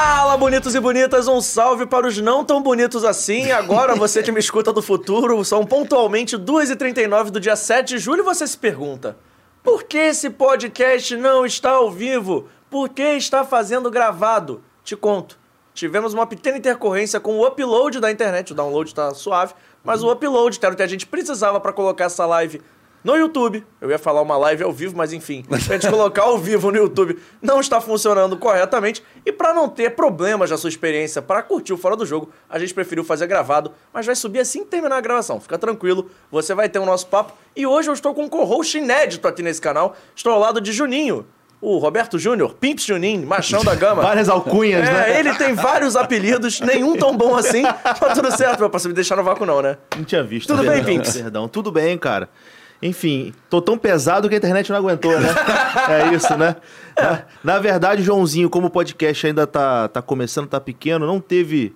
Fala, bonitos e bonitas, um salve para os não tão bonitos assim. Agora você que me escuta do futuro, são pontualmente 2h39 do dia 7 de julho e você se pergunta: por que esse podcast não está ao vivo? Por que está fazendo gravado? Te conto. Tivemos uma pequena intercorrência com o upload da internet, o download tá suave, mas o upload, que era o que a gente precisava para colocar essa live no YouTube. Eu ia falar uma live ao vivo, mas enfim, a gente colocar ao vivo no YouTube não está funcionando corretamente. E para não ter problemas na sua experiência para curtir o Fora do Jogo, a gente preferiu fazer gravado, mas vai subir assim que terminar a gravação. Fica tranquilo, você vai ter o nosso papo. E hoje eu estou com um co-host inédito aqui nesse canal. Estou ao lado de Juninho. O Roberto Júnior, Pimps Juninho, Machão da Gama. Várias alcunhas, é, né? ele tem vários apelidos, nenhum tão bom assim. Tá tudo certo, meu parceiro, me deixar no vácuo não, né? Não tinha visto. Tudo bem, perdão, Pinks? Perdão, tudo bem, cara. Enfim, tô tão pesado que a internet não aguentou, né? é isso, né? Na, na verdade, Joãozinho, como o podcast ainda tá, tá começando, tá pequeno, não teve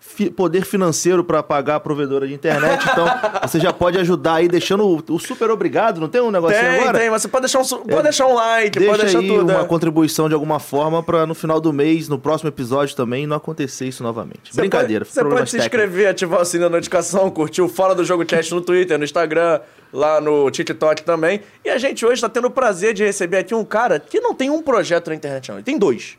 fi- poder financeiro para pagar a provedora de internet, então você já pode ajudar aí deixando o, o super obrigado, não tem um negocinho Tem, agora? tem, mas você pode deixar um, pode deixar um like, Deixa pode deixar aí tudo. uma né? contribuição de alguma forma para no final do mês, no próximo episódio também, não acontecer isso novamente. Você Brincadeira. pode- Você pode se técnicos. inscrever, ativar o sininho da notificação, curtir o Fora do Jogo Cast no Twitter, no Instagram, lá no TikTok também. E a gente hoje está tendo o prazer de receber aqui um cara que não tem um projeto na internet, não. Ele tem dois.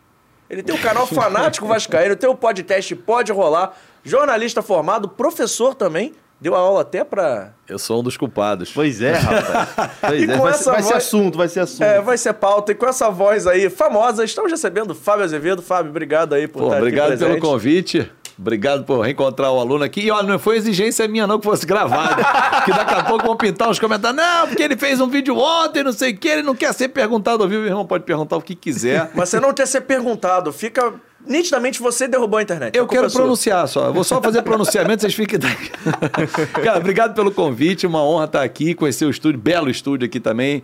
Ele tem o canal Fanático Vascaíno, tem o podcast Pode Rolar, jornalista formado, professor também. Deu aula até pra. Eu sou um dos culpados. Pois é, rapaz. Pois E é, com vai, essa ser, vai ser voz- assunto, vai ser assunto. É, vai ser pauta. E com essa voz aí famosa, estamos recebendo Fábio Azevedo. Fábio, obrigado aí por Pô, estar obrigado aqui pelo convite. Obrigado por reencontrar o aluno aqui. E olha, não foi exigência minha não que fosse gravado. que daqui a pouco vão pintar uns comentários. Não, porque ele fez um vídeo ontem, não sei o que, ele não quer ser perguntado ao vivo. O irmão pode perguntar o que quiser. Mas você não quer ser perguntado. Fica. Nitidamente você derrubou a internet. Eu quero é pronunciar só. Eu vou só fazer pronunciamento, vocês fiquem. Cara, obrigado pelo convite. Uma honra estar aqui, conhecer o estúdio, belo estúdio aqui também.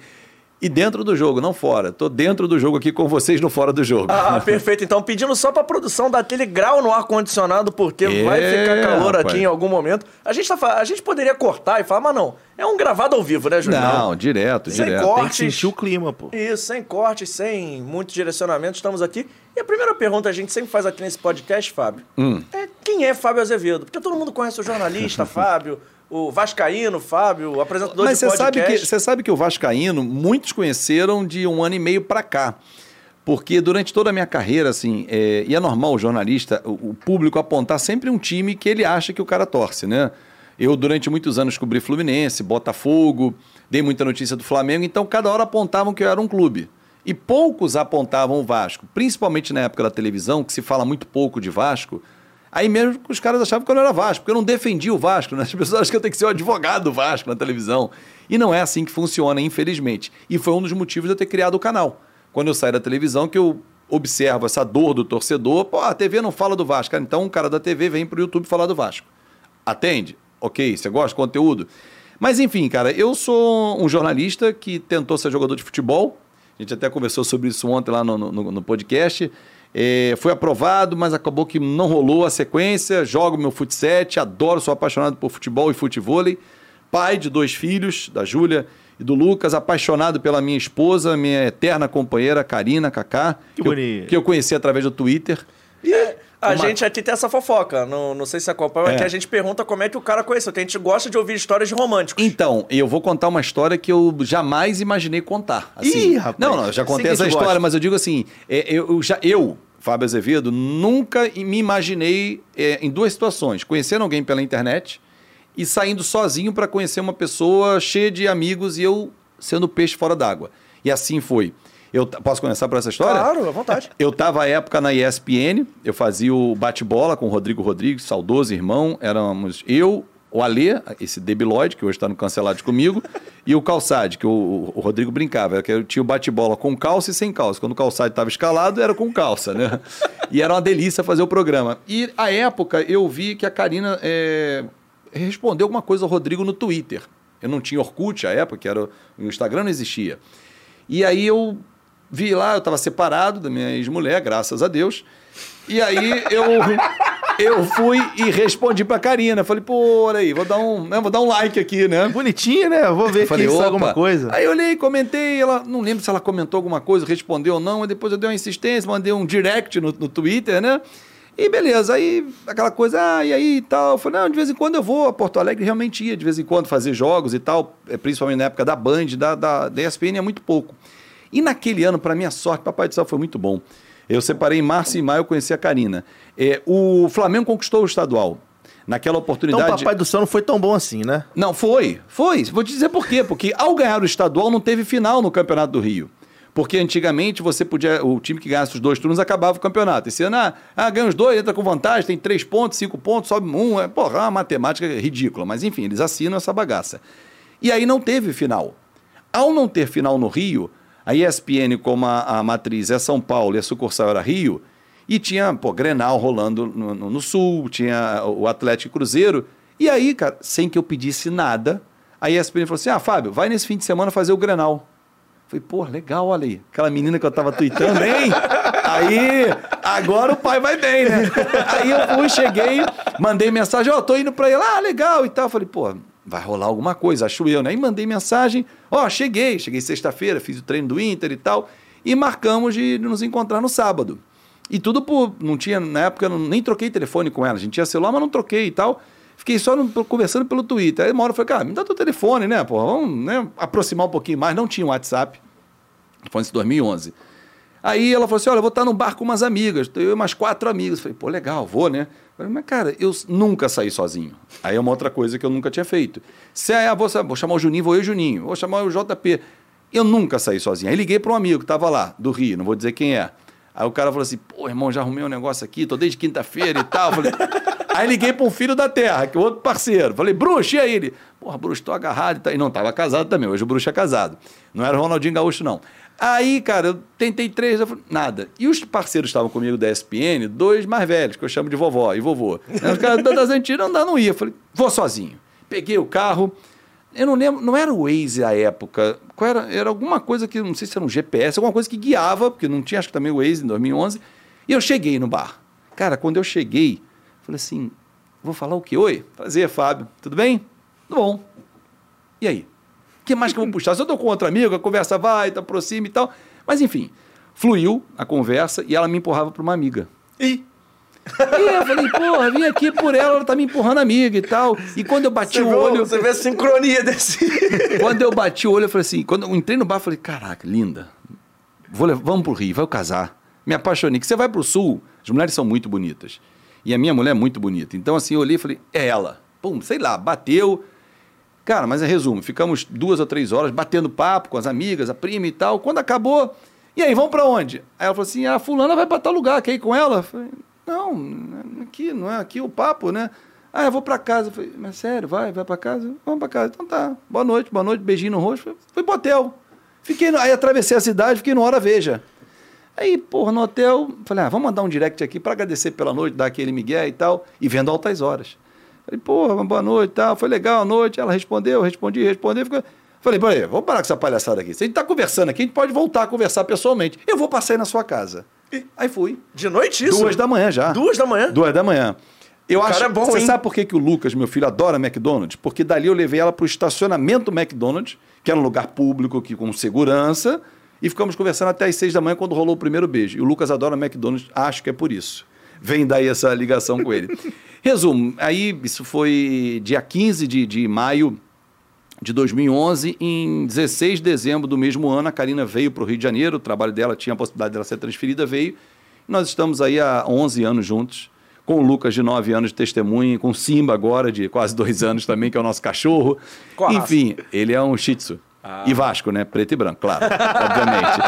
E dentro do jogo, não fora. Tô dentro do jogo aqui com vocês no fora do jogo. Ah, perfeito. Então, pedindo só pra produção dar aquele grau no ar-condicionado, porque É, vai ficar calor rapaz. aqui em algum momento. A gente, tá, a gente poderia cortar e falar, mas não. É um gravado ao vivo, né, Júnior? Não, direto, Sem direto. corte. Tem que sentir o clima, pô. Isso, sem cortes, sem muito direcionamento, estamos aqui. E a primeira pergunta a gente sempre faz aqui nesse podcast, Fábio, Hum. é quem é Fábio Azevedo? Porque todo mundo conhece o jornalista Fábio, o Vascaíno Fábio, o apresentador Mas de você sabe, podcast. que, você sabe que o Vascaíno, muitos conheceram de um ano e meio pra cá. Porque durante toda a minha carreira, assim, é, e é normal o jornalista, o, o público apontar sempre um time que ele acha que o cara torce, né? Eu, durante muitos anos, cobri Fluminense, Botafogo, dei muita notícia do Flamengo, então cada hora apontavam que eu era um clube. E poucos apontavam o Vasco, principalmente na época da televisão, que se fala muito pouco de Vasco. Aí mesmo os caras achavam que eu não era Vasco, porque eu não defendia o Vasco, né? As pessoas acham que eu tenho que ser o advogado do Vasco na televisão. E não é assim que funciona, infelizmente. E foi um dos motivos de eu ter criado o canal. Quando eu saí da televisão, que eu observo essa dor do torcedor, pô, a TV não fala do Vasco. Cara, então um cara da TV vem pro YouTube falar do Vasco. Atende? Ok, você gosta de conteúdo? Mas enfim, cara, eu sou um jornalista que tentou ser jogador de futebol. A gente até conversou sobre isso ontem lá no, no, no podcast. É, foi aprovado, mas acabou que não rolou a sequência. Jogo meu futsal, adoro, sou apaixonado por futebol e futevôlei. Pai de dois filhos, da Júlia e do Lucas, apaixonado pela minha esposa, minha eterna companheira, Karina Kaká, Que que, eu, bonito. que eu conheci através do Twitter. E a Uma- gente aqui tem essa fofoca, não, não sei se acompanha, É. que a gente pergunta como é que o cara conheceu, que a gente gosta de ouvir histórias de românticos. Então, eu vou contar uma história que eu jamais imaginei contar. Assim, Ih, rapaz. Não, não, eu já contei a essa história, gosta. mas eu digo assim, é, eu, eu já, eu, Fábio Azevedo, nunca me imaginei é, em duas situações: conhecendo alguém pela internet e saindo sozinho para conhecer uma pessoa cheia de amigos e eu sendo peixe fora d'água. E assim foi. Eu posso começar por essa história? Claro, à vontade. Eu estava à época na ESPN, eu fazia o bate-bola com o Rodrigo Rodrigues, saudoso irmão. Éramos eu, o Alê, esse debiloide, que hoje está no Cancelados comigo, e o Calçade, que o, o Rodrigo brincava, que eu tinha o bate-bola com calça e sem calça. Quando o Calçade estava escalado, era com calça, né? E era uma delícia fazer o programa. E, à época, eu vi que a Karina é, respondeu alguma coisa ao Rodrigo no Twitter. Eu não tinha Orkut à época, que era, o Instagram não existia. E aí eu vi lá, eu estava separado da minha ex-mulher, graças a Deus. E aí eu. eu fui e respondi pra Karina. Falei, pô, olha aí, vou dar um, né, vou dar um like aqui, né? Bonitinho, né? Vou ver Falei, se alguma coisa. Aí eu olhei, comentei, ela não lembro se ela comentou alguma coisa, respondeu ou não, mas depois eu dei uma insistência, mandei um direct no, no Twitter, né? E beleza, aí aquela coisa, ah, e aí e tal. Eu falei, não, de vez em quando eu vou a Porto Alegre, realmente ia, de vez em quando fazer jogos e tal, é, principalmente na época da Band, da, da, da ESPN é muito pouco. E naquele ano, para minha sorte, Papai do Céu foi muito bom. Eu separei em março e maio, eu conheci a Karina. É, o Flamengo conquistou o estadual. Naquela Então oportunidade. o Papai do Céu não foi tão bom assim, né? Não, foi, foi. Vou te dizer por quê. Porque ao ganhar o estadual não teve final no Campeonato do Rio. Porque antigamente você podia. O time que ganhasse os dois turnos acabava o campeonato. Esse ano, ah, ah, ganha os dois, entra com vantagem, tem três pontos, cinco pontos, sobe um. É, porra, é uma matemática ridícula. Mas enfim, eles assinam essa bagaça. E aí não teve final. Ao não ter final no Rio, a ESPN, como a, a matriz é São Paulo e a sucursal era Rio, e tinha, pô, Grenal rolando no, no- no Sul, tinha o Atlético Cruzeiro. E aí, cara, sem que eu pedisse nada, a ESPN falou assim: ah, Fábio, vai nesse fim de semana fazer o Grenal. Falei, pô, legal, olha aí. Aquela menina que eu tava tweetando, hein? Aí, agora o pai vai bem, né? Aí eu fui, cheguei, mandei mensagem, ó, tô indo pra ele, ah, legal e tal. Falei, pô, vai rolar alguma coisa, acho eu, né? Aí mandei mensagem, ó, cheguei, cheguei sexta-feira, fiz o treino do Inter e tal, e marcamos de nos encontrar no sábado. E tudo por. Não tinha, na época, eu nem troquei telefone com ela. A gente tinha celular, mas não troquei e tal. Fiquei só no- conversando pelo Twitter. Aí uma hora eu falei, cara, me dá teu telefone, né? Pô, vamos né, aproximar um pouquinho mais. Não tinha WhatsApp. Foi em 2011. Aí ela falou assim: olha, vou estar num bar com umas amigas, eu e umas quatro amigas. Falei, pô, legal, vou, né? Falei, mas, cara, eu nunca saí sozinho. Aí é uma outra coisa que eu nunca tinha feito. Se é, ah, vou, vou chamar o Juninho, vou eu e o Juninho, vou chamar o JP. Eu nunca saí sozinho. Aí liguei para um amigo que estava lá, do Rio, não vou dizer quem é. Aí o cara falou assim: pô, irmão, já arrumei um negócio aqui, tô desde quinta-feira e tal. Falei, Aí liguei para um filho da terra, que é outro parceiro. Falei, Bruxo, e aí ele? Porra, Bruxo, tô agarrado e tal. E não, tava casado também. Hoje o Bruxo é casado. Não era Ronaldinho Gaúcho, não. Aí, cara, eu tentei três, eu falei, nada. E os parceiros estavam comigo da ESPN, dois mais velhos, que eu chamo de vovó e vovô. Os caras das antigas não não ia. Eu falei, vou sozinho. Peguei o carro. Eu não lembro, não era o Waze à época. Qual era? Era alguma coisa que, não sei se era um GPS, alguma coisa que guiava, porque não tinha, acho que também o Waze em 2011. E eu cheguei no bar. Cara, quando eu cheguei, falei assim, vou falar o quê? Oi, prazer, Fábio. Tudo bem? Tudo bom. E aí? O que mais que eu vou puxar? Se eu tô com outro amigo, a conversa vai, tá aproxima e tal. Mas enfim, fluiu a conversa e ela me empurrava para uma amiga. Ih, E eu falei, porra, vim aqui por ela, ela tá me empurrando amiga e tal. E quando eu bati você, o vê, olho. você vê a sincronia desse. Quando eu bati o olho, eu falei assim, quando eu entrei no bar, eu falei, caraca, linda. Vou levar- vamos pro Rio, vai casar. Me apaixonei. Que você vai pro sul, as mulheres são muito bonitas. E a minha mulher é muito bonita. Então, assim, eu olhei e falei, é ela. Pum, sei lá, bateu. Cara, mas é resumo, ficamos duas ou três horas batendo papo com as amigas, a prima e tal. Quando acabou, e aí, vamos pra onde? Aí ela falou assim, a fulana vai pra tal lugar, quer ir com ela? Eu falei, não, aqui, não é aqui o papo, né? Ah, eu vou pra casa. Eu falei, mas sério, vai, vai pra casa? Vamos pra casa. Então tá, boa noite, boa noite, beijinho no rosto. Fui, pro hotel. Fiquei, no- aí atravessei a cidade, fiquei no Hora Veja. Aí, porra, no hotel, falei, ah, vamos mandar um direct aqui pra agradecer pela noite, dar aquele migué e tal, e vendo altas horas. Falei, porra, uma boa noite e tal, foi legal a noite. Ela respondeu, respondi, respondeu. Ficou... Falei, peraí, vamos parar com essa palhaçada aqui. Se a gente tá conversando aqui, a gente pode voltar a conversar pessoalmente. Eu vou passar aí na sua casa. Aí fui. De noite isso? Duas da manhã já. Duas da manhã? Duas da manhã. Eu O acho. cara é bom, você hein? sabe por que, que o Lucas, meu filho, adora McDonald's? Porque dali eu levei ela pro estacionamento do McDonald's, que era um lugar público que, com segurança, e ficamos conversando até às seis da manhã quando rolou o primeiro beijo. E o Lucas adora McDonald's, acho que é por isso. Vem daí essa ligação com ele. Resumo, aí isso foi dia 15 de, de maio de 2011. Em 16 de dezembro do mesmo ano, a Karina veio para o Rio de Janeiro. O trabalho dela tinha a possibilidade dela ser transferida, veio. Nós estamos aí há 11 anos juntos, com o Lucas de 9 anos de testemunha, com o Simba agora de quase dois anos também, que é o nosso cachorro. Qual Enfim, ele é um shih tzu. E Vasco, né? Preto e branco, claro, obviamente.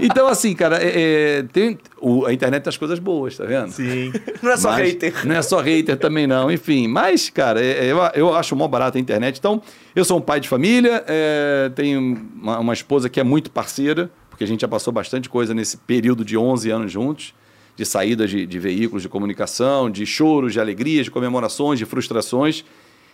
Então, assim, cara, é- é, tem, o- a internet tem as coisas boas, tá vendo? Sim. Não é só Mas hater. Não é só hater também, não. Enfim, mas, cara, é- é- eu, eu acho mó barato a internet. Então, eu sou um pai de família, é, tenho uma, uma esposa que é muito parceira, porque a gente já passou bastante coisa nesse período de 11 anos juntos, de saídas de, de veículos de comunicação, de choros, de alegrias, de comemorações, de frustrações.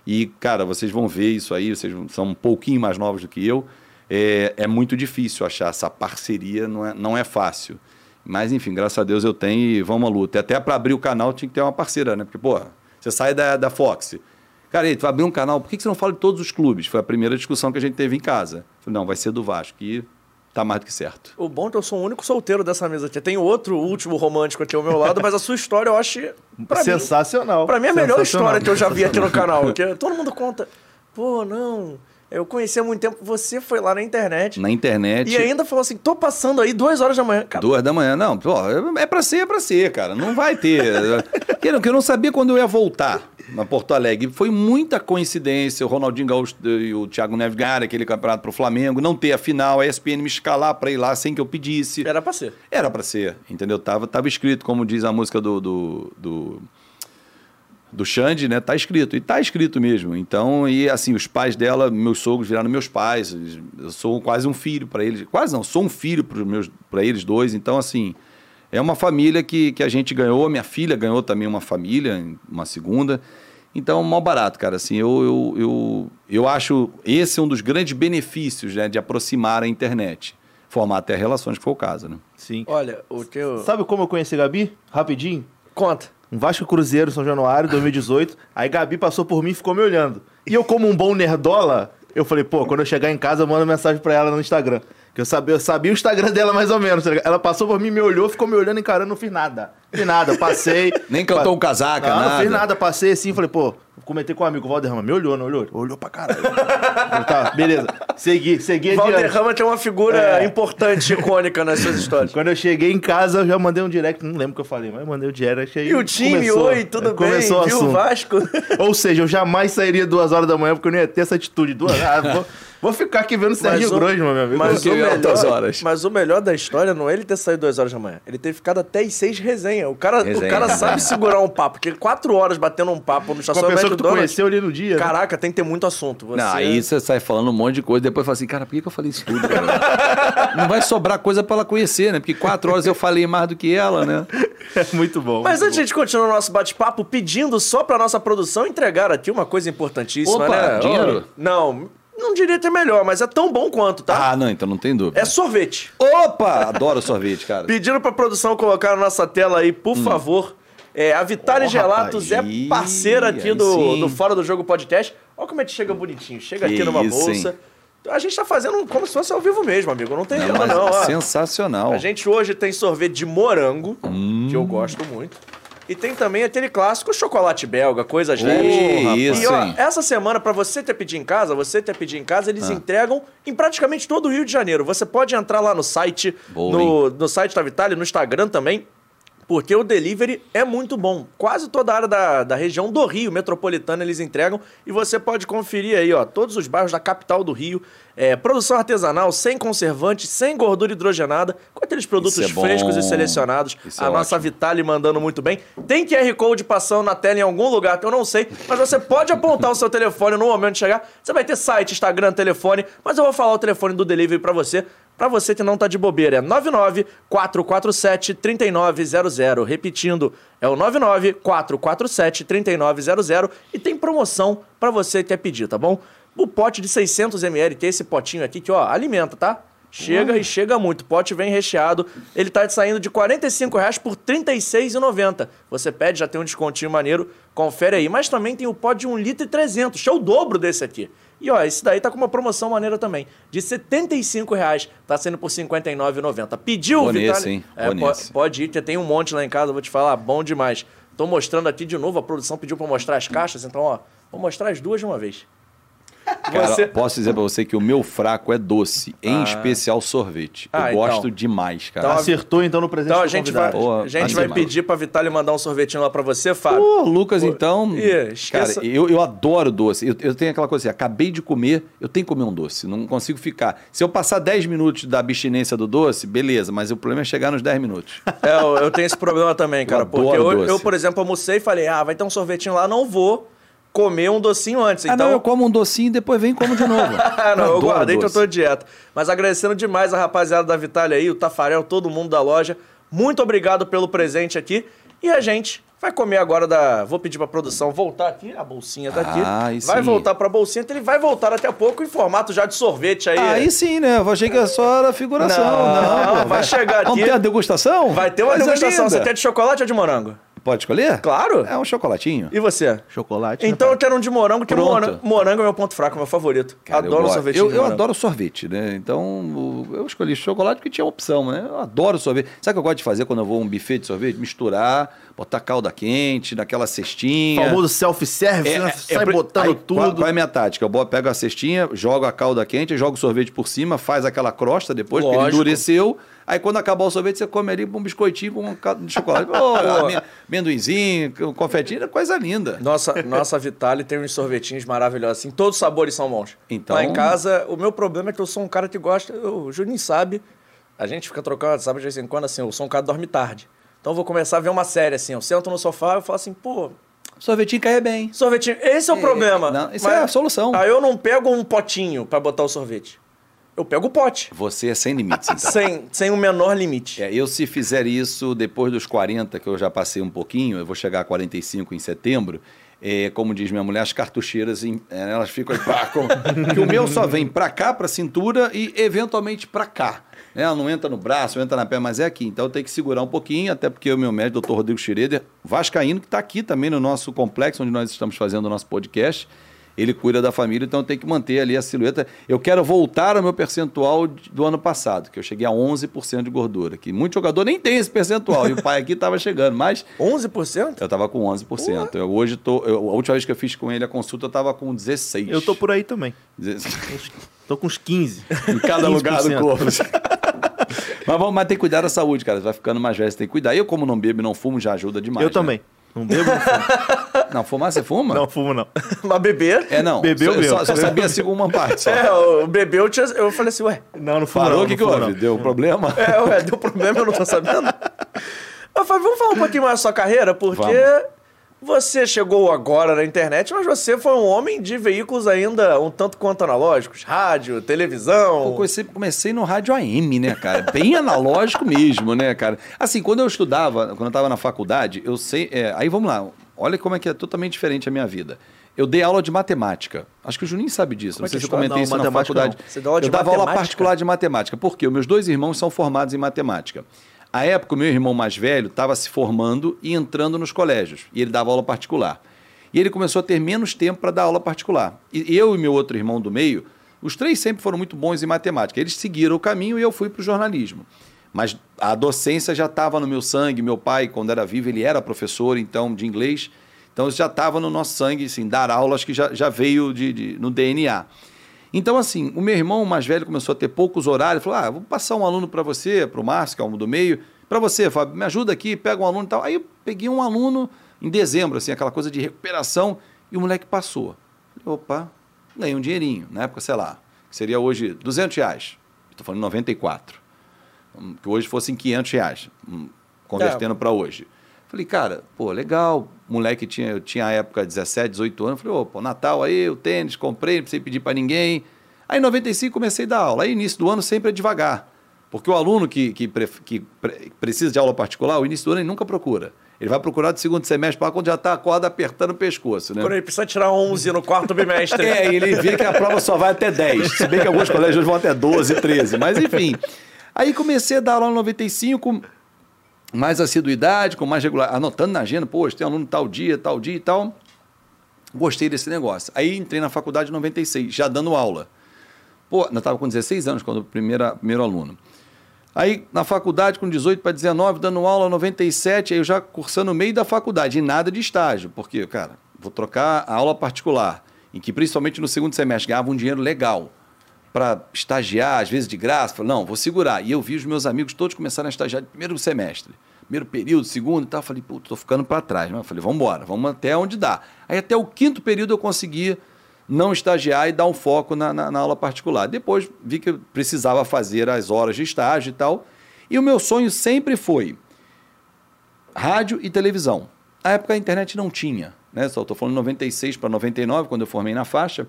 E, cara, vocês vão ver isso aí, vocês são um pouquinho mais novos do que eu. É, é muito difícil achar essa parceria, não é, não é fácil. Mas, enfim, graças a Deus eu tenho e vamos à luta. E até para abrir o canal tinha que ter uma parceira, né? Porque, pô, você sai da, da Fox. Cara, aí, tu vai abrir um canal, por que que você não fala de todos os clubes? Foi a primeira discussão que a gente teve em casa. Falei, não, vai ser do Vasco. E tá mais do que certo. O bom é que eu sou o único solteiro dessa mesa aqui. Tem outro último romântico aqui ao meu lado, mas a sua história eu acho. Pra mim, Sensacional. pra mim é a melhor história que eu já vi aqui no canal. Que todo mundo conta. Pô, não. Eu conheci há muito tempo. Você foi lá na internet. Na internet. E ainda falou assim: tô passando aí duas horas da manhã. Cara, Duas da manhã. Não, pô, é pra ser, é pra ser, cara. Não vai ter. que, eu não sabia quando eu ia voltar na Porto Alegre. Foi muita coincidência o Ronaldinho Gaúcho e o Thiago Neves ganharem aquele campeonato pro Flamengo, não ter a final, a ESPN me escalar pra ir lá sem que eu pedisse. era pra ser. Era pra ser, entendeu? Tava, tava escrito, como diz a música do, do, do, do Xande, né? Tá escrito. E tá escrito mesmo. Então, e assim, os pais dela, meus sogros viraram meus pais. Eu sou quase um filho para eles. Quase não, sou um filho para meus para eles dois. Então, assim, é uma família que, que a gente ganhou. Minha filha ganhou também uma família, uma segunda. Então, mal barato, cara. Assim, eu, eu, eu, eu acho esse é um dos grandes benefícios né, de aproximar a internet. Formar até relações, que foi o caso, né? Sim. Olha, o teu. Sabe como eu conheci a Gabi? Rapidinho. Conta. Um Vasco Cruzeiro, São Januário, 2018. Aí Gabi passou por mim e ficou me olhando. E eu, como um bom nerdola, eu falei, pô, quando eu chegar em casa, eu mando mensagem pra ela no Instagram. Que eu sabia, eu sabia o Instagram dela mais ou menos. tá? Ela passou por mim, me olhou, ficou me olhando, encarando, não fiz nada. Fiz nada, passei. Nem cantou um casaca, não, nada. Não fiz nada, passei assim, falei, pô, comentei com um amigo, o Valderrama, me olhou, não olhou? Olhou pra caralho. Tá, beleza. Segui, segui adiante. Valderrama tem uma figura É. importante, icônica nas suas histórias. Quando eu cheguei em casa, eu já mandei um direct, não lembro o que eu falei, mas eu mandei o direct aí. E o time, começou- oi, tudo começou bem? Viu o. Vasco? Ou seja, eu jamais sairia duas horas da manhã porque eu não ia ter essa atitude. Duas ah, vou, vou ficar aqui vendo o Serginho o- Grosman, meu amigo. Mas o, melhor, horas. mas o melhor da história não é ele ter saído duas horas da manhã. Ele ter ficado até as seis resenha. O cara, o Resenha, cara resenha. sabe segurar um papo, porque quatro horas batendo um papo no com a estacionamento pessoa que tu conheceu ali no dia. né? Caraca, tem que ter muito assunto. Você... Não, aí você sai falando um monte de coisa, depois fala assim, cara, por que, que eu falei isso tudo, cara? Não vai sobrar coisa pra ela conhecer, né? Porque quatro horas eu falei mais do que ela, né? É muito bom. Mas antes de a gente continuar o nosso bate-papo, pedindo só pra nossa produção entregar aqui uma coisa importantíssima, Opa, né? dinheiro? Não, não diria ter melhor, mas é tão bom quanto, tá? Ah, não, então não tem dúvida. É sorvete. Opa! Adoro sorvete, cara. Pedindo pra produção colocar na nossa tela aí, por favor. É, a Vitale Ó, Gelatos rapaz. é parceira aqui do, sim. do Fora do Jogo Podcast. Olha como é que chega bonitinho. Chega Que aqui numa isso, bolsa. hein? A gente tá fazendo como se fosse ao vivo mesmo, amigo. Não tem Não, não. ó. sensacional. A gente hoje tem sorvete de morango, Hum. que eu gosto muito. E tem também aquele clássico chocolate belga, coisas leves. rapaz. e ó, essa semana, pra você ter pedido em casa, você ter pedido em casa, Ah. eles entregam em praticamente todo o Rio de Janeiro. Você pode entrar lá no site, Boa, no, no site da Vitale, no Instagram também. Porque o delivery é muito bom. Quase toda a área da, da região do Rio metropolitana eles entregam. E você pode conferir aí, ó, todos os bairros da capital do Rio. É, produção artesanal, sem conservante, sem gordura hidrogenada, com aqueles produtos é frescos e selecionados. Isso é a nossa ótimo. Vitale mandando muito bem. Tem QR Code passando na tela em algum lugar que eu não sei, mas você pode apontar o seu telefone no momento de chegar. Você vai ter site, Instagram, telefone, mas eu vou falar o telefone do delivery pra você. Pra você que não tá de bobeira, é 99 447 3900. Repetindo, é o 99 447 3900 e tem promoção pra você que quer pedir, tá bom? O pote de 600ml, tem esse potinho aqui que, ó, alimenta, tá? Chega e chega muito. O pote vem recheado. Ele tá saindo de 45 reais por R$ 36,90. Você pede, já tem um descontinho maneiro. Confere aí. Mas também tem o pote de 1 litro e 300, que é o dobro desse aqui. E ó, esse daí tá com uma promoção maneira também. De 75 reais, tá sendo por R$ 59,90. Pediu, Vitale? nesse, hein? É, po- pode ir, tem um monte lá em casa, vou te falar, bom demais. Tô mostrando aqui de novo, a produção pediu pra eu mostrar as caixas, então ó, vou mostrar as duas de uma vez. Cara, Você- posso dizer pra você que o meu fraco é doce, em especial sorvete. Eu Ah, gosto então. demais, cara. Então, Acertou então no presente Então a gente vai, a gente vai pedir pra Vitale mandar um sorvetinho lá pra você, Fábio. Pô, Lucas, Pô, então. Ih, esqueça- Cara, eu, eu adoro doce. Eu, eu tenho aquela coisa assim: acabei de comer, eu tenho que comer um doce. Não consigo ficar. Se eu passar 10 minutos da abstinência do doce, beleza, mas o problema é chegar nos 10 minutos. É, eu, eu tenho esse problema também, cara. porque adoro eu, doce. eu, por exemplo, almocei e falei, ah, vai ter um sorvetinho lá, não vou comer um docinho antes. Ah, então, não, eu como um docinho e depois venho e como de novo. Não, eu adoro guardei que eu tô dieta. Mas agradecendo demais a rapaziada da Vitale aí, o Tafarel, todo mundo da loja. Muito obrigado pelo presente aqui. E a gente Vai comer agora da. Vou pedir pra produção voltar aqui. A bolsinha tá aqui. Ah, aí vai voltar pra bolsinha, então ele vai voltar daqui a pouco em formato já de sorvete aí. Aí sim, né? Eu achei que só era figuração. Não, Não, pô, vai chegar Vamos aqui. ter a degustação? Vai ter uma Coisa degustação. linda. Você quer de chocolate ou de morango? Pode escolher? Claro. É um chocolatinho. E você? Chocolate. né, Então eu quero um de morango, que morango, morango é meu ponto fraco, meu favorito. Cara, adoro gosto. sorvete Eu, de eu adoro sorvete, né? Então o- eu escolhi chocolate porque tinha opção, né? Eu adoro sorvete. Sabe o que eu gosto de fazer quando eu vou a um buffet de sorvete? Misturar, botar calda quente naquela cestinha. famoso self-service, né? Sai pre- botando aí, tudo. Qual, qual é a minha tática? Eu pego a cestinha, jogo a calda quente, jogo o sorvete por cima, faz aquela crosta depois, porque ele Lógico. endureceu. Aí quando acabar o sorvete, você come ali um biscoitinho com um chocolate. Ô, ame- amendoinzinho, um confetinho, coisa linda. Nossa, nossa Vitale tem uns sorvetinhos maravilhosos, assim, todos os sabores são bons. Então- Lá em casa, o meu problema é que eu sou um cara que gosta, o Juninho sabe, a gente fica trocando WhatsApp de vez em quando, assim, eu sou um cara que dorme tarde. Então eu vou começar a ver uma série, assim, eu sento no sofá e falo assim, pô, Sorvetinho cai bem. sorvetinho, esse é o É, problema. não, isso é a solução. Aí eu não pego um potinho pra botar o sorvete. Eu pego o pote, Você é sem limites, então. sem, sem o menor limite. É, eu se fizer isso depois dos 40, que eu já passei um pouquinho, eu vou chegar a 45 em setembro, é, como diz minha mulher, as cartucheiras, é, elas ficam aí, pá, com- que o meu só vem pra cá, pra cintura e eventualmente pra cá. né? não entra no braço, não entra na perna, mas é aqui. Então eu tenho que segurar um pouquinho, até porque o meu médico, doutor Rodrigo Schroeder, vascaíno, que está aqui também no nosso complexo, onde nós estamos fazendo o nosso podcast, ele cuida da família, então eu tenho que manter ali a silhueta. Eu quero voltar ao meu percentual do ano passado, que eu cheguei a 11% de gordura, que muito jogador nem tem esse percentual, e o pai aqui estava chegando, mas 11%? eu estava com 11%. Eu hoje tô, eu- a última vez que eu fiz com ele a consulta, eu estava com 16. Eu tô por aí também. 16. Tô com uns 15. em cada lugar do 15%. corpo. mas, vamos, mas tem que cuidar da saúde, cara. Você vai ficando mais velho, você tem que cuidar. Eu, como não bebo e não fumo, já ajuda demais. Eu né? também. Não bebo, não fumo. Não, fumar você fuma? Não fumo, não. Mas beber? É, não. Bebeu mesmo. só, só sabia segundo uma parte. Só. É, o bebeu, eu, tinha- eu falei assim, ué, Não, não fumo, Parou, o que, que houve? não. Deu problema? É, ué, deu problema, eu não tô sabendo. Ô, Fábio, vamos falar um pouquinho mais da sua carreira, porque Vamos. Você chegou agora na internet, mas você foi um homem de veículos ainda um tanto quanto analógicos, rádio, televisão. Eu comecei, comecei no rádio AM, né, cara? Bem analógico mesmo, né, cara? Assim, quando eu estudava, quando eu estava na faculdade, eu sei. é, aí vamos lá, olha como é que é totalmente diferente a minha vida. Eu dei aula de matemática. Acho que o Juninho sabe disso. Como não é sei se eu comentei Não, isso na faculdade. não. Você deu aula de eu dava aula matemática? particular de matemática. Por quê? Os meus dois irmãos são formados em matemática. À época, o meu irmão mais velho estava se formando e entrando nos colégios. E ele dava aula particular. E ele começou a ter menos tempo para dar aula particular. E eu e meu outro irmão do meio, os três sempre foram muito bons em matemática. Eles seguiram o caminho e eu fui para o jornalismo. Mas a docência já estava no meu sangue. Meu pai, quando era vivo, ele era professor então de inglês. Então já estava no nosso sangue, assim, dar aulas que já, já veio de, de- no DNA. Então, assim, o meu irmão mais velho começou a ter poucos horários, falou: ah, vou passar um aluno para você, para o Márcio, que é um do meio, para você, Fábio, me ajuda aqui, pega um aluno e tal. Aí eu peguei um aluno em dezembro, assim, aquela coisa de recuperação, e o moleque passou. Falei, opa, ganhei um dinheirinho, na época, sei lá, que seria hoje 200 reais. Estou falando 94. Hum, Que hoje fossem 500 reais, hum, convertendo para hoje. Falei, cara, pô, legal. Moleque tinha, eu tinha a época 17, 18 anos. Falei, opa, Natal aí, o tênis, comprei, não precisei pedir para ninguém. Aí em 95 comecei a dar aula. Aí início do ano sempre é devagar. Porque o aluno que, que, que pre- precisa de aula particular, o início do ano ele nunca procura. Ele vai procurar do segundo semestre para quando já está a corda apertando o pescoço, né? Quando ele precisa tirar 11 no quarto bimestre. É, e ele vê que a prova só vai até 10. Se bem que alguns colégios vão até 12, 13. Mas enfim. Aí comecei a dar aula em 95, mais assiduidade, com mais regular, anotando na agenda, pô, tem aluno tal dia, tal dia e tal. Gostei desse negócio. Aí entrei na faculdade em 96, já dando aula. Pô, eu estava com 16 anos quando o primeiro, primeiro aluno. Aí, na faculdade, com 18 para 19, dando aula, 97, aí eu já cursando no meio da faculdade, e nada de estágio, porque, cara, vou trocar a aula particular, em que principalmente no segundo semestre ganhava um dinheiro legal para estagiar, às vezes de graça. Falei, não, vou segurar. E eu vi os meus amigos todos começarem a estagiar de primeiro semestre, primeiro período, segundo e tal. Falei, pô, tô ficando para trás. Mas falei, vamos embora, vamos até onde dá. Aí até o quinto período eu consegui não estagiar e dar um foco na, na, na aula particular. Depois vi que eu precisava fazer as horas de estágio e tal. E o meu sonho sempre foi rádio e televisão. Na época a internet não tinha, né? Só estou falando 96 para 99, quando eu formei na faixa.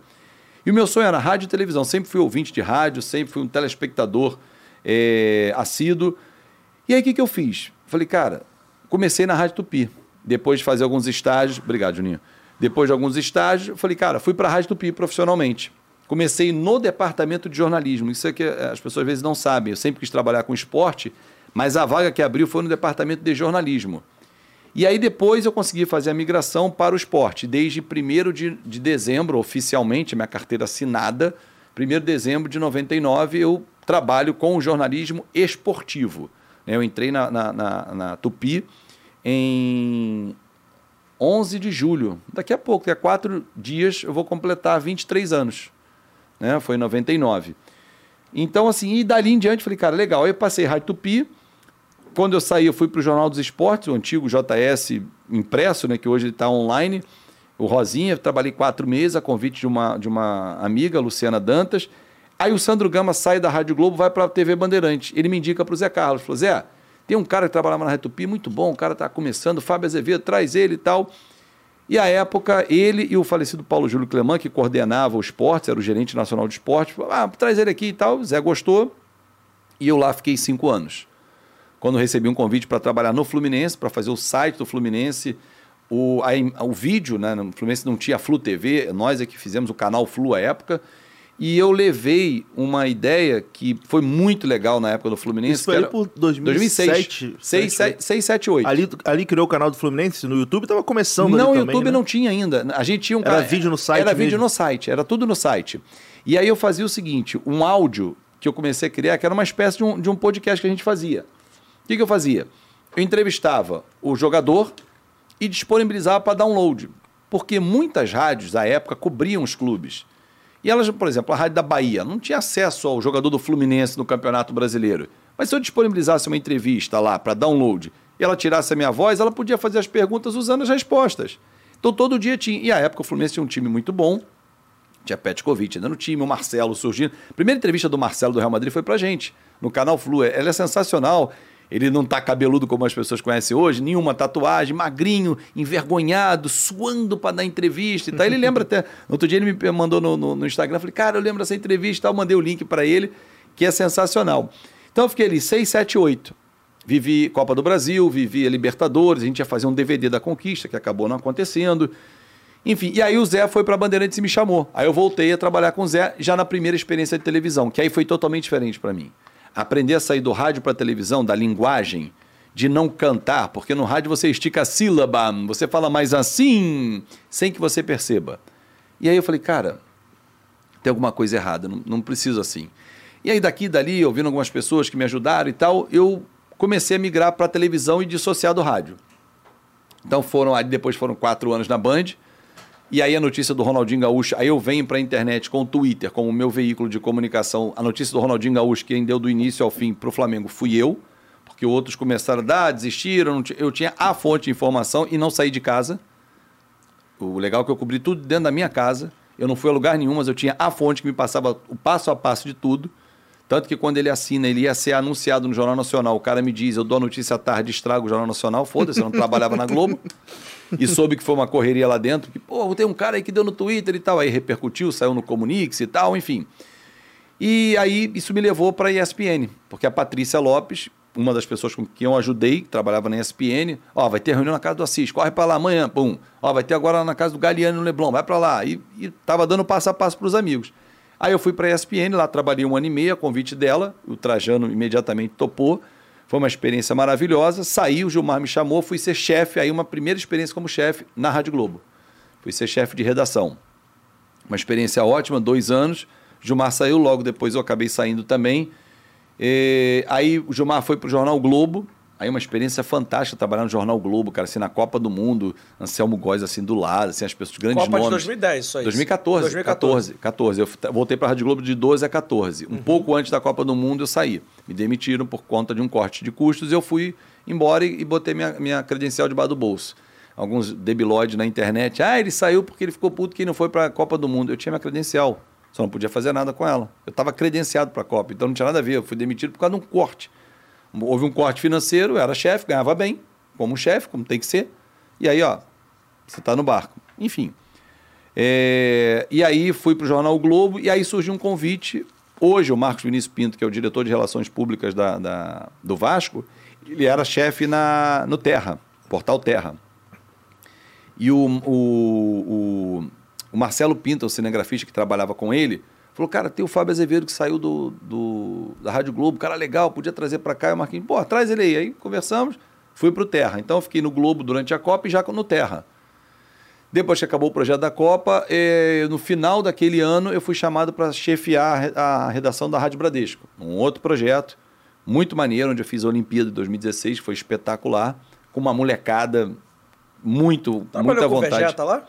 E o meu sonho era rádio e televisão. Sempre fui ouvinte de rádio, sempre fui um telespectador é, assíduo. E aí o que, que eu fiz? Falei, cara, comecei na Rádio Tupi. depois de fazer alguns estágios. Obrigado, Juninho. Depois de alguns estágios, falei, cara, fui para a Rádio Tupi profissionalmente. Comecei no departamento de jornalismo. Isso é que as pessoas às vezes não sabem. Eu sempre quis trabalhar com esporte, mas a vaga que abriu foi no departamento de jornalismo. E aí depois eu consegui fazer a migração para o esporte. Desde 1 de, de dezembro, oficialmente, minha carteira assinada, 1 de dezembro de 99, eu trabalho com o jornalismo esportivo. Eu entrei na, na, na, na Tupi em 11 de julho. Daqui a pouco, daqui a quatro dias, eu vou completar 23 anos. Né? Foi em 99. Então, assim, e dali em diante, falei, cara, legal. Aí eu passei Rádio Tupi. Quando eu saí, eu fui para o Jornal dos Esportes, o antigo JS impresso, né, que hoje está online. O Rosinha, trabalhei quatro meses a convite de uma, de uma amiga, Luciana Dantas. Aí o Sandro Gama sai da Rádio Globo, vai para a TV Bandeirante. Ele me indica para o Zé Carlos. Falou, Zé, tem um cara que trabalhava na Retupi, muito bom, o cara está começando, Fábio Azevedo, traz ele e tal. E à época, ele e o falecido Paulo Júlio Clemã, que coordenava o esporte, era o gerente nacional de esporte, falou, ah, traz ele aqui e tal. O Zé gostou. E eu lá fiquei cinco anos. Quando recebi um convite para trabalhar no Fluminense, para fazer o site do Fluminense, o, a, o vídeo, né? No Fluminense não tinha Flu TV, nós é que fizemos o canal Flu à época. E eu levei uma ideia que foi muito legal na época do Fluminense. Isso foi ali por 2007. 6, 6, 7, 8. Ali, ali criou o canal do Fluminense no YouTube, estava começando Não, o YouTube né? não tinha ainda. A gente tinha um Era vídeo no site Era vídeo mesmo. no site, era tudo no site. E aí eu fazia o seguinte, um áudio que eu comecei a criar, que era uma espécie de um, de um podcast que a gente fazia. O que, que eu fazia? Eu entrevistava o jogador e disponibilizava para download. Porque muitas rádios da época cobriam os clubes. E elas, por exemplo, a Rádio da Bahia não tinha acesso ao jogador do Fluminense no Campeonato Brasileiro. Mas se eu disponibilizasse uma entrevista lá para download e ela tirasse a minha voz, ela podia fazer as perguntas usando as respostas. Então todo dia tinha. E a época o Fluminense tinha um time muito bom. Tinha Petkovic ainda no time, o Marcelo surgindo. A primeira entrevista do Marcelo do Real Madrid foi pra gente, no canal Flu. Ela é sensacional. Ele não tá cabeludo como as pessoas conhecem hoje, nenhuma tatuagem, magrinho, envergonhado, suando para dar entrevista e tal. Ele lembra até. Outro dia ele me mandou no, no, no Instagram, falei, cara, eu lembro dessa entrevista e tal, mandei o link para ele, que é sensacional. Então eu fiquei ali 6, 7, 8. Vivi Copa do Brasil, vivi a Libertadores, a gente ia fazer um DVD da Conquista, que acabou não acontecendo. Enfim, e aí o Zé foi para Bandeirantes e me chamou. Aí eu voltei a trabalhar com o Zé já na primeira experiência de televisão, que aí foi totalmente diferente para mim. Aprender a sair do rádio para televisão, da linguagem, de não cantar, porque no rádio você estica a sílaba, você fala mais assim, sem que você perceba. E aí eu falei, cara, tem alguma coisa errada, não, não preciso assim. E aí daqui dali, ouvindo algumas pessoas que me ajudaram e tal, eu comecei a migrar para a televisão e dissociar do rádio. Então foram aí depois foram quatro anos na Band. E aí a notícia do Ronaldinho Gaúcho, aí eu venho para a internet com o Twitter como meu veículo de comunicação. A notícia do Ronaldinho Gaúcho, quem deu do início ao fim para o Flamengo fui eu, porque outros começaram a dar, desistiram. Eu tinha a fonte de informação e não saí de casa. O legal é que eu cobri tudo dentro da minha casa. Eu não fui a lugar nenhum, mas eu tinha a fonte que me passava o passo a passo de tudo. Tanto que quando ele assina, ele ia ser anunciado no Jornal Nacional. O cara me diz, eu dou a notícia à tarde, estrago o Jornal Nacional. Foda-se, eu não trabalhava na Globo. E soube que foi uma correria lá dentro. Que, pô, tem um cara aí que deu no Twitter e tal. Aí repercutiu, saiu no Comunix e tal, enfim. E aí isso me levou para a ESPN. Porque a Patrícia Lopes, uma das pessoas com quem eu ajudei, que trabalhava na ESPN, ó, vai ter reunião na casa do Assis, corre para lá amanhã, pum. Ó, vai ter agora na casa do Galeano no Leblon, vai para lá. E, e tava dando passo a passo para os amigos. Aí eu fui para a ESPN, lá trabalhei um ano e meio, a convite dela, o Trajano imediatamente topou. Foi uma experiência maravilhosa. Saí, o Gilmar me chamou, fui ser chefe, aí uma primeira experiência como chefe na Rádio Globo. Fui ser chefe de redação. Uma experiência ótima, dois anos. Gilmar saiu, logo depois eu acabei saindo também. E, aí o Gilmar foi para o Jornal Globo, aí uma experiência fantástica trabalhar no Jornal Globo, cara, assim, na Copa do Mundo, Anselmo Góes assim do lado, assim, as pessoas grandes Copa de nomes. 2010, isso aí. 2014, 2014. 14. Eu f- voltei para a Rádio Globo de 12 a 14. Um pouco antes da Copa do Mundo eu saí. Me demitiram por conta de um corte de custos e eu fui embora e, e botei minha, minha credencial debaixo do bolso. Alguns debilóides na internet. Ah, ele saiu porque ele ficou puto que não foi para a Copa do Mundo. Eu tinha minha credencial. Só não podia fazer nada com ela. Eu estava credenciado para a Copa, então não tinha nada a ver. Eu fui demitido por causa de um corte. Houve um corte financeiro, eu era chefe, ganhava bem, como chefe, como tem que ser. E aí, ó, você está no barco. Enfim. É, e aí fui para o Jornal o Globo e aí surgiu um convite. Hoje, o Marcos Vinícius Pinto, que é o diretor de Relações Públicas da, da- do Vasco, ele era chefe na, no Terra, Portal Terra. E o, o, o, o Marcelo Pinto, o cinegrafista que trabalhava com ele, falou: Cara, tem o Fábio Azevedo que saiu do, do da Rádio Globo, cara legal, podia trazer para cá. E o Marquinhos, pô, traz ele aí. Aí conversamos, fui pro Terra. Então eu fiquei no Globo durante a Copa e já no Terra. Depois que acabou o projeto da Copa, eh, no final daquele ano eu fui chamado para chefiar a redação da Rádio Bradesco, um outro projeto muito maneiro, onde eu fiz a Olimpíada de 2016, que foi espetacular, com uma molecada muito, Trabalhou muita com o vontade. Vegeta lá?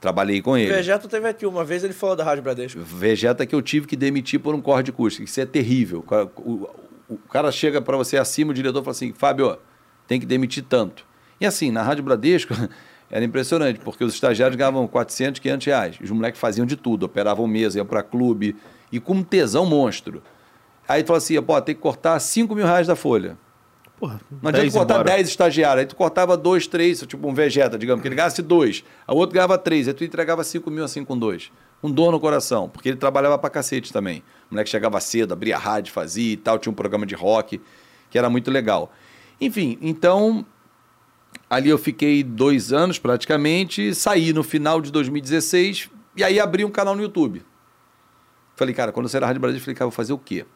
Trabalhei com O ele. Vegeta teve aqui uma vez, ele falou da Rádio Bradesco. Vegeta que eu tive que demitir por um corte de custo. Isso é terrível. O, o- o cara chega para você acima, o diretor fala assim, Fábio, tem que demitir tanto. E assim, na Rádio Bradesco, era impressionante, porque os estagiários ganhavam 400, 500 reais. Os moleques faziam de tudo, operavam mesa, iam para clube, e com um tesão monstro. Aí tu fala assim, pô, tem que cortar 5 mil reais da folha. Porra, Não adianta 10 cortar embora. 10 estagiários. Aí tu cortava dois, três, tipo um Vegeta, digamos, que ele ganhasse dois. A outro ganhava três. Aí tu entregava 5 mil assim com dois. Um dor no coração, porque ele trabalhava pra cacete também. O moleque chegava cedo, abria rádio, fazia e tal, tinha um programa de rock, que era muito legal. Enfim, então ali eu fiquei dois anos praticamente, saí no final de 2016 e aí abri um canal no YouTube. Falei, cara, quando eu saí da Rádio Brasil, eu falei, cara, vou fazer o quê?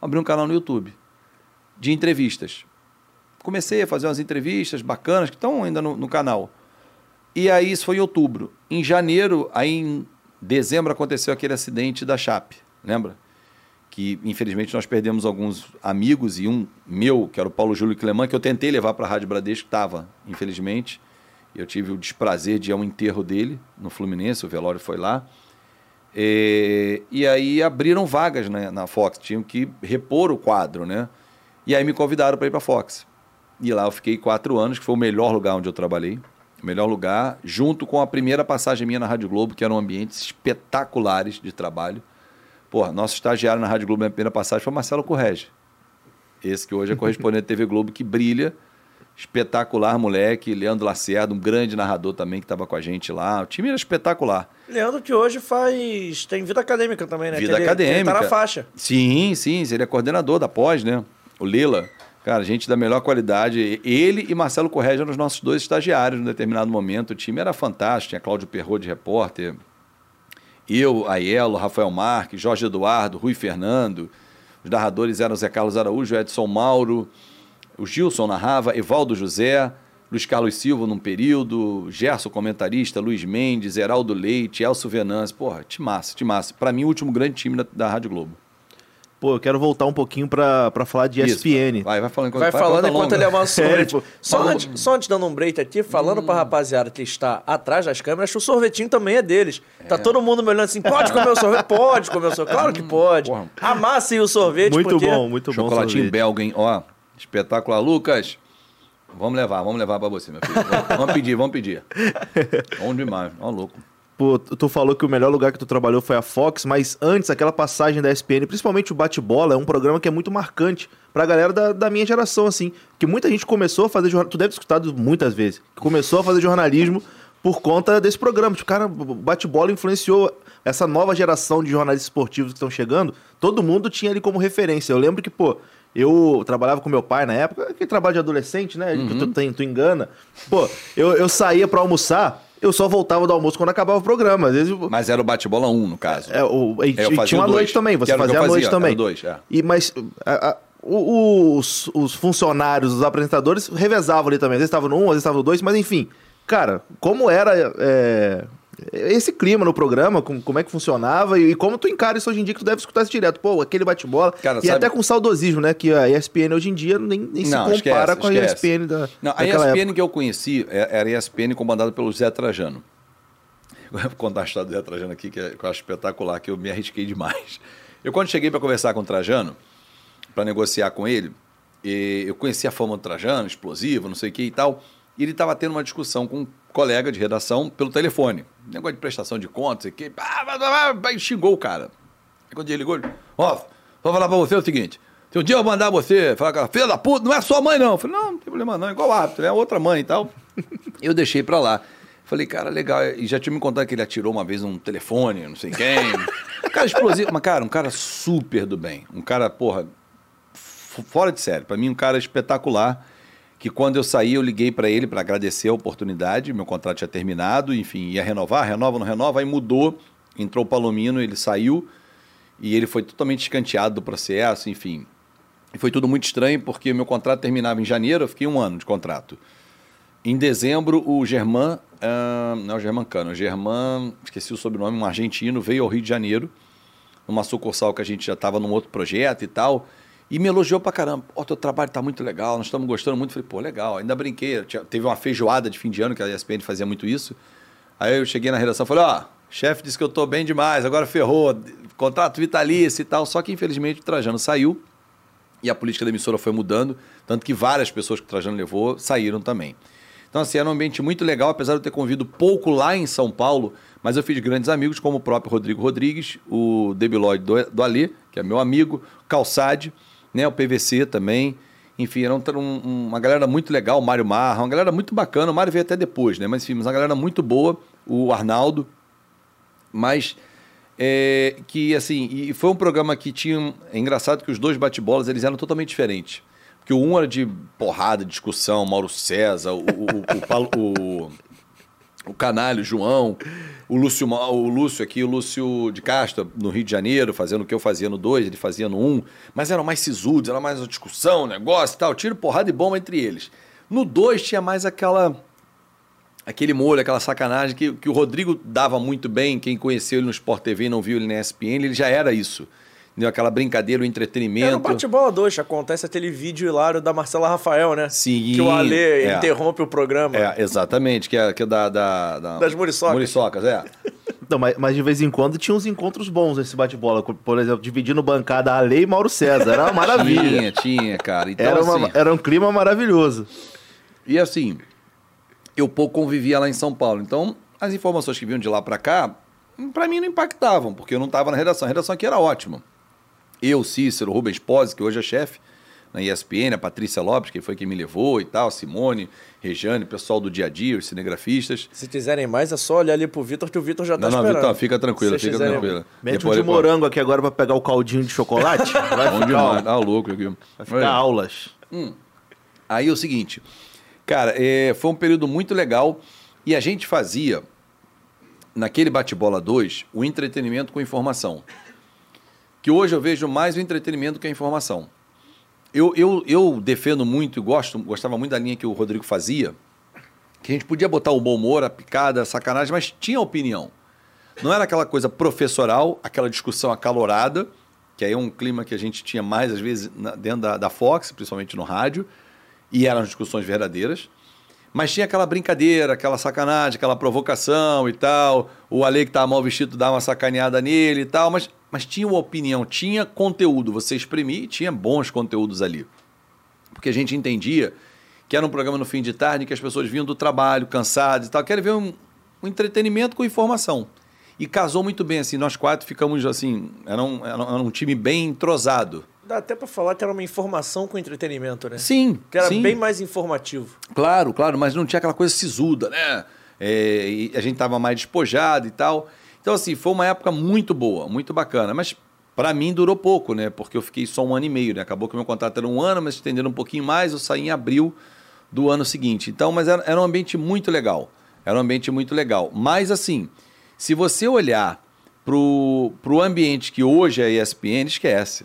Abri um canal no YouTube de entrevistas. Comecei a fazer umas entrevistas bacanas que estão ainda no, no canal. E aí isso foi em outubro. Em janeiro, aí em dezembro aconteceu aquele acidente da Chape, lembra? Que infelizmente nós perdemos alguns amigos e um meu, que era o Paulo Júlio Cleman, que eu tentei levar para a Rádio Bradesco, estava, infelizmente. Eu tive o desprazer de ir ao enterro dele no Fluminense, o velório foi lá. É, e aí abriram vagas na Fox, tinham que repor o quadro, né? E aí me convidaram para ir para a Fox. E lá eu fiquei quatro anos, que foi o melhor lugar onde eu trabalhei. O melhor lugar, junto com a primeira passagem minha na Rádio Globo, que eram ambientes espetaculares de trabalho. Pô, nosso estagiário na Rádio Globo, na primeira passagem, foi Marcelo Correge. Esse que hoje é correspondente da TV Globo, que brilha. Espetacular moleque. Leandro Lacerda, um grande narrador também que estava com a gente lá. O time era espetacular. Leandro que hoje faz... tem vida acadêmica também, né? Vida ele- acadêmica. Ele tá na faixa. Sim, sim, ele é coordenador da pós, né? O Lila. Cara, gente da melhor qualidade. Ele e Marcelo Correia eram os nossos dois estagiários num determinado momento. O time era fantástico. Tinha Cláudio Perrot de repórter. Eu, Aiello, Rafael Marques, Jorge Eduardo, Rui Fernando. Os narradores eram Zé Carlos Araújo, Edson Mauro, o Gilson narrava, Evaldo José, Luiz Carlos Silva num período, Gerson comentarista, Luiz Mendes, Heraldo Leite, Elcio Venâncio. Porra, timaço, timaço. Pra mim, o último grande time da, da Rádio Globo. Pô, eu quero voltar um pouquinho pra, pra falar de Isso, ESPN. Vai, vai falando enquanto Vai falando enquanto longa. ele É, sorvete. pô. Só Falou. antes, só antes dando um break aqui, falando pra rapaziada que está atrás das câmeras, que o sorvetinho também é deles. Tá todo mundo me olhando assim, pode comer o sorvete? Pode comer o sorvete. Claro que pode. Porra. Amassem o sorvete, Muito porque... bom, muito bom. Chocolatinho belga, hein? Ó, espetacular. Lucas, vamos levar, vamos levar pra você, meu filho. Vamos, vamos pedir, vamos pedir. Bom demais, ó, louco. Pô, tu falou que o melhor lugar que tu trabalhou foi a Fox, mas antes, aquela passagem da ESPN, principalmente o Bate-Bola, é um programa que é muito marcante pra galera da, da minha geração, assim. Que muita gente começou a fazer jornalismo. Tu deve ter escutado muitas vezes. Que começou a fazer jornalismo por conta desse programa. Tipo, cara, o Bate-Bola influenciou essa nova geração de jornalistas esportivos que estão chegando. Todo mundo tinha ali como referência. Eu lembro que, pô, eu trabalhava com meu pai na época, que trabalho de adolescente, né? Uhum. Tu, tu, tu engana. Pô, eu, eu saía pra almoçar, eu só voltava do almoço quando acabava o programa. Às vezes. Mas era o bate-bola 1, no caso. É, o, e, É, tinha uma noite também, você fazia a noite também. dois, é. E, mas a- a- os, os funcionários, os apresentadores revezavam ali também. Às vezes estavam no um, às vezes estavam no dois, mas enfim. Cara, como era é, esse clima no programa, com- como é que funcionava e, como tu encara isso hoje em dia que tu deve escutar isso direto. Pô, aquele bate-bola. Cara, E sabe- até com saudosismo, né? Que a ESPN hoje em dia nem, nem se Não, compara esquece, com a esquece. ESPN da, Não, a ESPN época. que eu conheci é- era a ESPN comandada pelo Zé Trajano. Eu vou contar a história do Zé Trajano aqui, que, é- que eu acho espetacular, que eu me arrisquei demais. Eu, quando cheguei para conversar com o Trajano, para negociar com ele, e eu conheci a fama do Trajano, explosivo, não sei o que e tal, e ele estava tendo uma discussão com colega de redação pelo telefone. Negócio de prestação de contas, que, e xingou o cara. Aí quando ele ligou, ó, vou falar para você o seguinte, se um dia eu mandar você falar com ela, filha da puta, não é sua mãe não. Eu falei, não, não tem problema não, é igual árbitro, é outra mãe e tal. Eu deixei pra lá. Falei, cara, legal. E já tinha me contado que ele atirou uma vez um telefone, não sei quem. cara explosivo. Mas, cara, um cara super do bem. Um cara, porra, fora de série. Pra mim, um cara espetacular. Que quando eu saí eu liguei para ele para agradecer a oportunidade, meu contrato tinha terminado, enfim, ia renovar, renova, não renova, aí mudou, entrou o Palomino, ele saiu e ele foi totalmente escanteado do processo, enfim. E foi tudo muito estranho porque meu contrato terminava em janeiro, eu fiquei um ano de contrato. Em dezembro, o Germán, uh, não é o Germán Cano, o Germán, esqueci o sobrenome, um argentino, veio ao Rio de Janeiro, numa sucursal que a gente já estava num outro projeto e tal, e me elogiou pra caramba. Ó, oh, teu trabalho tá muito legal, nós estamos gostando muito. Falei, pô, legal. Ainda brinquei. Teve uma feijoada de fim de ano, que a ESPN fazia muito isso. Aí eu cheguei na redação e falei, ó, oh, chefe disse que eu tô bem demais, agora ferrou, contrato vitalício e tal. Só que, infelizmente, o Trajano saiu e a política da emissora foi mudando, tanto que várias pessoas que o Trajano levou saíram também. Então, assim, era um ambiente muito legal, apesar de eu ter convido pouco lá em São Paulo, mas eu fiz grandes amigos, como o próprio Rodrigo Rodrigues, o Debiloid do, do Alê, que é meu amigo, Calçade, né, o PVC também. Enfim, era um, uma galera muito legal, o Mário Marra, uma galera muito bacana. O Mário veio até depois, né? Mas enfim, uma galera muito boa, o Arnaldo. Mas é, que assim, e foi um programa que tinha. É engraçado que os dois bate-bolas eles eram totalmente diferentes. Porque o um era de porrada, discussão, Mauro César, o, o, o, o, o Canalho, João, o Lúcio, o Lúcio aqui, o Lúcio de Castro, no Rio de Janeiro, fazendo o que eu fazia no 2, ele fazia no 1, um, mas eram mais sisudos, era mais uma discussão, negócio e tal, tiro, porrada e bomba entre eles. No 2 tinha mais aquela aquele molho, aquela sacanagem que, que o Rodrigo dava muito bem, quem conheceu ele no Sport TV e não viu ele na ESPN, ele já era isso entendeu? aquela brincadeira, o entretenimento. É no bate-bola 2, acontece aquele vídeo hilário da Marcela Rafael, né? Sim. Que o Ale é. interrompe o programa. É, exatamente, que é, que é da, da, da... Das muriçocas. Muriçocas, é. Não, mas, mas, de vez em quando tinha uns encontros bons nesse bate-bola. Por exemplo, dividindo bancada Ale e Mauro César. Era uma maravilha. tinha, tinha, cara. Então, era, uma, assim, era um clima maravilhoso. E assim, eu pouco convivia lá em São Paulo. Então, as informações que vinham de lá para cá, para mim não impactavam, porque eu não estava na redação. A redação aqui era ótima. Eu, Cícero, Rubens Pose, que hoje é chefe na ESPN, a Patrícia Lopes, que foi quem me levou e tal, Simone, Rejane, pessoal do dia a dia, os cinegrafistas. Se quiserem mais, é só olhar ali pro Vitor, que o Vitor já tá não, não, Vitor, fica tranquilo, fica tranquilo. Mete depois, um de morango aqui agora para pegar o caldinho de chocolate. Vai Bom ficar, demais. Ah, louco aqui. Vai ficar aulas. Hum. Aí é o seguinte, cara, é, foi um período muito legal e a gente fazia, naquele bate-bola 2, o entretenimento com informação que hoje eu vejo mais o entretenimento que a informação. Eu, eu, eu defendo muito e gosto, gostava muito da linha que o Rodrigo fazia, que a gente podia botar o bom humor, a picada, a sacanagem, mas tinha opinião. Não era aquela coisa professoral, aquela discussão acalorada, que aí é um clima que a gente tinha mais, às vezes, dentro da, da Fox, principalmente no rádio, e eram discussões verdadeiras. Mas tinha aquela brincadeira, aquela sacanagem, aquela provocação e tal. O Ale que estava mal vestido dá uma sacaneada nele e tal. Mas mas tinha uma opinião, tinha conteúdo. Você exprimia e tinha bons conteúdos ali. Porque a gente entendia que era um programa no fim de tarde que as pessoas vinham do trabalho, cansadas e tal, querem ver um, um entretenimento com informação. E casou muito bem, assim, nós quatro ficamos, assim, era um, era um time bem entrosado. Dá até para falar que era uma informação com entretenimento, né? Sim. Que era sim. bem mais informativo. Claro, claro, mas não tinha aquela coisa sisuda, né? É, a gente tava mais despojado e tal. Então, assim, foi uma época muito boa, muito bacana. Mas para mim durou pouco, né? Porque eu fiquei só um ano e meio, né? Acabou que o meu contrato era um ano, mas estendendo um pouquinho mais, eu saí em abril do ano seguinte. Então, mas era, era um ambiente muito legal. Era um ambiente muito legal. Mas, assim, se você olhar pro, pro ambiente que hoje é a ESPN, esquece.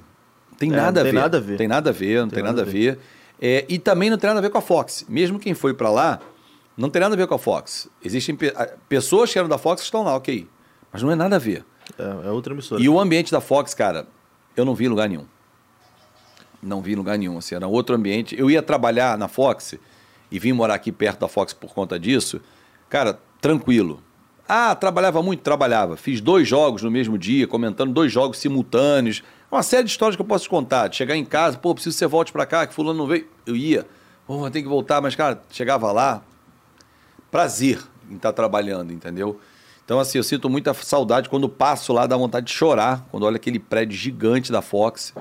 Tem É, nada a tem ver. nada a ver. Tem nada a ver, não tem, nada, a ver. É, e também não tem nada a ver com a Fox. Mesmo quem foi para lá, não tem nada a ver com a Fox. Existem pe- pessoas que eram da Fox que estão lá, ok. Mas não é nada a ver. É, é outra emissora. E o ambiente da Fox, cara, eu não vi em lugar nenhum. Não vi em lugar nenhum. Assim, era outro ambiente. Eu ia trabalhar na Fox e vim morar aqui perto da Fox por conta disso. Cara, tranquilo. Ah, trabalhava muito? Trabalhava. Fiz dois jogos no mesmo dia, comentando dois jogos simultâneos. Uma série de histórias que eu posso te contar. De chegar em casa, pô, preciso que você volte pra cá, que fulano não veio. Eu ia. Pô, tem que voltar. Mas, cara, chegava lá, prazer em estar trabalhando, entendeu? Então, assim, eu sinto muita saudade quando passo lá, dá vontade de chorar, quando olho aquele prédio gigante da Fox.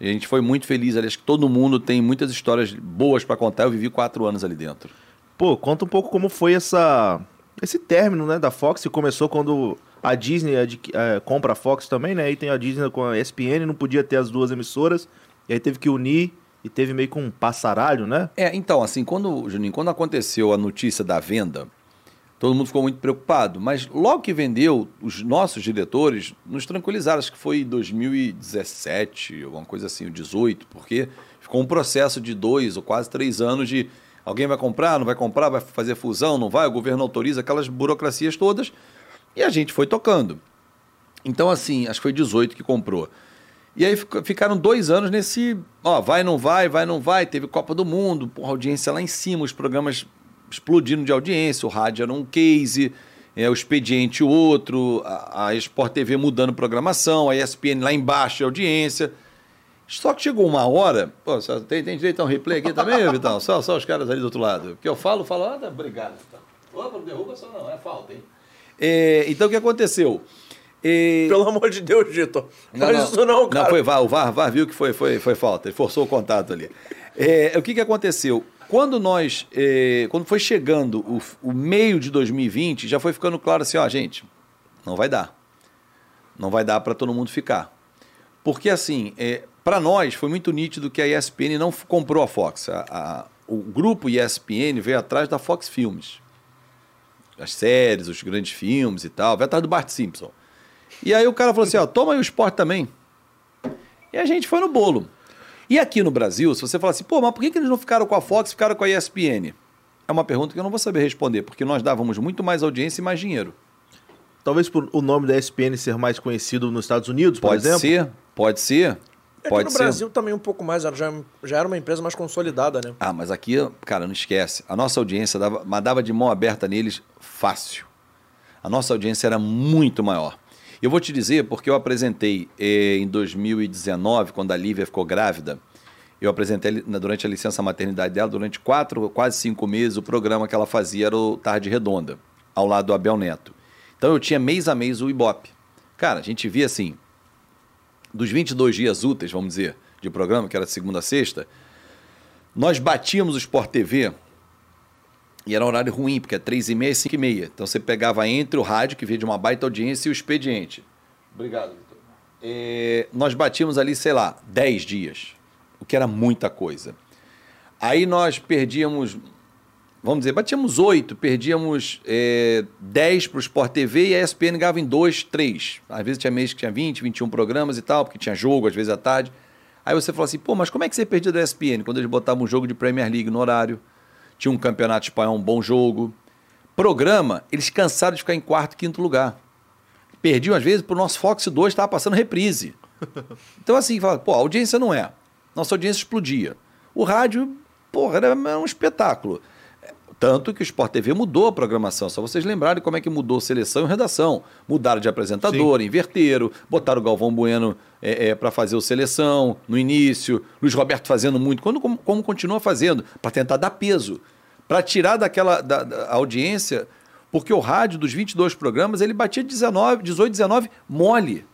E a gente foi muito feliz ali. Acho que todo mundo tem muitas histórias boas para contar. Eu vivi quatro anos ali dentro. Pô, conta um pouco como foi essa esse término, né, da Fox. Começou quando a Disney eh, compra a Fox também, né? Aí tem a Disney com a ESPN, não podia ter as duas emissoras. E aí teve que unir e teve meio que um passaralho, né? É, então, assim, quando, Juninho, quando aconteceu a notícia da venda, todo mundo ficou muito preocupado. Mas logo que vendeu, os nossos diretores nos tranquilizaram. Acho que foi em 2017, alguma coisa assim, 18, porque ficou um processo de dois ou quase três anos de alguém vai comprar, não vai comprar, vai fazer fusão, não vai, o governo autoriza aquelas burocracias todas. E a gente foi tocando. Então, assim, acho que foi 18 que comprou. E aí ficaram dois anos nesse, ó, vai, não vai, vai, não vai. Teve Copa do Mundo, porra, audiência lá em cima, os programas explodindo de audiência, o rádio era um case, é, o expediente outro, a, a Sport TV mudando programação, a ESPN lá embaixo de audiência. Só que chegou uma hora. Pô, só tem, tem direito a um replay aqui também, Vitão? Só, só os caras ali do outro lado. Porque eu falo, falo, ah, tá, obrigado. Opa, não derruba só não, é falta, hein? É, então o que aconteceu? E... Pelo amor de Deus, Dito. Não, faz não, isso não, cara. Não, foi VAR. O VAR, VAR viu que foi, foi, foi falta. Ele forçou o contato ali. É, o que, que aconteceu? Quando nós. É, quando foi chegando o, o, meio de 2020, já foi ficando claro assim, ó, gente, não vai dar. Não vai dar para todo mundo ficar. Porque, assim, é, para nós foi muito nítido que a ESPN não comprou a Fox. A, a, o grupo ESPN veio atrás da Fox Filmes. As séries, os grandes filmes e tal. Veio atrás do Bart Simpson. E aí o cara falou assim: ó, toma aí o esporte também. E a gente foi no bolo. E aqui no Brasil, se você falar assim, pô, mas por que, que eles não ficaram com a Fox, ficaram com a ESPN? É uma pergunta que eu não vou saber responder, porque nós dávamos muito mais audiência e mais dinheiro. Talvez por o nome da ESPN ser mais conhecido nos Estados Unidos, por pode exemplo? Pode ser, pode ser. É pode no ser. Brasil também um pouco mais, já, já era uma empresa mais consolidada, né? Ah, mas aqui, cara, não esquece. A nossa audiência dava, dava de mão aberta neles fácil. A nossa audiência era muito maior. Eu vou te dizer porque eu apresentei eh, em 2019, quando a Lívia ficou grávida, eu apresentei durante a licença maternidade dela, durante quatro, quase cinco meses, o programa que ela fazia era o Tarde Redonda, ao lado do Abel Neto. Então eu tinha mês a mês o Ibope. Cara, a gente via assim, dos 22 dias úteis, vamos dizer, de programa, que era de segunda a sexta, nós batíamos o Sport TV e era um horário ruim, porque é 3 e meia e 5 e meia. Então você pegava entre o rádio, que veio de uma baita audiência, e o expediente. Obrigado, Vitor. É, nós batíamos ali, sei lá, 10 dias, o que era muita coisa. Aí nós perdíamos, vamos dizer, batíamos 8, perdíamos é, 10 para o Sport TV e a ESPN ganhava em 2, 3. Às vezes tinha mês que tinha 20, 21 programas e tal, porque tinha jogo, às vezes à tarde. Aí você falou assim, pô, mas como é que você perdia da ESPN quando eles botavam um jogo de Premier League no horário? tinha um campeonato espanhol, um bom jogo. Programa, eles cansaram de ficar em quarto, quinto lugar. Perdiam, às vezes, para o nosso Fox 2 estava passando reprise. Então, assim, fala, pô, a audiência não é. Nossa audiência explodia. O rádio, porra, era um espetáculo. Tanto que o Sport TV mudou a programação. Só vocês lembrarem como é que mudou seleção e redação. Mudaram de apresentador, Sim. inverteram, botaram o Galvão Bueno é, é, para fazer o seleção no início, Luiz Roberto fazendo muito, quando, como, como continua fazendo, para tentar dar peso, para tirar daquela da, da audiência, porque o rádio dos 22 programas ele batia 19, 18, 19 mole.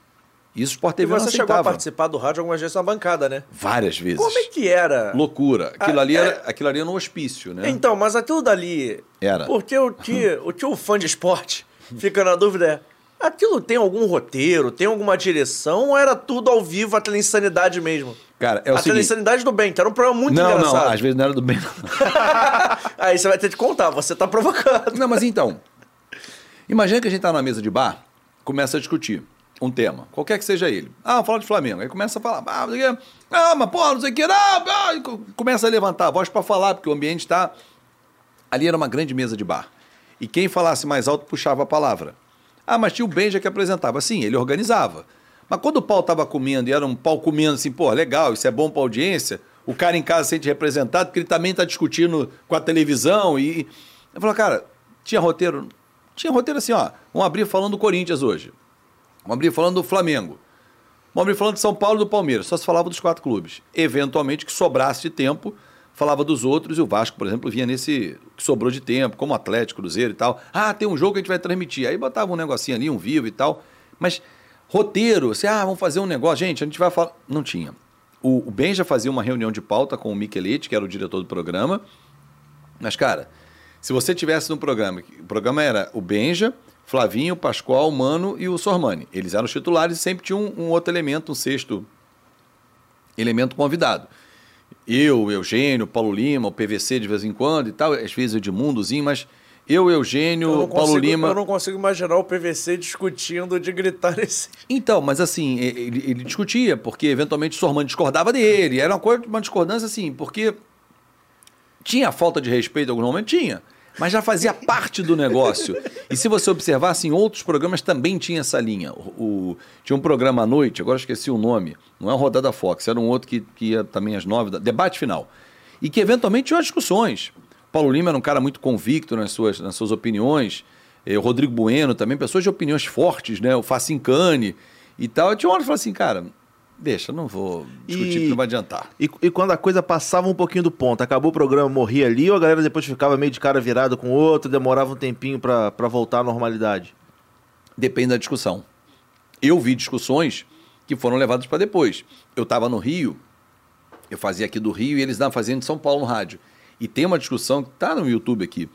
Isso o Sport TV e você chegou a participar do rádio algumas vezes na bancada, né? Várias vezes. Como é que era? Loucura. Aquilo, ah, ali, era, é... aquilo ali era no hospício, né? Então, mas aquilo dali... Era. Porque o tio, o tio fã de esporte fica na dúvida é... Aquilo tem algum roteiro, tem alguma direção ou era tudo ao vivo, aquela insanidade mesmo? Cara, é o aquela insanidade do bem, que era um programa muito não, engraçado. Não, às vezes não era do bem. Aí você vai ter que contar, você tá provocando. Não, mas então... Imagina que a gente tá numa mesa de bar, começa a discutir um tema, qualquer que seja ele. Ah, fala de Flamengo. Aí começa a falar, ah, não sei o que, ah mas porra, não sei o que, ah, ah, começa a levantar a voz para falar, porque o ambiente está. Ali era uma grande mesa de bar. E quem falasse mais alto puxava a palavra. Ah, mas tinha o Benja que apresentava. Sim, ele organizava. Mas quando o pau estava comendo e era um pau comendo assim, pô, legal, isso é bom para audiência, o cara em casa se sente representado, porque ele também está discutindo com a televisão. E. Eu falo, cara, tinha roteiro. Tinha roteiro assim, ó. Vamos abrir falando do Corinthians hoje. Vamos abrir falando do Flamengo. Vamos abrir falando de São Paulo e do Palmeiras. Só se falava dos quatro clubes. Eventualmente, que sobrasse de tempo, falava dos outros. E o Vasco, por exemplo, vinha nesse que sobrou de tempo, como Atlético, Cruzeiro e tal. Ah, tem um jogo que a gente vai transmitir. Aí botava um negocinho ali, um vivo e tal. Mas roteiro, assim, ah, vamos fazer um negócio. Gente, a gente vai falar. Não tinha. O, o Ben já fazia uma reunião de pauta com o Micheletti, que era o diretor do programa. Mas, cara, se você tivesse no programa, o programa era o Benja, Flavinho, Pascoal, Mano e o Sormani. Eles eram os titulares e sempre tinha um, um outro elemento, um sexto elemento convidado. Eu, Eugênio, Paulo Lima, o PVC de vez em quando e tal, às vezes o Edmundozinho, mas eu, Eugênio, Eu Paulo consigo- Lima. Eu não consigo imaginar o PVC discutindo de gritar esse. Então, mas assim, ele, ele discutia, porque eventualmente sua irmã discordava dele. Era uma, coisa, uma discordância assim, porque tinha falta de respeito em algum momento? Tinha. Mas já fazia parte do negócio. E se você observasse, em outros programas também tinha essa linha. O, o- tinha um programa à noite, agora esqueci o nome. Não é a Rodada Fox, era um outro que, que ia também às nove, da, debate final. E que eventualmente tinha discussões. Paulo Lima era um cara muito convicto nas suas, nas suas opiniões. Eh, O Rodrigo Bueno também, pessoas de opiniões fortes, né? O Facincani e tal. Tinha uma hora que falei assim, cara, deixa, não vou discutir, E- porque não vai adiantar. E, e quando a coisa passava um pouquinho do ponto, acabou o programa, morria ali, ou a galera depois ficava meio de cara virado com o outro, demorava um tempinho pra voltar à normalidade? Depende da discussão. Eu vi discussões que foram levadas para depois. Eu estava no Rio, eu fazia aqui do Rio e eles estavam fazendo de São Paulo no rádio. E tem uma discussão que está no YouTube aqui,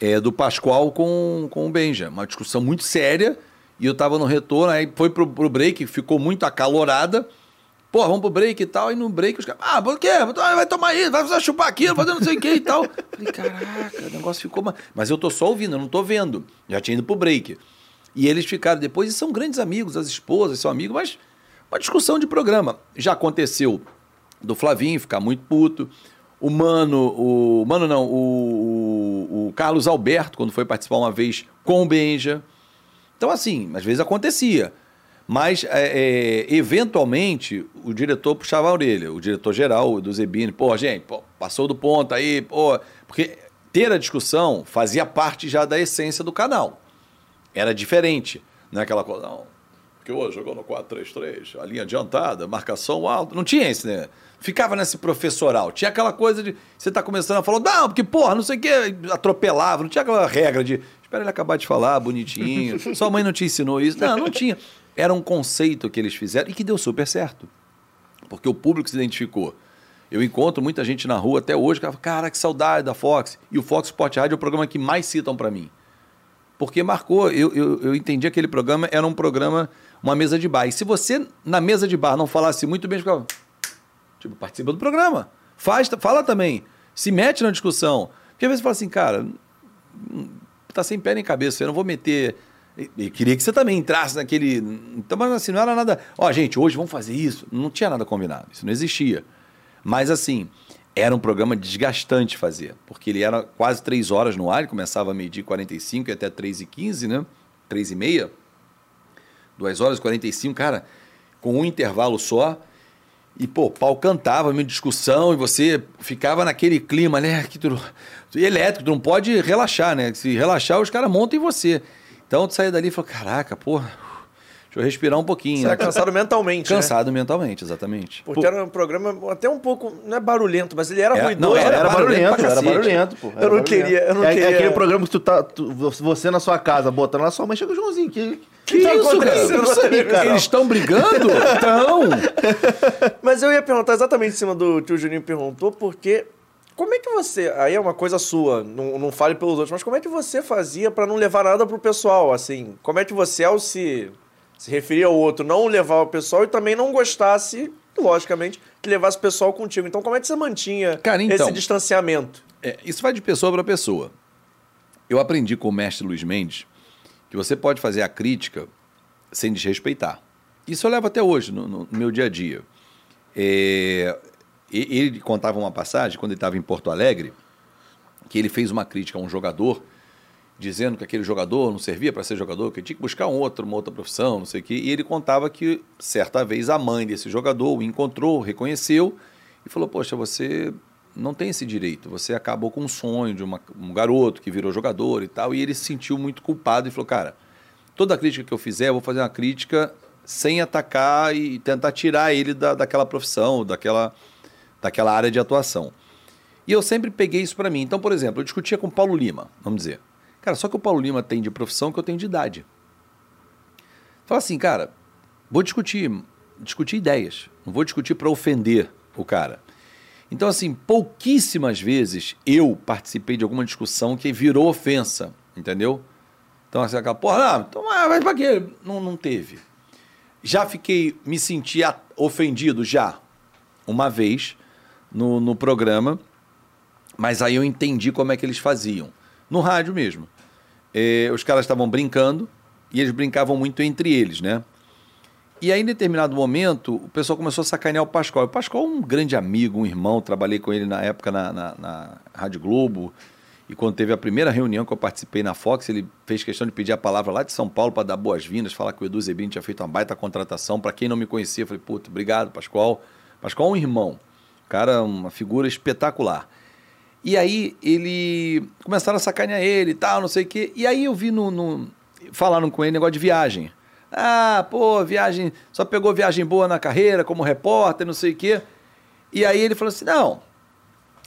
é do Pascoal com, com o Benja. Uma discussão muito séria. E eu estava no retorno, aí foi pro, pro break, ficou muito acalorada. Pô, vamos pro break e tal. E no break os caras, ah, por quê? Vai tomar isso, vai chupar aquilo, fazer não sei o que e tal. Falei, caraca, o negócio ficou. ma- Mas eu tô só ouvindo, eu não tô vendo. Já tinha ido pro break. E eles ficaram depois, e são grandes amigos, as esposas são amigos, mas uma discussão de programa. Já aconteceu do Flavinho ficar muito puto. O Mano, o Mano não, o, o- o Carlos Alberto, quando foi participar uma vez com o Benja. Então, assim, às vezes acontecia. Mas, é, é, eventualmente, o diretor puxava a orelha, o diretor geral do Zebini. Pô, gente, pô, passou do ponto aí, pô. Porque ter a discussão fazia parte já da essência do canal. Era diferente. Não é aquela coisa, não. Porque hoje jogou no 4-3-3, a linha adiantada, marcação alta. Não tinha isso, né? Ficava nesse professoral. Tinha aquela coisa de. Você tá começando a falar, não, porque, porra, não sei o quê, atropelava. Não tinha aquela regra de. Espera ele acabar de falar, bonitinho. Sua mãe não te ensinou isso. Não, não tinha. Era um conceito que eles fizeram e que deu super certo. Porque o público se identificou. Eu encontro muita gente na rua até hoje que fala, cara, que saudade da Fox. E o Fox Sport Rádio é o programa que mais citam para mim. Porque marcou, eu, eu, eu entendi aquele programa era um programa, uma mesa de bar. E se você, na mesa de bar, não falasse muito bem, ficava, tipo, participa do programa. Faz, fala também. Se mete na discussão. Porque às vezes você fala assim, cara, hum, tá sem pé nem cabeça, eu não vou meter. E- queria que você também entrasse naquele. Então, mas assim, não era nada. Ó, gente, hoje vamos fazer isso. Não tinha nada combinado, isso não existia. Mas assim, era um programa desgastante fazer, porque ele era quase três horas no ar, ele começava a medir 45 e até 3 e 15, né? 3 e meia. 2 horas e 45, cara, com um intervalo só. E, pô, o pau cantava, meio discussão, e você ficava naquele clima, né? Que tu, tu- elétrico, tu não pode relaxar, né? Se relaxar, os caras montam em você. Então, tu saía dali e falou: caraca, porra, deixa eu respirar um pouquinho. Você né? era cansado mentalmente, né? Cansado mentalmente, exatamente. Porque era um programa até um pouco, não é barulhento, mas ele era Era- ruidoso. não, era Era barulhento era barulhento, pô. Eu Era não barulhento. queria- eu não é, é queria- aquele programa que tu tá, tu- você na sua casa, botando lá, sua mãe chega o Joãozinho, que, Que tá isso, acontecendo cara? Eles estão brigando? Estão. Mas eu ia perguntar exatamente em cima do que o Juninho perguntou, porque como é que você. Aí é uma coisa sua, não, não fale pelos outros, mas como é que você fazia pra não levar nada pro pessoal, assim? Como é que você, ao se, se referir ao outro, não levar o pessoal e também não gostasse, logicamente, que levasse o pessoal contigo? Então, como é que você mantinha Cara, então- esse distanciamento? É, isso vai de pessoa para pessoa. Eu aprendi com o mestre Luiz Mendes que você pode fazer a crítica sem desrespeitar. Isso eu levo até hoje no, no meu dia a dia. É, ele contava uma passagem, quando ele estava em Porto Alegre, que ele fez uma crítica a um jogador, dizendo que aquele jogador não servia para ser jogador, que tinha que buscar um outro, uma outra profissão, não sei o quê. E ele contava que, certa vez, a mãe desse jogador o encontrou, reconheceu e falou: Poxa, você não tem esse direito. Você acabou com um sonho de uma- um garoto que virou jogador e tal. E ele se sentiu muito culpado e falou: Cara, toda crítica que eu fizer, eu vou fazer uma crítica sem atacar e tentar tirar ele da, daquela profissão, daquela, daquela área de atuação. E eu sempre peguei isso para mim. Então, por exemplo, eu discutia com o Paulo Lima, vamos dizer. Cara, só que o Paulo Lima tem de profissão que eu tenho de idade. Fala assim, cara, vou discutir, discutir ideias. Não vou discutir para ofender o cara. Então, assim, pouquíssimas vezes eu participei de alguma discussão que virou ofensa, entendeu? Então, assim, aquela, porra, não, então, ah, mas pra quê? Não, não teve. Já fiquei, me senti ofendido já, uma vez, no, no programa, mas aí eu entendi como é que eles faziam. No rádio mesmo. É, os caras estavam brincando e eles brincavam muito entre eles, né? E aí, em determinado momento, o pessoal começou a sacanear o Pascoal. O Pascoal é um grande amigo, um irmão, trabalhei com ele na época na, na, na Rádio Globo. E quando teve a primeira reunião que eu participei na Fox, ele fez questão de pedir a palavra lá de São Paulo para dar boas-vindas, falar que o Edu Zebini tinha feito uma baita contratação. Para quem não me conhecia, eu falei, puta, obrigado, Pascoal. Pascoal é um irmão, cara, uma figura espetacular. E aí ele começaram a sacanear ele e tal, não sei o quê. E aí eu vi no, no falaram com ele negócio de viagem. Ah, pô, viagem, só pegou viagem boa na carreira como repórter, não sei o quê. E aí ele falou assim: não,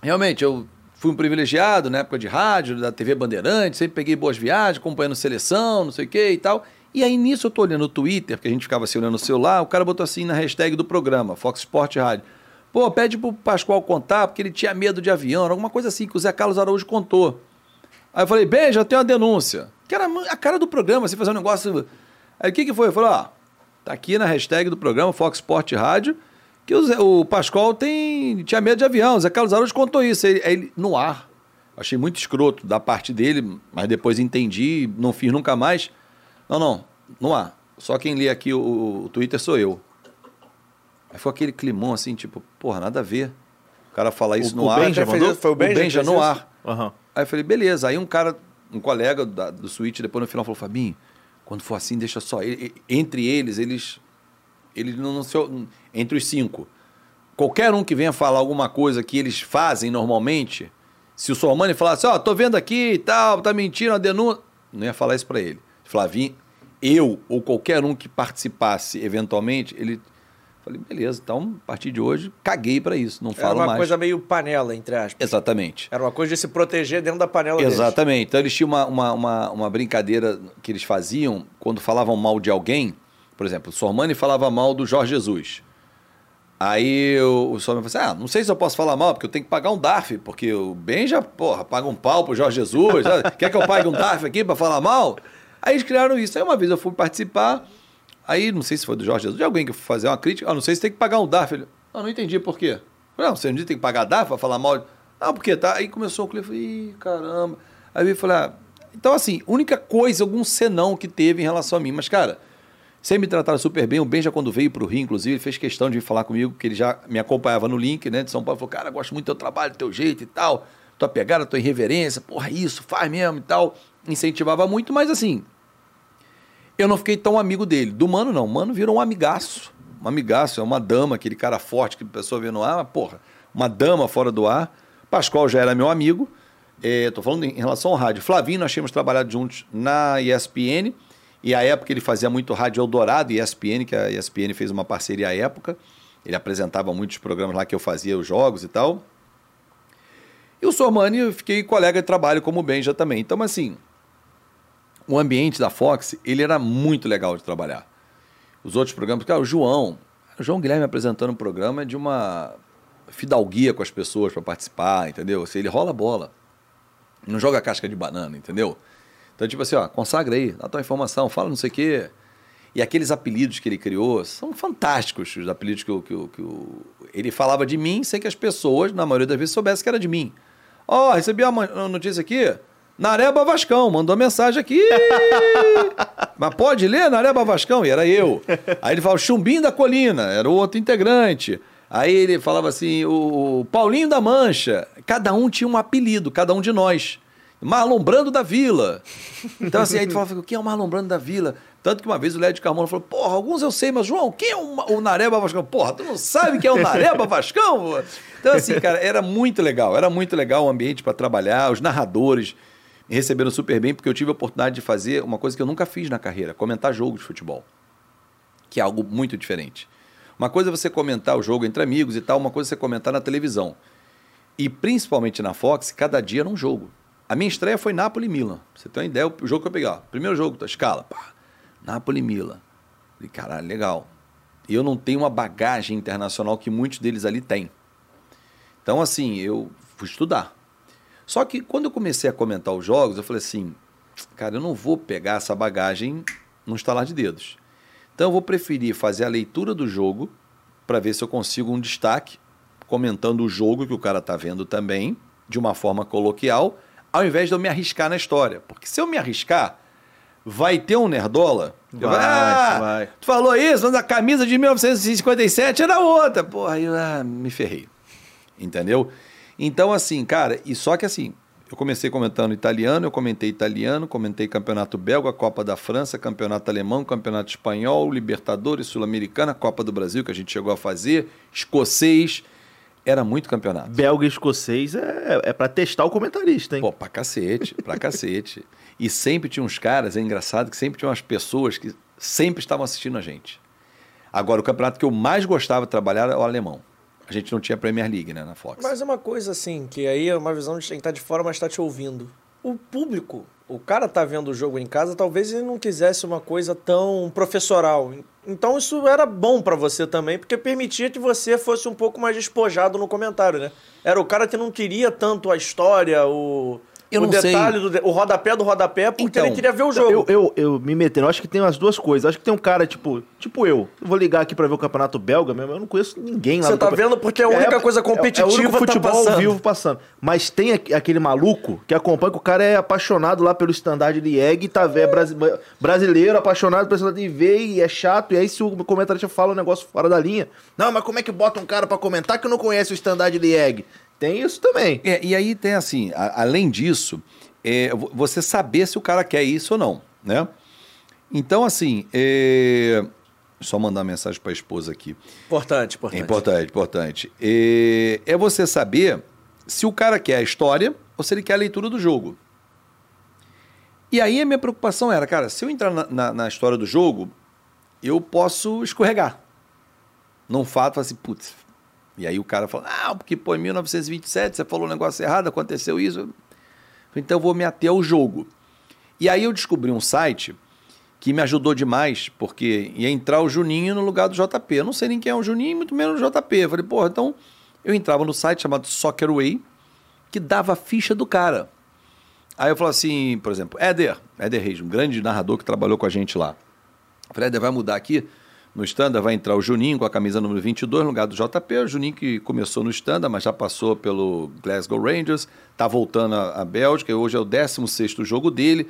realmente, eu fui um privilegiado na época de rádio, da TV Bandeirante, sempre peguei boas viagens, acompanhando seleção, não sei o quê e tal. E aí nisso eu tô olhando o Twitter, porque a gente ficava se olhando no celular, o cara botou assim na hashtag do programa, Fox Sport Rádio. Pô, pede pro Pascoal contar, porque ele tinha medo de avião, alguma coisa assim, que o Zé Carlos Araújo contou. Aí eu falei, bem, já tenho uma denúncia. Que era a cara do programa, você fazer um negócio Aí o que, que foi? Eu falei, ó, tá aqui na hashtag do programa Fox Sport Rádio, que o, Zé, o Pascoal tem, tinha medo de avião. O Zé Carlos Araújo contou isso. Aí, ele, no ar. Achei muito escroto da parte dele, mas depois entendi, não fiz nunca mais. Não, não, no ar. Só quem lê aqui o, o Twitter sou eu. Aí foi aquele climão assim, tipo, porra, nada a ver. O cara falar isso O- no o ar. Benja já fez-? Foi o Benja que Benja no isso? ar. Aham. Aí eu falei, beleza. Aí um cara, um colega da- do Switch, depois no final falou, Fabinho, quando for assim, deixa só. ele- entre eles, eles. Eles não, não se. Entre os cinco. Qualquer um que venha falar alguma coisa que eles fazem normalmente, se o Sormani falasse, ó, tô vendo aqui e tal, tá mentindo, a denúncia. Não ia falar isso pra ele. Flavinho, eu ou qualquer um que participasse eventualmente, ele. Falei, beleza, então, a partir de hoje, caguei pra isso, não Era falo uma mais. coisa meio panela, entre aspas. Exatamente. Era uma coisa de se proteger dentro da panela deles. Exatamente. Então eles tinham uma, uma, uma, uma brincadeira que eles faziam quando falavam mal de alguém. Por exemplo, o Sormani falava mal do Jorge Jesus. Aí o, o Sormani falou assim: ah, não sei se eu posso falar mal, porque eu tenho que pagar um DARF, porque o Ben já, porra, paga um pau pro Jorge Jesus. Quer que eu pague um DARF aqui para falar mal? Aí eles criaram isso. Aí uma vez eu fui participar, aí não sei se foi do Jorge Jesus, de alguém que foi fazer uma crítica, ah, não sei se tem que pagar um DARF. Ele, não, não entendi por quê. Não, você não que tem que pagar DARF para falar mal? Não, porque tá. Aí começou o falei, ih, caramba. Aí eu falei, ah, então assim, única coisa, algum senão que teve em relação a mim. Mas, cara, sempre me trataram super bem. O Ben já quando veio pro Rio, inclusive, ele fez questão de vir falar comigo, porque ele já me acompanhava no link, né, de São Paulo. Falou, cara, gosto muito do teu trabalho, do teu jeito e tal. Tua pegada, tua irreverência, porra, isso, faz mesmo e tal. Incentivava muito, mas assim, eu não fiquei tão amigo dele. Do Mano, não. O Mano virou um amigaço. Um amigaço, é uma dama, aquele cara forte que a pessoa vê no ar, porra, uma dama fora do ar. Pascoal já era meu amigo. Estou falando em relação ao rádio. Flavinho, nós tínhamos trabalhado juntos na ESPN. E a época ele fazia muito Rádio Eldorado e ESPN, que a ESPN fez uma parceria à época. Ele apresentava muitos programas lá que eu fazia os jogos e tal. E o Sormani, eu fiquei colega de trabalho como Benja também. Então, assim, o ambiente da Fox, ele era muito legal de trabalhar. Os outros programas, cara, o João, o João Guilherme apresentando um programa de uma fidalguia com as pessoas para participar, entendeu? Assim, ele rola bola. Não joga casca de banana, entendeu? Então, tipo assim, ó, consagra aí, dá tua informação, fala não sei o quê. E aqueles apelidos que ele criou são fantásticos, os apelidos que, o- que, o- que o- ele falava de mim sem que as pessoas, na maioria das vezes, soubessem que era de mim. Ó, recebi uma uma notícia aqui, Nareba Vascão, mandou mensagem aqui. Mas pode ler Nareba Vascão? E era eu. Aí ele falava Chumbinho da Colina, era o outro integrante. Aí ele falava assim, o Paulinho da Mancha. Cada um tinha um apelido, cada um de nós. Marlon Brando da Vila. Então, assim, aí tu falava, quem é o Marlon Brando da Vila? Tanto que uma vez o Léo de Carmona falou, porra, alguns eu sei, mas João, quem é o, o Nareba Vascão? Porra, tu não sabe quem é o Nareba Vascão? Então, assim, cara, era muito legal, era muito legal o ambiente para trabalhar, os narradores receberam super bem, porque eu tive a oportunidade de fazer uma coisa que eu nunca fiz na carreira, comentar jogo de futebol, que é algo muito diferente. Uma coisa é você comentar o jogo entre amigos e tal, uma coisa é você comentar na televisão. E principalmente na Fox, cada dia era um jogo. A minha estreia foi Napoli e Milan. Pra Você tem uma ideia, o jogo que eu peguei, ó, primeiro jogo da escala, pá, Napoli e Milan. Falei, caralho, legal. E eu não tenho uma bagagem internacional que muitos deles ali têm. Então, assim, eu fui estudar. Só que quando eu comecei a comentar os jogos, eu falei assim, cara, eu não vou pegar essa bagagem num estalar de dedos. Então eu vou preferir fazer a leitura do jogo para ver se eu consigo um destaque comentando o jogo que o cara tá vendo também, de uma forma coloquial, ao invés de eu me arriscar na história. Porque se eu me arriscar, vai ter um nerdola. Vai, vou, ah, vai. tu falou isso, mas a camisa de 1957 era outra. Porra, aí eu ah, me ferrei. Entendeu? Então, assim, cara, e só que assim, eu comecei comentando italiano, eu comentei italiano, comentei campeonato belga, Copa da França, campeonato alemão, campeonato espanhol, Libertadores, Sul-Americana, Copa do Brasil, que a gente chegou a fazer, escocês. Era muito campeonato. Belga e escocês é, é para testar o comentarista, hein? Pô, pra cacete, pra cacete. E sempre tinha uns caras, é engraçado que sempre tinha umas pessoas que sempre estavam assistindo a gente. Agora, o campeonato que eu mais gostava de trabalhar era o alemão. A gente não tinha Premier League, né, na Fox. Mas é uma coisa assim, que aí é uma visão de quem tá de fora, mas tá te ouvindo. O público, o cara tá vendo o jogo em casa, talvez ele não quisesse uma coisa tão professoral. Então isso era bom pra você também, porque permitia que você fosse um pouco mais despojado no comentário, né? Era o cara que não queria tanto a história, o, Eu o não sei. detalhe, do de- o rodapé do rodapé, porque Então, ele queria ver o jogo. Eu, eu, eu me metendo, eu acho que tem as duas coisas. Eu acho que tem um cara, tipo, tipo eu. Eu vou ligar aqui pra ver o campeonato belga mesmo. Eu não conheço ninguém lá Você tá campeonato. vendo porque é a única coisa competitiva é, é o único tá futebol passando. ao vivo passando. Mas tem aqu- aquele maluco que acompanha que o cara é apaixonado lá pelo Standard Liège, tá é brasi- brasileiro, apaixonado pelo Standard Liège e é chato. E aí se o comentarista fala um negócio fora da linha, não, mas como é que bota um cara pra comentar que não conhece o Standard Liège? Tem isso também. É, e aí tem assim, a- além disso, é, vo- você saber se o cara quer isso ou não, né? Então, assim, é... só mandar uma mensagem para a esposa aqui. Importante, É importante. importante, importante. É, é você saber se o cara quer a história ou se ele quer a leitura do jogo. E aí a minha preocupação era, cara, se eu entrar na, na- na história do jogo, eu posso escorregar. Num fato, falar assim, putz. E aí o cara fala, ah, porque pô, em 1927 você falou um negócio errado, aconteceu isso. Então eu vou me ater ao jogo. E aí eu descobri um site que me ajudou demais, porque ia entrar o Juninho no lugar do JP. Eu não sei nem quem é o Juninho, muito menos o JP. Eu falei, porra, então eu entrava no site chamado Soccerway, que dava a ficha do cara. Aí eu falava assim, por exemplo, Éder, Éder Reis, um grande narrador que trabalhou com a gente lá. Eu falei, Éder, vai mudar aqui no standard, vai entrar o Juninho com a camisa número 22 no lugar do JP. O Juninho que começou no standard, mas já passou pelo Glasgow Rangers, tá voltando à Bélgica, hoje é o 16º jogo dele,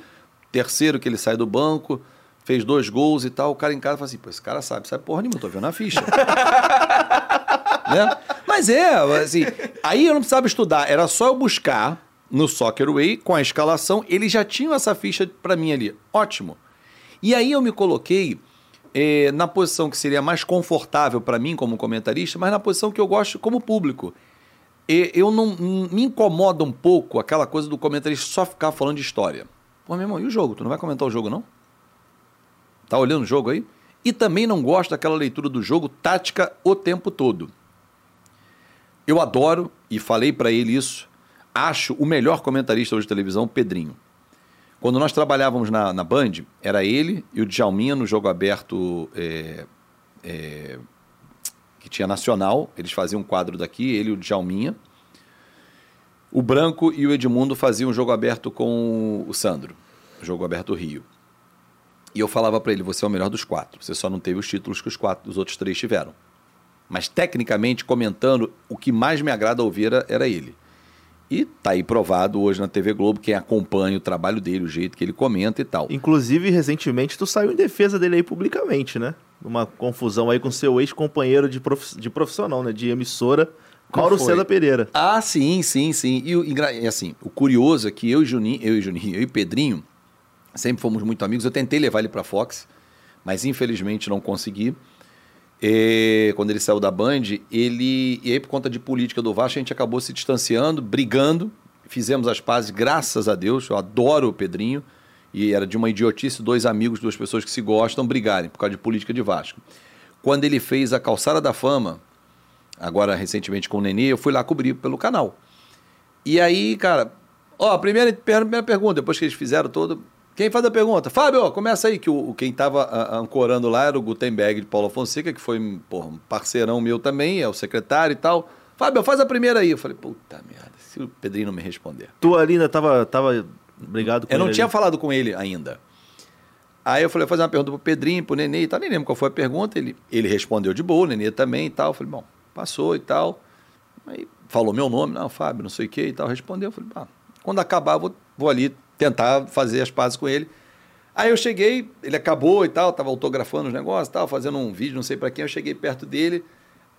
terceiro que ele sai do banco, fez dois gols e tal. O cara em casa fala assim, pô, esse cara sabe, sabe porra nenhuma, tô vendo a ficha. né? Mas é, assim, aí eu não precisava estudar, era só eu buscar no Soccerway com a escalação, eles já tinham essa ficha pra mim ali. Ótimo. E aí eu me coloquei eh, na posição que seria mais confortável pra mim como comentarista, mas na posição que eu gosto como público. E eu não me incomoda um pouco aquela coisa do comentarista só ficar falando de história. Pô, meu irmão, e o jogo? Tu não vai comentar o jogo, não? Tá olhando o jogo aí? E também não gosto daquela leitura do jogo tática o tempo todo. Eu adoro, e falei pra ele isso, acho o melhor comentarista hoje de televisão, Pedrinho. Quando nós trabalhávamos na, na Band, era ele e o Djalminha no jogo aberto é, é, que tinha nacional. Eles faziam um quadro daqui, ele e o Djalminha. O Branco e o Edmundo faziam um jogo aberto com o Sandro, jogo aberto Rio. E eu falava pra ele: você é o melhor dos quatro. Você só não teve os títulos que os quatro, os outros três tiveram. Mas tecnicamente, comentando, o que mais me agrada ouvir era, era ele. E tá aí provado hoje na TV Globo, quem acompanha o trabalho dele, o jeito que ele comenta e tal. Inclusive, recentemente, tu saiu em defesa dele aí publicamente, né? Uma confusão aí com seu ex-companheiro de, prof... de profissional, né? De emissora, Mauro? César Pereira. Ah, sim, sim, sim. E, e assim, o curioso é que eu e Juninho, eu e Juninho, eu e Pedrinho, sempre fomos muito amigos. Eu tentei levar ele pra Fox, mas infelizmente não consegui. E, quando ele saiu da Band, ele. E aí, por conta de política do Vasco, a gente acabou se distanciando, brigando. Fizemos as pazes, graças a Deus. Eu adoro o Pedrinho. E era de uma idiotice, dois amigos, duas pessoas que se gostam, brigarem por causa de política de Vasco. Quando ele fez a Calçada da Fama, agora recentemente com o Nenê, eu fui lá cobrir pelo canal. E aí, cara, ó, primeira, primeira pergunta, depois que eles fizeram todo. Quem faz a pergunta? Fábio, começa aí, que o, quem tava a- ancorando lá era o Gutenberg de Paulo Fonseca, que foi porra, um parceirão meu também, é o secretário e tal. Fábio, faz a primeira aí. Eu falei, puta merda, se o Pedrinho não me responder. Tu ali ainda tava, tava brigado com Eu não ele tinha ali. falado com ele ainda. Aí eu falei, vou fazer uma pergunta pro Pedrinho, pro Nenê e tal. Nem lembro qual foi a pergunta. Ele, ele respondeu de boa, o Nenê também e tal. Eu falei, bom, passou e tal. Aí falou meu nome, não, Fábio, não sei o que e tal. Respondeu, eu falei, pá, quando acabar, vou, vou ali tentar fazer as pazes com ele. Aí eu cheguei, ele acabou e tal, tava autografando os negócios e tal, fazendo um vídeo, não sei para quem, eu cheguei perto dele.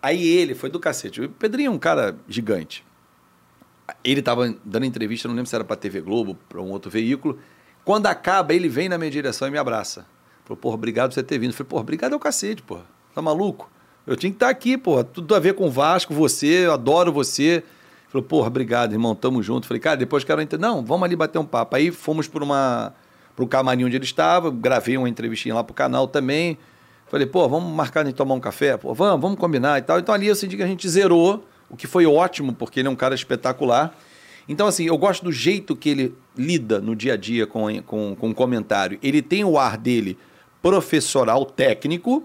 Aí ele foi do cacete. O Pedrinho é um cara gigante. Ele tava dando entrevista, não lembro se era pra TV Globo, para um outro veículo. Quando acaba, ele vem na minha direção e me abraça. Falou, porra, obrigado por você ter vindo. Eu falei, porra, obrigado é o cacete, porra. Tá maluco? Eu tinha que estar aqui, porra. Tudo a ver com o Vasco, você, eu adoro você. Falou, porra, obrigado, irmão, tamo junto. Falei, cara, depois quero entender. Não, vamos ali bater um papo. Aí fomos para uma pro camarim onde ele estava, gravei uma entrevistinha lá pro canal também. Falei, pô, vamos marcar de tomar um café? Pô, vamos, vamos combinar e tal. Então ali eu senti que a gente zerou, o que foi ótimo, porque ele é um cara espetacular. Então, assim, eu gosto do jeito que ele lida no dia a dia com, com, com comentário. Ele tem o ar dele professoral, técnico,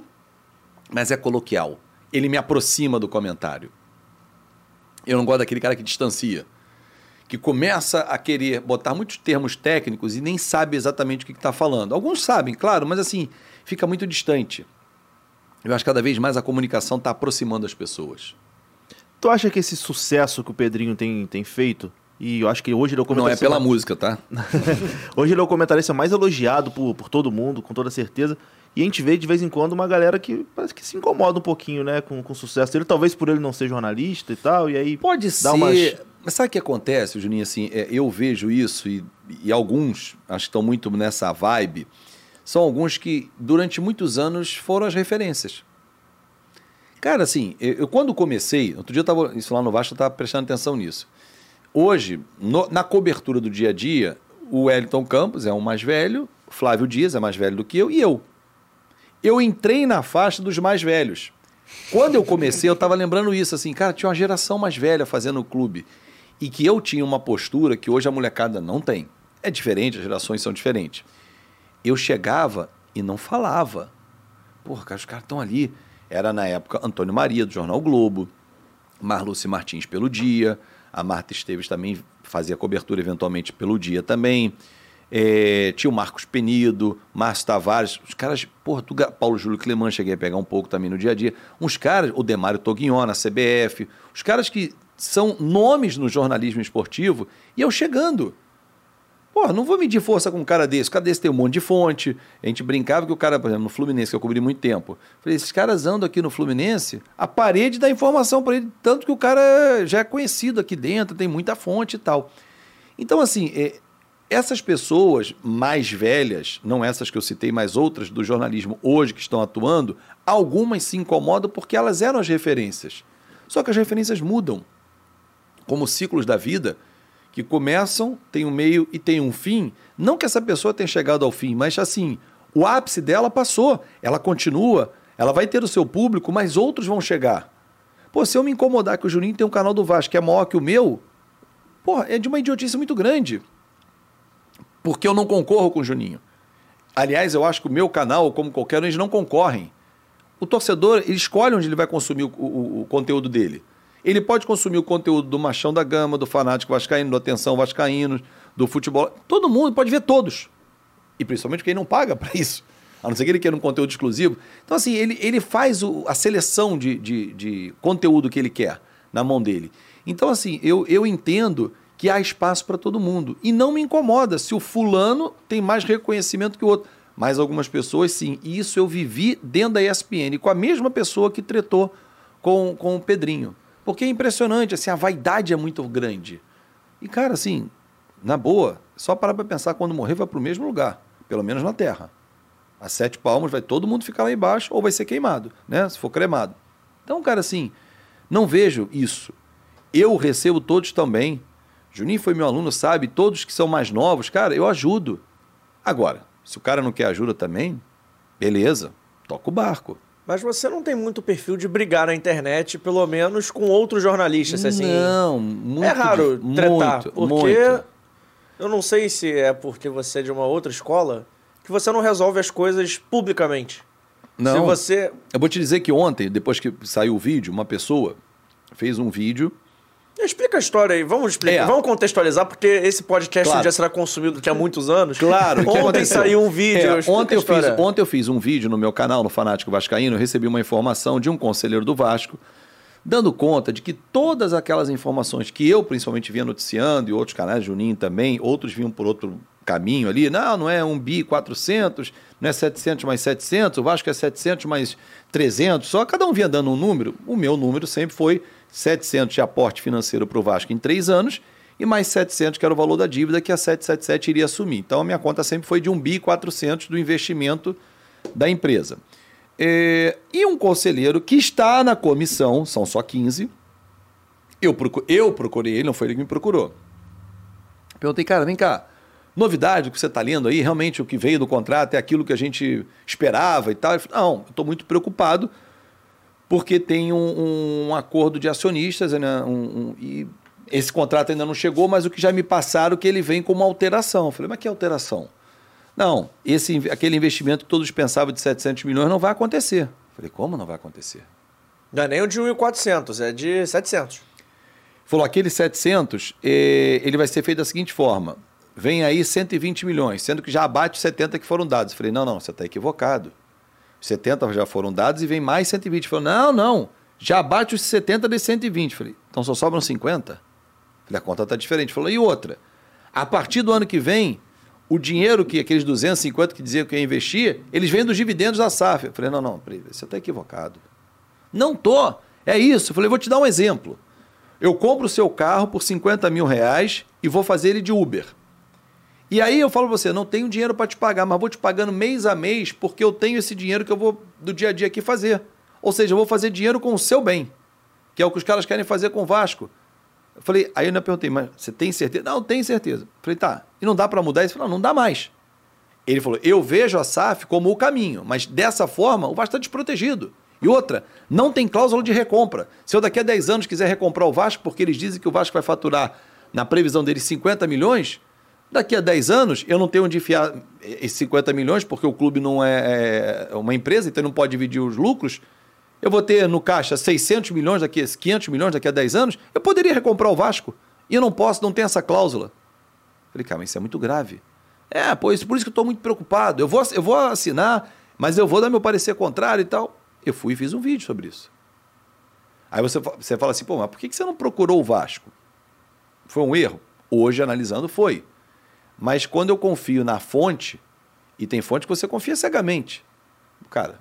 mas é coloquial. Ele me aproxima do comentário. Eu não gosto daquele cara que distancia que começa a querer botar muitos termos técnicos e nem sabe exatamente o que está falando. Alguns sabem, claro, mas assim, fica muito distante. Eu acho que cada vez mais a comunicação está aproximando as pessoas. Tu acha que esse sucesso que o Pedrinho tem, tem feito, e eu acho que hoje ele é o Não é pela mais... música, tá? hoje ele é o comentarista mais elogiado por, por todo mundo, com toda certeza. E a gente vê de vez em quando uma galera que parece que se incomoda um pouquinho, né, com, com o sucesso dele. Talvez por ele não ser jornalista e tal, e aí... Pode ser... Umas... Mas sabe o que acontece, Juninho? Assim, é, eu vejo isso e, e alguns, acho que estão muito nessa vibe, são alguns que durante muitos anos foram as referências. Cara, assim, eu, eu quando comecei, outro dia eu estava, isso lá no Vasco, eu estava prestando atenção nisso. Hoje, no, na cobertura do dia a dia, o Wellington Campos é o mais velho, Flávio Dias é mais velho do que eu e eu. Eu entrei na faixa dos mais velhos. Quando eu comecei, eu estava lembrando isso, assim, cara, tinha uma geração mais velha fazendo o clube e que eu tinha uma postura que hoje a molecada não tem. É diferente, as gerações são diferentes. Eu chegava e não falava. Porra, cara, os caras estão ali. Era na época Antônio Maria, do Jornal Globo, Marluce Martins pelo Dia, a Marta Esteves também fazia cobertura eventualmente pelo Dia também. É, tinha o Marcos Penido, Márcio Tavares, os caras, porra, Paulo Júlio Cleman, cheguei a pegar um pouco também no dia a dia. Uns caras, o Demário Toguion na CBF, os caras que são nomes no jornalismo esportivo, e eu chegando. Pô, não vou medir força com um cara desse. O cara desse tem um monte de fonte. A gente brincava que o cara, por exemplo, no Fluminense, que eu cobri muito tempo. Falei, esses caras andam aqui no Fluminense, a parede dá informação para ele, tanto que o cara já é conhecido aqui dentro, tem muita fonte e tal. Então, assim, é, essas pessoas mais velhas, não essas que eu citei, mas outras do jornalismo hoje que estão atuando, algumas se incomodam porque elas eram as referências. Só que as referências mudam como ciclos da vida que começam, tem um meio e tem um fim. Não que essa pessoa tenha chegado ao fim, mas assim, o ápice dela passou, ela continua, ela vai ter o seu público, mas outros vão chegar. Pô, se eu me incomodar que o Juninho tem um canal do Vasco que é maior que o meu, pô, é de uma idiotice muito grande. Porque eu não concorro com o Juninho. Aliás, eu acho que o meu canal, como qualquer um, eles não concorrem. O torcedor, ele escolhe onde ele vai consumir o, o, o conteúdo dele. Ele pode consumir o conteúdo do Machão da Gama, do Fanático Vascaíno, do Atenção Vascaíno, do futebol. Todo mundo pode ver todos. E principalmente quem não paga para isso. A não ser que ele queira um conteúdo exclusivo. Então, assim, ele, ele faz o, a seleção de, de, de conteúdo que ele quer na mão dele. Então, assim, eu, eu entendo que há espaço para todo mundo. E não me incomoda se o fulano tem mais reconhecimento que o outro. Mas algumas pessoas, sim. E isso eu vivi dentro da ESPN, com a mesma pessoa que tretou com, com o Pedrinho. Porque é impressionante, assim, a vaidade é muito grande. E, cara, assim, na boa, só parar para pensar, quando morrer vai para o mesmo lugar, pelo menos na Terra. A sete palmos vai todo mundo ficar lá embaixo ou vai ser queimado, né? Se for cremado. Então, cara, assim, não vejo isso. Eu recebo todos também. Juninho foi meu aluno, sabe? Todos que são mais novos, cara, eu ajudo. Agora, se o cara não quer ajuda também, beleza, toca o barco. Mas você não tem muito perfil de brigar na internet, pelo menos com outros jornalistas, assim. Não, muito. É raro de, tretar, muito, porque muito. eu não sei se é porque você é de uma outra escola que você não resolve as coisas publicamente. Não. Se você Eu vou te dizer que ontem, depois que saiu o vídeo, uma pessoa fez um vídeo Explica a história aí, vamos explicar, É. vamos contextualizar, porque esse podcast Claro. já será consumido daqui a muitos anos. Claro, Ontem saiu um vídeo. É, ontem, eu fiz, ontem eu fiz um vídeo no meu canal, no Fanático Vascaíno, eu recebi uma informação de um conselheiro do Vasco, dando conta de que todas aquelas informações que eu principalmente via noticiando e outros canais, Juninho também, outros vinham por outro caminho ali, não, não é um bi 400, não é 700 mais 700, o Vasco é 700 mais 300, só cada um vinha dando um número, o meu número sempre foi 700 de aporte financeiro para o Vasco em três anos e mais 700 que era o valor da dívida que a 777 iria assumir. Então a minha conta sempre foi de um bi 400 do investimento da empresa. É, e um conselheiro que está na comissão, são só 15, eu, procurei, eu procurei ele, não foi ele que me procurou. Perguntei, cara, vem cá, novidade que você está lendo aí, realmente o que veio do contrato é aquilo que a gente esperava e tal? Falou, não, eu estou muito preocupado porque tem um, um acordo de acionistas né, um, um, e esse contrato ainda não chegou, mas o que já me passaram é que ele vem com uma alteração. Eu falei, mas que alteração? Não, esse, aquele investimento que todos pensavam de 700 milhões não vai acontecer. Falei, como não vai acontecer? Não é nem o de 1.400, é de 700. Falou, aquele 700, eh, ele vai ser feito da seguinte forma. Vem aí 120 milhões, sendo que já abate 70 que foram dados. Falei, não, não, você está equivocado. 70 já foram dados e vem mais 120. Falou, não, não, já abate os 70 de 120. Falei, então só sobram 50? Falei, a conta está diferente. Falou, e outra? A partir do ano que vem, o dinheiro que aqueles 250 que diziam que ia investir, eles vêm dos dividendos da SAF. Eu falei, não, não, você está equivocado. Não tô. É isso. Eu falei, vou te dar um exemplo. Eu compro o seu carro por 50 mil reais e vou fazer ele de Uber. E aí eu falo pra você, não tenho dinheiro para te pagar, mas vou te pagando mês a mês porque eu tenho esse dinheiro que eu vou do dia a dia aqui fazer. Ou seja, eu vou fazer dinheiro com o seu bem, que é o que os caras querem fazer com o Vasco. Eu falei, aí eu ainda perguntei, mas você tem certeza? Não, tenho certeza. Eu falei, tá, e não dá para mudar isso? Falei, não, não dá mais. Ele falou, eu vejo a SAF como o caminho, mas dessa forma o Vasco está desprotegido. E outra, não tem cláusula de recompra. Se eu daqui a 10 anos quiser recomprar o Vasco, porque eles dizem que o Vasco vai faturar, na previsão deles, 50 milhões, daqui a 10 anos eu não tenho onde enfiar esses 50 milhões, porque o clube não é, é uma empresa, então não pode dividir os lucros eu vou ter no caixa 600 milhões daqui, 500 milhões daqui a 10 anos, eu poderia recomprar o Vasco. E eu não posso, não tem essa cláusula. Falei, cara, mas isso é muito grave. É, por isso, por isso que eu estou muito preocupado. Eu vou, eu vou assinar, mas eu vou dar meu parecer contrário e tal. Eu fui e fiz um vídeo sobre isso. Aí você, você fala assim, pô, mas por que você não procurou o Vasco? Foi um erro? Hoje, analisando, foi. Mas quando eu confio na fonte, e tem fonte que você confia cegamente. Cara,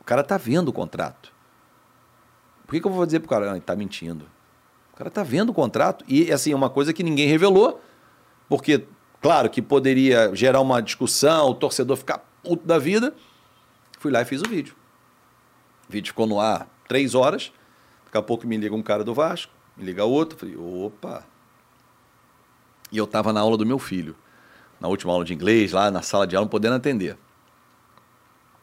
o cara tá vendo o contrato. Por que, que eu vou dizer pro cara, ah, ele tá mentindo? O cara tá vendo o contrato. E, assim, é uma coisa que ninguém revelou, porque, claro, que poderia gerar uma discussão, o torcedor ficar puto da vida. Fui lá e fiz o vídeo. O vídeo ficou no ar três horas. Daqui a pouco me liga um cara do Vasco, me liga outro. Falei, opa. E eu tava na aula do meu filho. Na última aula de inglês, lá na sala de aula, podendo atender.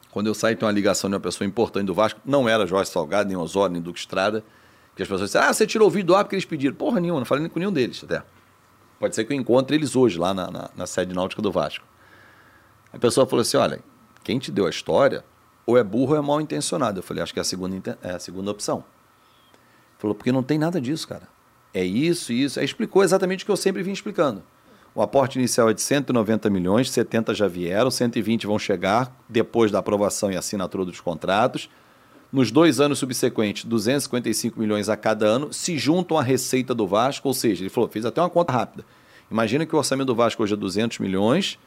Quando eu saio, tem uma ligação de uma pessoa importante do Vasco, não era Jorge Salgado, nem Osório, nem Duque Estrada, que as pessoas disseram, ah, você tirou o vídeo do ar porque eles pediram. Porra nenhuma, não falei nem com nenhum deles até. Pode ser que eu encontre eles hoje lá na, na, na sede náutica do Vasco. A pessoa falou assim, olha, quem te deu a história, ou é burro ou é mal intencionado. Eu falei, acho que é a segunda, é a segunda opção. Falou, porque não tem nada disso, cara. É isso, isso. Aí explicou exatamente o que eu sempre vim explicando. O aporte inicial é de 190 milhões, 70 já vieram, 120 vão chegar depois da aprovação e assinatura dos contratos. Nos dois anos subsequentes, 255 milhões a cada ano se juntam à receita do Vasco, ou seja, ele falou, fez até uma conta rápida. Imagina que o orçamento do Vasco hoje é 200 milhões,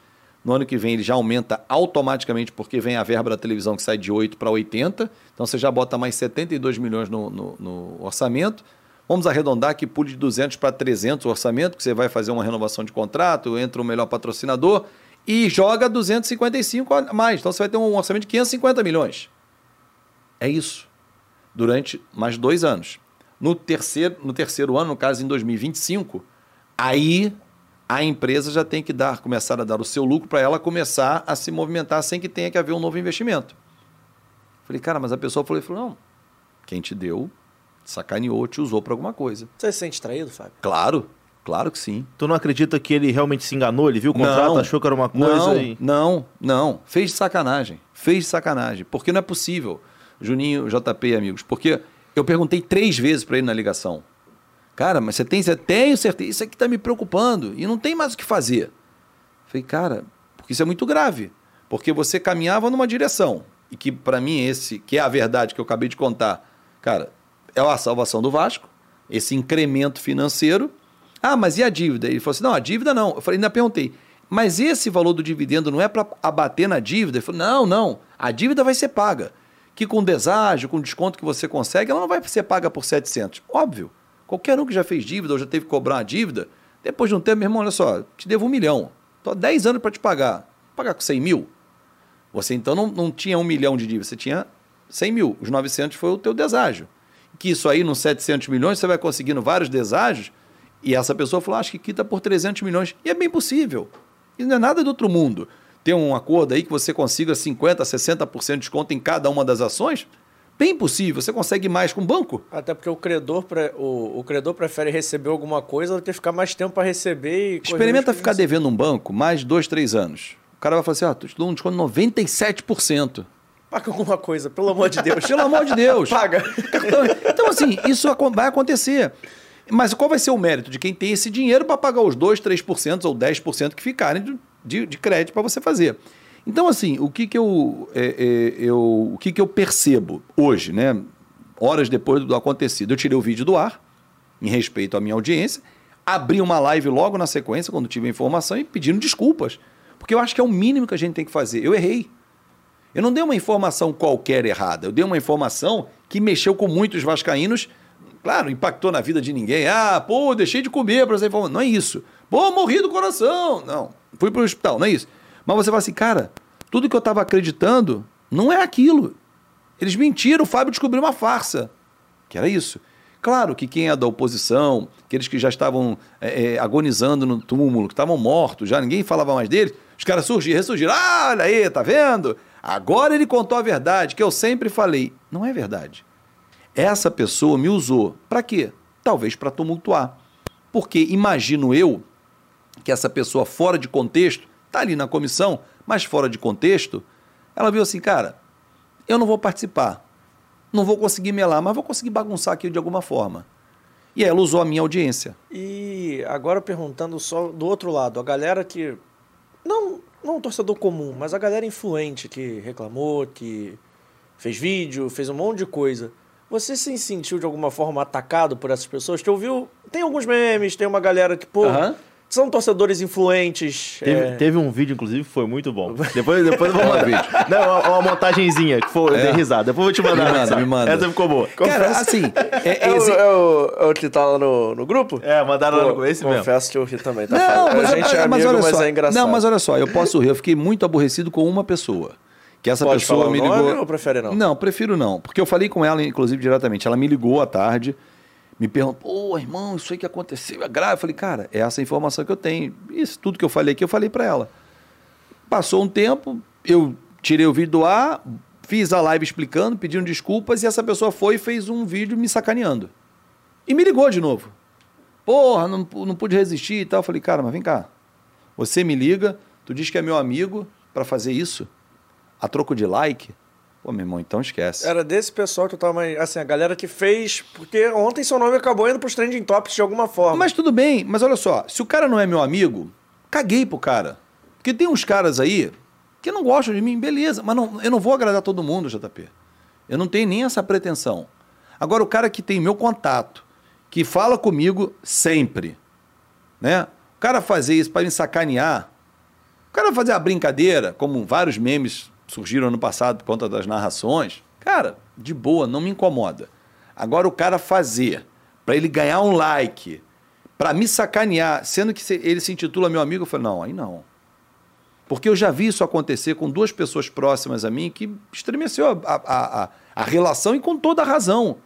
no ano que vem ele já aumenta automaticamente porque vem a verba da televisão que sai de 8 para 80, então você já bota mais 72 milhões no, no, no orçamento. Vamos arredondar que pule de 200 para 300 o orçamento, que você vai fazer uma renovação de contrato, entra o melhor patrocinador e joga 255 a mais. Então você vai ter um orçamento de 550 milhões. É isso. Durante mais dois anos. No terceiro, no terceiro ano, no caso em 2025, aí a empresa já tem que dar, começar a dar o seu lucro para ela começar a se movimentar sem que tenha que haver um novo investimento. Falei, cara, mas a pessoa falou, falou não, quem te deu sacaneou, te usou para alguma coisa. Você se sente traído, Fábio? Claro, claro que sim. Tu não acredita que ele realmente se enganou? Ele viu o contrato, não, achou que era uma coisa não, e... Não, não. Fez de sacanagem. Fez de sacanagem. Porque não é possível, Juninho, JP e amigos. Porque eu perguntei três vezes para ele na ligação. Cara, mas você tem certeza? Tenho certeza. Isso aqui está me preocupando. E não tem mais o que fazer. Falei, cara, porque isso é muito grave. Porque você caminhava numa direção. E que, para mim, esse, que é a verdade que eu acabei de contar, cara, é a salvação do Vasco, esse incremento financeiro. Ah, mas e a dívida? Ele falou assim: não, a dívida não. Eu falei, ainda perguntei, mas esse valor do dividendo não é para abater na dívida? Ele falou, não, não, a dívida vai ser paga. Que com deságio, com desconto que você consegue, ela não vai ser paga por 700. Óbvio. Qualquer um que já fez dívida ou já teve que cobrar uma dívida, depois de um tempo, meu irmão, olha só, te devo um milhão. Estou há 10 anos para te pagar. Vou pagar com 100 mil? Você então não, não tinha um milhão de dívida, você tinha 100 mil. Os 900 foi o teu deságio. Que isso aí, nos 700 milhões, você vai conseguindo vários deságios. E essa pessoa falou, acho que quita por 300 milhões. E é bem possível. Isso não é nada do outro mundo. Tem um acordo aí que você consiga 50%, 60% de desconto em cada uma das ações. Bem possível. Você consegue mais com o banco. Até porque o credor, pre... o, o credor prefere receber alguma coisa do que ficar mais tempo para receber. Experimenta ficar devendo um banco mais dois, três anos. O cara vai falar assim, ó, tu te dou um desconto de 97%. Paga alguma coisa, pelo amor de Deus. pelo amor de Deus. Paga. Então, então, assim, isso vai acontecer. Mas qual vai ser o mérito de quem tem esse dinheiro para pagar os 2, 3% ou 10% que ficarem de, de, de crédito para você fazer? Então, assim, o que, que, eu, é, é, eu, o que, que eu percebo hoje, né? Horas depois do acontecido, eu tirei o vídeo do ar, em respeito à minha audiência, abri uma live logo na sequência, quando tive a informação, e pedindo desculpas. Porque eu acho que é o mínimo que a gente tem que fazer. Eu errei. Eu não dei uma informação qualquer errada. Eu dei uma informação que mexeu com muitos vascaínos. Claro, impactou na vida de ninguém. Ah, pô, deixei de comer para essa informação. Não é isso. Pô, morri do coração. Não, fui para o hospital. Não é isso. Mas você fala assim, cara, tudo que eu estava acreditando não é aquilo. Eles mentiram, o Fábio descobriu uma farsa. Que era isso. Claro que quem é da oposição, aqueles que já estavam é, agonizando no túmulo, que estavam mortos, já ninguém falava mais deles, os caras surgiram, ressurgiram. Ah, olha aí, tá vendo? Agora ele contou a verdade, que eu sempre falei. Não é verdade. Essa pessoa me usou. Para quê? Talvez para tumultuar. Porque imagino eu que essa pessoa fora de contexto, tá ali na comissão, mas fora de contexto, ela viu assim, cara, eu não vou participar. Não vou conseguir melar, mas vou conseguir bagunçar aqui de alguma forma. E ela usou a minha audiência. E agora perguntando só do outro lado, a galera que não, não um torcedor comum, mas a galera influente que reclamou, que fez vídeo, fez um monte de coisa. Você se sentiu de alguma forma atacado por essas pessoas? Te ouviu? Tem alguns memes, tem uma galera que, pô. São torcedores influentes. Teve, é, teve um vídeo, inclusive, que foi muito bom. Depois, depois eu vou mandar. Não, uma, uma montagenzinha que foi, eu dei risada. Depois eu vou te mandar. Me manda, me manda. Essa ficou boa. Cara, assim, é, É, o, é, o, é o que tá lá no, no grupo? É, mandaram lá Pô, no esse mesmo. Confesso que eu ri também, tá? Não, falando. mas, a gente é mas amigo, olha mas só. é engraçado. Não, mas olha só, eu posso rir. Eu fiquei muito aborrecido com uma pessoa. Que essa Pode pessoa me nome ligou. ou prefere não? Não, prefiro não. Porque eu falei com ela, inclusive, diretamente. Ela me ligou à tarde, me perguntou: pô, irmão, isso aí que aconteceu é grave. Eu falei, cara, é essa informação que eu tenho. Isso tudo que eu falei aqui, eu falei para ela. Passou um tempo, eu tirei o vídeo do ar, fiz a live explicando, pedindo desculpas, e essa pessoa foi e fez um vídeo me sacaneando. E me ligou de novo. Porra, não, não pude resistir e tal. Eu falei, cara, mas vem cá. Você me liga, tu diz que é meu amigo para fazer isso, a troco de like. Pô, meu irmão, então esquece. Era desse pessoal que eu tava. Assim, a galera que fez. Porque ontem seu nome acabou indo pros trending topics de alguma forma. Mas tudo bem, mas olha só, se o cara não é meu amigo, caguei pro cara. Porque tem uns caras aí que não gostam de mim, beleza, mas não, eu não vou agradar todo mundo, JP. Eu não tenho nem essa pretensão. Agora, o cara que tem meu contato, que fala comigo sempre, né? O cara fazer isso para me sacanear, o cara fazer a brincadeira, como vários memes surgiram ano passado por conta das narrações, cara, de boa, não me incomoda. Agora, o cara fazer para ele ganhar um like, para me sacanear, sendo que ele se intitula meu amigo, eu falei, não, aí não. Porque eu já vi isso acontecer com duas pessoas próximas a mim que estremeceu a, a, a, a relação e com toda a razão.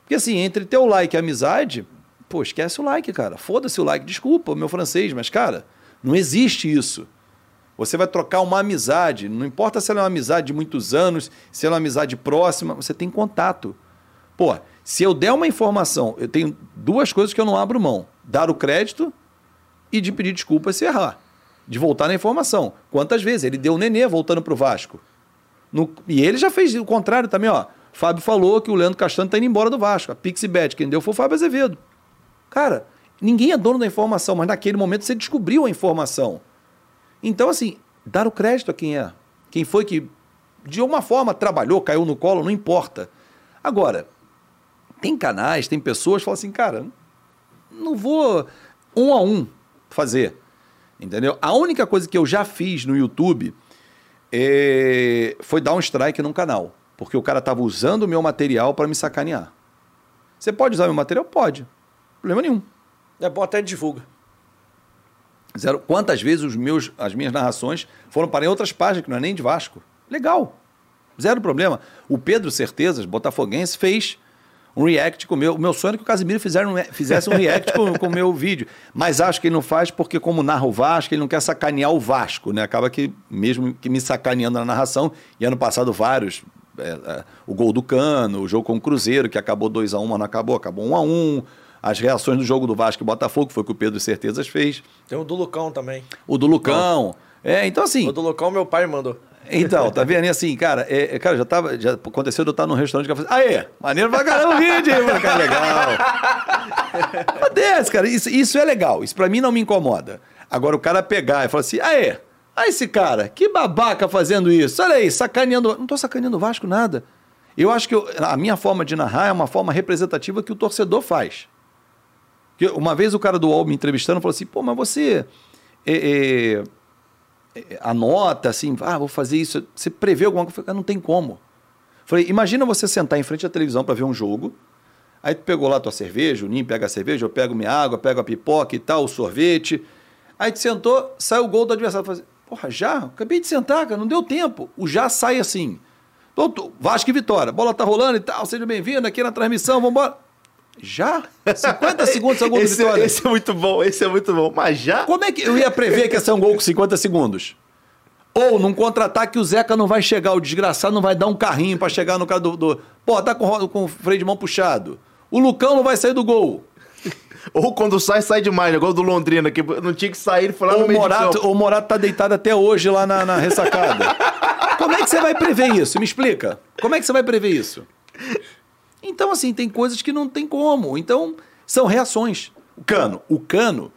Porque assim, entre ter o like e amizade, pô, esquece o like, cara. Foda-se o like. Desculpa, meu francês, mas, cara, não existe isso. Você vai trocar uma amizade, não importa se ela é uma amizade de muitos anos, se ela é uma amizade próxima, você tem contato. Pô, se eu der uma informação, eu tenho duas coisas que eu não abro mão: dar o crédito e de pedir desculpas se errar. De voltar na informação. Quantas vezes? Ele deu o nenê voltando pro Vasco. No- e ele já fez o contrário também, ó. Fábio falou que o Leandro Castanho tá indo embora do Vasco. A Pixibet, quem deu foi o Fábio Azevedo. Cara, ninguém é dono da informação, mas naquele momento você descobriu a informação. Então, assim, dar o crédito a quem é. Quem foi que, de alguma forma, trabalhou, caiu no colo, não importa. Agora, Tem canais, tem pessoas que falam assim, cara, não vou um a um fazer. Entendeu? A única coisa que eu já fiz no YouTube é, foi dar um strike num canal. Porque o cara estava usando o meu material para me sacanear. Você pode usar meu material? Pode. Problema nenhum. É bom até divulga. Zero. Quantas vezes os meus, as minhas narrações foram para outras páginas que não é nem de Vasco? Legal. Zero problema. O Pedro Certezas, botafoguense, fez um react com o meu. O meu sonho era que o Casimiro fizesse um react com, o meu vídeo. Mas acho que ele não faz porque, como narra o Vasco, ele não quer sacanear o Vasco, né? Acaba que, mesmo que me sacaneando na narração, e ano passado vários. É, é, o gol do Cano, o jogo com o Cruzeiro, que acabou 2x1, um, mas não acabou, acabou 1x1. Um, um as reações do jogo do Vasco e Botafogo, foi o que o Pedro Certezas fez. Tem o do Lucão também. O do Lucão. É, então assim. O do Lucão, meu pai mandou. Então, tá vendo? E assim, cara, é, é cara, já tava. Já aconteceu de eu estar num restaurante que eu falei, aê, maneiro pra caramba o vídeo, hein, cara, legal. Acontece, cara, isso, isso é legal. Isso pra mim não me incomoda. Agora o cara pegar e falar assim, aê, aí esse cara, que babaca fazendo isso. Olha aí, sacaneando. Não tô sacaneando o Vasco nada. Eu acho que eu, a minha forma de narrar é uma forma representativa que o torcedor faz. Uma vez o cara do UOL me entrevistando falou assim, pô, mas você. É, é, anota assim, ah, vou fazer isso. Você prevê alguma coisa? Falei, não tem como. Falei, imagina você sentar em frente à televisão para ver um jogo. Aí tu pegou lá tua cerveja, o Ninho pega a cerveja, eu pego minha água, pego a pipoca e tal, o sorvete. Aí tu sentou, sai o gol do adversário. Falei, porra, já? Acabei de sentar, cara, não deu tempo. O já sai assim. Vasco e Vitória, bola tá rolando e tal, seja bem-vindo aqui na transmissão, vamos embora. Já? 50 segundos é gol esse, vitória. Esse é muito bom, esse é muito bom. Mas já? Como é que eu ia prever que ia ser um gol com 50 segundos? Ou num contra-ataque o Zeca não vai chegar, o desgraçado não vai dar um carrinho para chegar no cara do, do. Pô, tá com, com o freio de mão puxado. O Lucão não vai sair do gol. Ou quando sai, sai demais, né? Igual do Londrina, que não tinha que sair, ele foi lá Ou no meio Morato. O Morato tá deitado até hoje lá na, na ressacada. Como é que você vai prever isso? Me explica. Como é que você vai prever isso? Então, assim, tem coisas que não tem como. Então, são reações. O Cano. O Cano,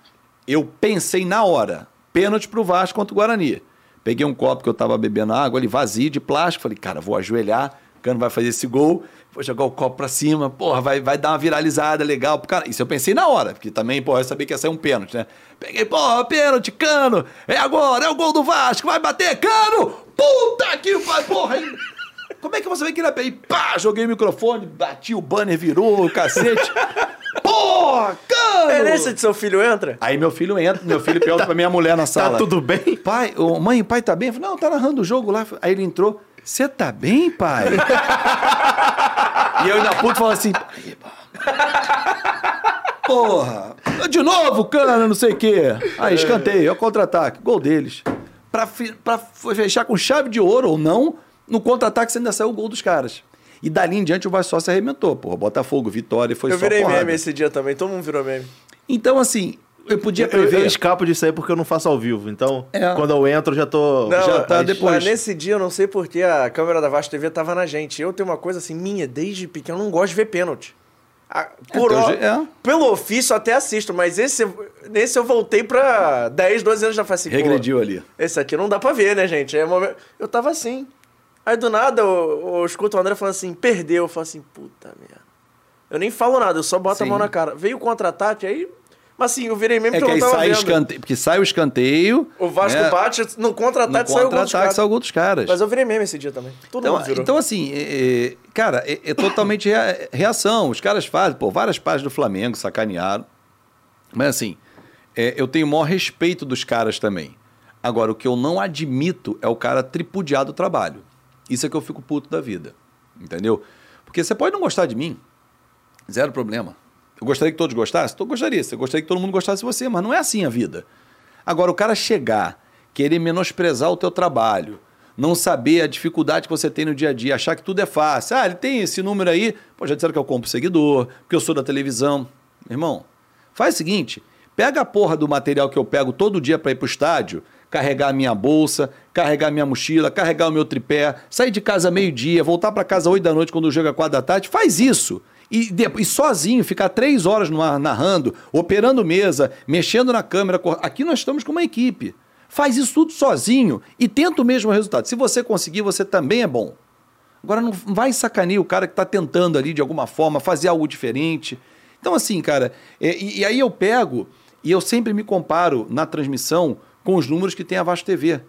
eu pensei na hora. Pênalti pro Vasco contra o Guarani. Peguei um copo que eu tava bebendo água ali, vazio, de plástico. Falei, cara, vou ajoelhar. O Cano vai fazer esse gol. Vou jogar o copo pra cima. Porra, vai, vai dar uma viralizada legal. Cara, isso eu pensei na hora. Porque também, porra, eu sabia que ia sair um pênalti, né? Peguei, porra, pênalti, Cano. É agora, é o gol do Vasco. Vai bater, Cano. Puta que pariu, porra. Como é que você vai querer pegar? E pá, joguei o microfone, bati o banner, virou o cacete. Porra, cano! É nesse que seu filho entra? Aí meu filho entra, meu filho pergunta pra minha mulher na sala. Tá tudo bem? Pai, ô, mãe, pai tá bem? Eu falei, não, tá narrando o jogo lá. Aí ele entrou, você tá bem, pai? e eu ainda puto falo assim, porra, de novo, cana, não sei o quê. Aí escanteio, é o contra-ataque, gol deles. Pra, pra fechar com chave de ouro ou não, no contra-ataque você ainda saiu o gol dos caras. E dali em diante o Vasco só se arrebentou, porra. Botafogo, Vitória, foi eu só virei porrada. meme esse dia também, todo mundo virou meme. Então, assim, eu podia Eu, eu prever. escapo disso aí porque eu não faço ao vivo. Então, É. quando eu entro, eu já tô. Não, já tá mas- depois. mas nesse dia eu não sei porque a câmera da Vasco TV tava na gente. Eu tenho uma coisa assim, minha, desde pequeno, eu não gosto de ver pênalti. Ah, por je- é. Pelo ofício eu até assisto, mas esse, nesse eu voltei pra 10, 12 anos já falei assim, pô, Regrediu ali. Esse aqui não dá pra ver, né, gente? É Eu tava assim. Aí do nada eu, eu escuto o André falando assim, perdeu. Eu falo assim, puta merda. Eu nem falo nada, eu só boto Sim. a mão na cara. Veio o contra-ataque, aí. Mas assim, eu virei mesmo É que que eu não sai vendo. escanteio, porque sai o escanteio. O Vasco né? bate, no contra-ataque contra-ataque caras. sai o gol dos caras. Mas eu virei mesmo esse dia também. Todo Então, mundo virou. então assim, é- é- cara, é, é totalmente rea- reação. Os caras fazem, pô, várias páginas do Flamengo sacanearam. Mas assim, é, eu tenho o maior respeito dos caras também. Agora, o que eu não admito é o cara tripudiar do trabalho. Isso é que eu fico puto da vida. Entendeu? Porque você pode não gostar de mim. Zero problema. Eu gostaria que todos gostassem? Eu gostaria. Eu gostaria que todo mundo gostasse de você, mas não é assim a vida. Agora, o cara chegar, querer menosprezar o teu trabalho, não saber a dificuldade que você tem no dia a dia, achar que tudo é fácil. Ah, ele tem esse número aí, pô, já disseram que eu compro seguidor, porque eu sou da televisão. Irmão, faz o seguinte, pega a porra do material que eu pego todo dia para ir pro estádio, carregar a minha bolsa, carregar minha mochila, carregar o meu tripé, sair de casa meio-dia, voltar para casa oito da noite quando é quatro da tarde, faz isso. E, e sozinho, ficar três horas no ar narrando, operando mesa, mexendo na câmera. Aqui nós estamos com uma equipe. Faz isso tudo sozinho e tenta o mesmo resultado. Se você conseguir, você também é bom. Agora não vai sacanear o cara que está tentando ali, de alguma forma, fazer algo diferente. Então, assim, cara, é, e, e, aí eu pego e eu sempre me comparo na transmissão com os números que tem a Vasco TV.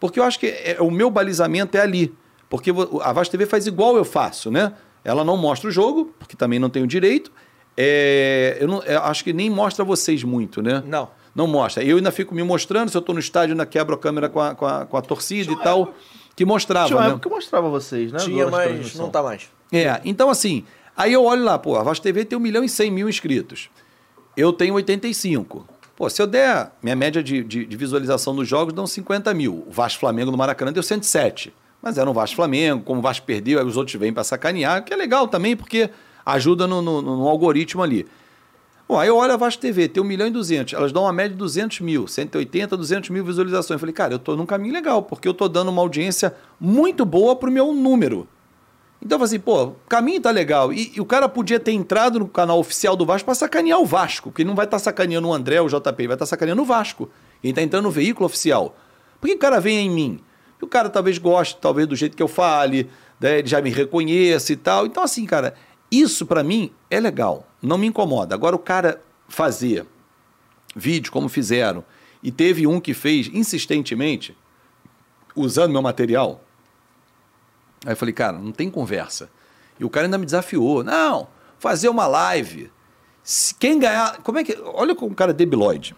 Porque eu acho que é, o meu balizamento é ali. Porque a Vasco TV faz igual eu faço, né? Ela não mostra o jogo, porque também não tem o direito. É, eu, não, eu acho que nem mostra vocês muito, né? Não. Não mostra. Eu ainda fico me mostrando, se eu estou no estádio, ainda quebro a câmera com a, com a, com a torcida Tinha e tal, época. que mostrava, Tinha uma né? época que mostrava vocês, né? Tinha, mas não tá mais. É, então assim, aí eu olho lá, pô, a Vasco TV tem 1 milhão e 100 mil inscritos. Eu tenho 85. Pô, se eu der, minha média de, de, de visualização dos jogos dão 50 mil. O Vasco Flamengo no Maracanã deu 107. Mas era um Vasco Flamengo, como o Vasco perdeu, aí os outros vêm para sacanear, que é legal também, porque ajuda no, no, no algoritmo ali. Bom, aí eu olho a Vasco TV, tem 1 milhão e 200, elas dão uma média de 200 mil, 180, 200 mil visualizações. Eu falei, cara, eu estou num caminho legal, porque eu estou dando uma audiência muito boa para o meu número. Então assim, pô, o caminho tá legal. E, e, o cara podia ter entrado no canal oficial do Vasco para sacanear o Vasco, porque não vai estar tá sacaneando o André, o JP, vai estar tá sacaneando o Vasco. Ele está entrando no veículo oficial. Por que o cara vem em mim? Porque o cara talvez goste, talvez do jeito que eu fale, né, ele já me reconheça e tal. Então, assim, cara, isso para mim é legal, não me incomoda. Agora o cara fazer vídeo como fizeram e teve um que fez insistentemente usando meu material. Aí eu falei, cara, não tem conversa. E o cara ainda me desafiou. Não, fazer uma live. Quem ganhar. Como é que. Olha como o cara é debiloide.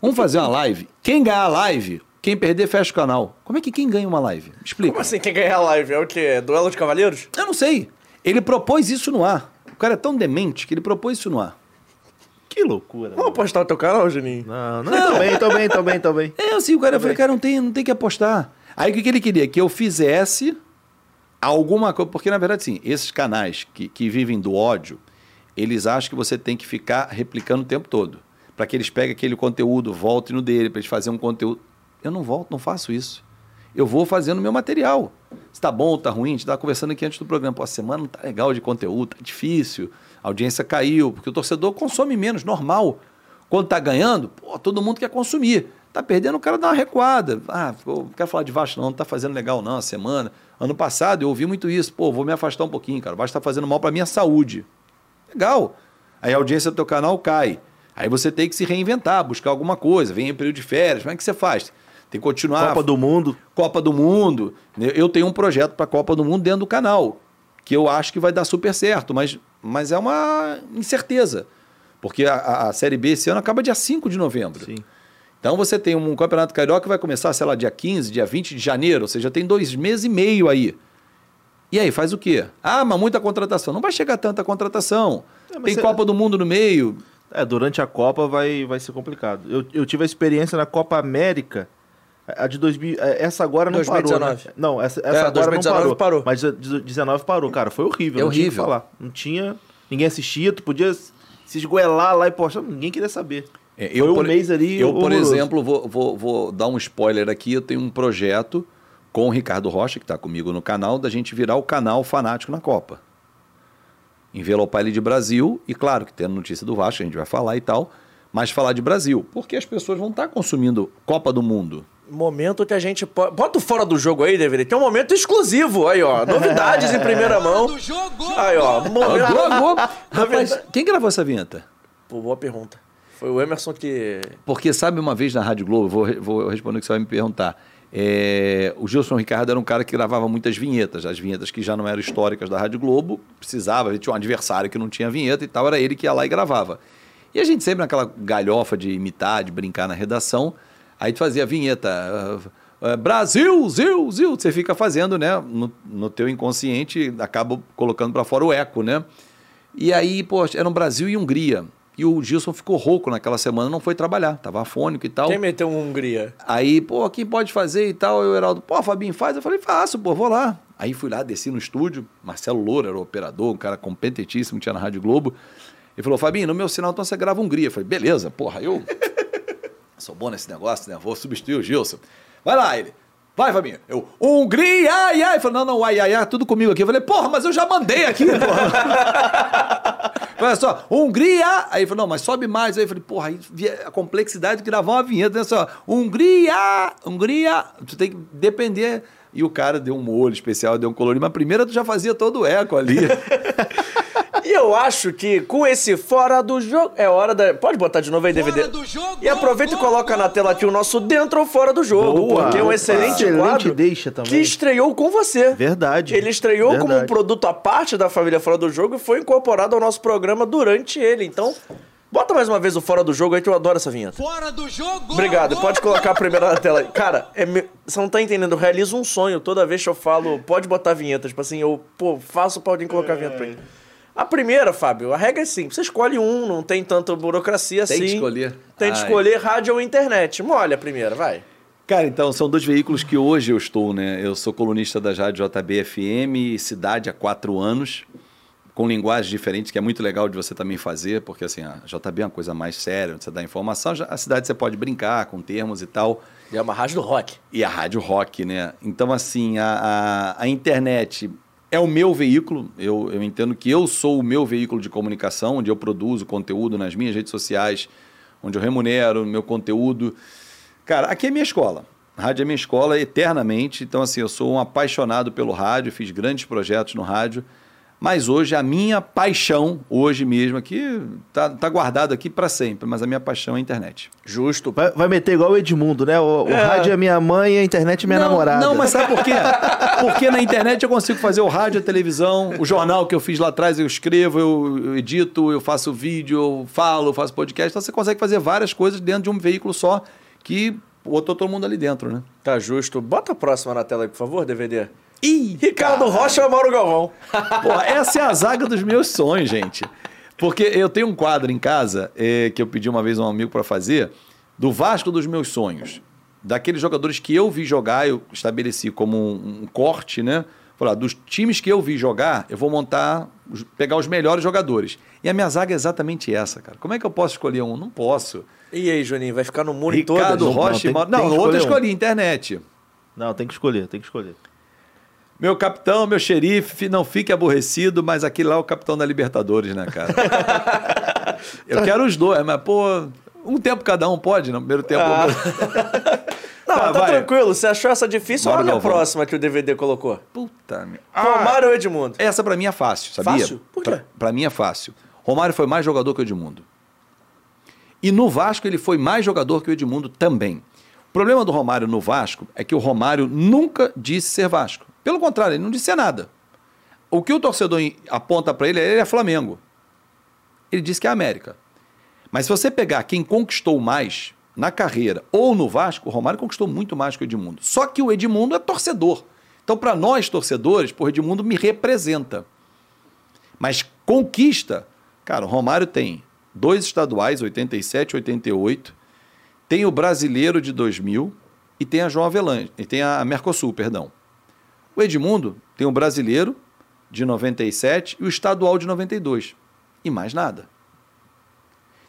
Vamos fazer uma live. Quem ganhar a live, quem perder, fecha o canal. Como é que quem ganha uma live? Explica. Como assim, quem ganhar a live? É o quê? Duelo de cavaleiros? Eu não sei. Ele propôs isso no ar. O cara é tão demente que ele propôs isso no ar. Que loucura. Vamos apostar no teu canal, Juninho? Não, não, não. tô bem, tô bem, tô bem, tô bem. É assim, o cara, eu falei, cara, não tem, não tem que apostar. Aí o que, que ele queria? Que eu fizesse alguma coisa. Porque, na verdade, sim, esses canais que, que vivem do ódio, eles acham que você tem que ficar replicando o tempo todo. Para que eles peguem aquele conteúdo, voltem no dele, para eles fazerem um conteúdo. Eu não volto, não faço isso eu vou fazendo meu material. Se tá bom, tá ruim, a gente estava conversando aqui antes do programa. Pô, a semana não tá legal de conteúdo, tá difícil, a audiência caiu, porque o torcedor consome menos, normal. Quando tá ganhando, pô, todo mundo quer consumir. Tá perdendo, o cara dá uma recuada. Ah, não quero falar de Vasco, não, não tá fazendo legal, não, a semana. Ano passado eu ouvi muito isso. Pô, vou me afastar um pouquinho, cara. O Vasco tá fazendo mal para minha saúde. Legal. Aí a audiência do teu canal cai. Aí você tem que se reinventar, buscar alguma coisa. Vem em período de férias, como é que você faz? Tem que continuar. Copa do Mundo. Copa do Mundo. Eu tenho um projeto para a Copa do Mundo dentro do canal, que eu acho que vai dar super certo, mas, mas é uma incerteza. Porque a, a Série B esse ano acaba dia 5 de novembro. Sim. Então você tem um campeonato carioca que vai começar, sei lá, dia 15, dia 20 de janeiro, ou seja, tem dois meses e meio aí. E aí, faz o quê? Ah, mas muita contratação. Não vai chegar tanta contratação. É, tem você... Copa do Mundo no meio. É, durante a Copa vai, vai ser complicado. Eu, eu tive a experiência na Copa América a de 2000, é, essa agora não 2019. parou. Né? Não, essa, essa é, agora não parou, parou. Mas a 19 parou, cara. Foi horrível. É horrível. falar. Não tinha. Ninguém assistia, tu podia se esgoelar lá e postar. Ninguém queria saber. É, eu, Foi um por, mês ali. Eu, por exemplo, vou, vou, vou dar um spoiler aqui. Eu tenho um projeto com o Ricardo Rocha, que está comigo no canal, da gente virar o canal fanático na Copa. Envelopar ele de Brasil, e claro que tendo notícia do Vasco, a gente vai falar e tal, mas falar de Brasil, porque as pessoas vão estar tá consumindo Copa do Mundo momento que a gente pode. Bota fora do jogo aí, Deveria. Tem um momento exclusivo aí, ó. Novidades em primeira mão. Do jogo! Aí, ó. Momento... Rapaz, quem gravou essa vinheta? Pô, boa pergunta. Foi o Emerson que. Porque sabe uma vez na Rádio Globo, vou, vou responder o que você vai me perguntar. É, o Gilson Ricardo era um cara que gravava muitas vinhetas, as vinhetas que já não eram históricas da Rádio Globo, precisava, tinha um adversário que não tinha vinheta e tal, era ele que ia lá e gravava. E a gente sempre naquela galhofa de imitar, de brincar na redação, Aí tu fazia a vinheta. Uh, Brasil, Zil, Zil. Você fica fazendo, né? No, no teu inconsciente, acaba colocando para fora o eco, né? E aí, pô, era um Brasil e Hungria. E o Gilson ficou rouco naquela semana, não foi trabalhar, tava afônico e tal. Quem meteu um Hungria? Aí, pô, quem pode fazer e tal? Eu, Heraldo, pô, Fabinho, faz. Eu falei, faço, pô, vou lá. Aí fui lá, desci no estúdio, Marcelo Loura era o operador, um cara competentíssimo, tinha na Rádio Globo. Ele falou, Fabinho, no meu sinal então você grava Hungria. Eu falei, beleza, porra, eu Sou bom nesse negócio, né? Vou substituir o Gilson. Vai lá, ele. Vai, Fabinho. Eu, Hungria, ai, ai. Falei, não, não, ai, ai, ai, tudo comigo aqui. Eu falei, porra, mas eu já mandei aqui, porra. Olha só, Hungria. Aí ele falou, não, mas sobe mais. Aí eu falei, porra, aí a complexidade de gravar uma vinheta, né? Só, Hungria, Hungria. Você tem que depender E o cara deu um molho especial, deu um colorido. Mas primeiro tu já fazia todo o eco ali. E eu acho que com esse fora do jogo. É hora da. Pode botar de novo aí, DVD. Fora do jogo, E aproveita e coloca gol, na tela aqui o nosso dentro ou fora do jogo. Boa, porque é um excelente, Excelente quadro deixa também. que estreou com você. Verdade. Ele estreou como um Verdade. produto à parte da família Fora do Jogo e foi incorporado ao nosso programa durante ele. Então, bota mais uma vez o Fora do Jogo aí que eu adoro essa vinheta. Fora do jogo. Obrigado, gol, pode gol, colocar a primeira na tela. aí. Cara, é me- você não tá entendendo, eu realizo um sonho toda vez que eu falo, pode botar a vinheta. Tipo assim, eu, pô, faço pra alguém colocar a vinheta pra mim. A primeira, Fábio, a regra é simples. Você escolhe um, não tem tanta burocracia Tem assim. que escolher. Tem que Ai. escolher rádio ou internet. Molha a primeira, vai. Cara, então, são dois veículos que hoje eu estou, né? Eu sou colunista da Rádio JBFM, Cidade há quatro anos, com linguagens diferentes, que é muito legal de você também fazer, porque assim, a JB é uma coisa mais séria, onde você dá informação, já- a cidade você pode brincar com termos e tal, E é uma rádio do rock. e a rádio rock, né? Então, assim, a, a, a internet é o meu veículo, eu, eu entendo que eu sou o meu veículo de comunicação, onde eu produzo conteúdo nas minhas redes sociais, onde eu remunero meu conteúdo. Cara, aqui é minha escola. A rádio é minha escola eternamente. Então, assim, eu sou um apaixonado pelo rádio, fiz grandes projetos no rádio. Mas hoje a minha paixão, hoje mesmo aqui, tá, tá guardado aqui para sempre. Mas a minha paixão é a internet. Justo. Vai, vai meter igual o Edmundo, né? O, o rádio é minha mãe e a internet é minha não, namorada. Não, mas sabe por quê? Porque na internet eu consigo fazer o rádio, a televisão, o jornal que eu fiz lá atrás, eu escrevo, eu, eu edito, eu faço vídeo, eu falo, eu faço podcast. Então você consegue fazer várias coisas dentro de um veículo só que botou todo mundo ali dentro, né? Tá justo. Bota a próxima na tela aí, por favor, DVD. Ih, Ricardo Rocha ou Mauro Galvão? Pô, essa é a zaga dos meus sonhos, gente. Porque eu tenho um quadro em casa eh, que eu pedi uma vez a um amigo para fazer, do Vasco dos meus sonhos. Daqueles jogadores que eu vi jogar, eu estabeleci como um, um corte, né? Falar, dos times que eu vi jogar, eu vou montar, pegar os melhores jogadores. E a minha zaga é exatamente essa, cara. Como é que eu posso escolher um? Não posso. E aí, Juninho, vai ficar no muro Ricardo todas? não, Rocha tem- e Não, eu escolher um. escolhi, internet. Não, tem que escolher, tem que escolher. Meu capitão, meu xerife, não fique aborrecido, mas aquele lá é o capitão da Libertadores, né, cara? Eu quero os dois, mas, pô, um tempo cada um pode, no primeiro tempo. Ah. Não, Tá, tá tranquilo. Você achou essa difícil? Olha a Galvão. próxima que o DVD colocou. Puta merda. Romário ou Edmundo? Essa pra mim é fácil, sabia? Fácil? Por quê? Pra, pra mim é fácil. Romário foi mais jogador que o Edmundo. E no Vasco ele foi mais jogador que o Edmundo também. O problema do Romário no Vasco é que o Romário nunca disse ser Vasco. Pelo contrário, ele não disse nada. O que o torcedor aponta pra ele é ele é Flamengo. Ele disse que é América. Mas se você pegar quem conquistou mais na carreira ou no Vasco, o Romário conquistou muito mais que o Edmundo. Só que o Edmundo é torcedor. Então, para nós torcedores, o Edmundo me representa. Mas conquista, cara, o Romário tem dois estaduais, 87 e 88, tem o brasileiro de 2000 e tem a João Avelange, e tem a Mercosul, perdão. O Edmundo tem o brasileiro de 97 e o estadual de 92. E mais nada.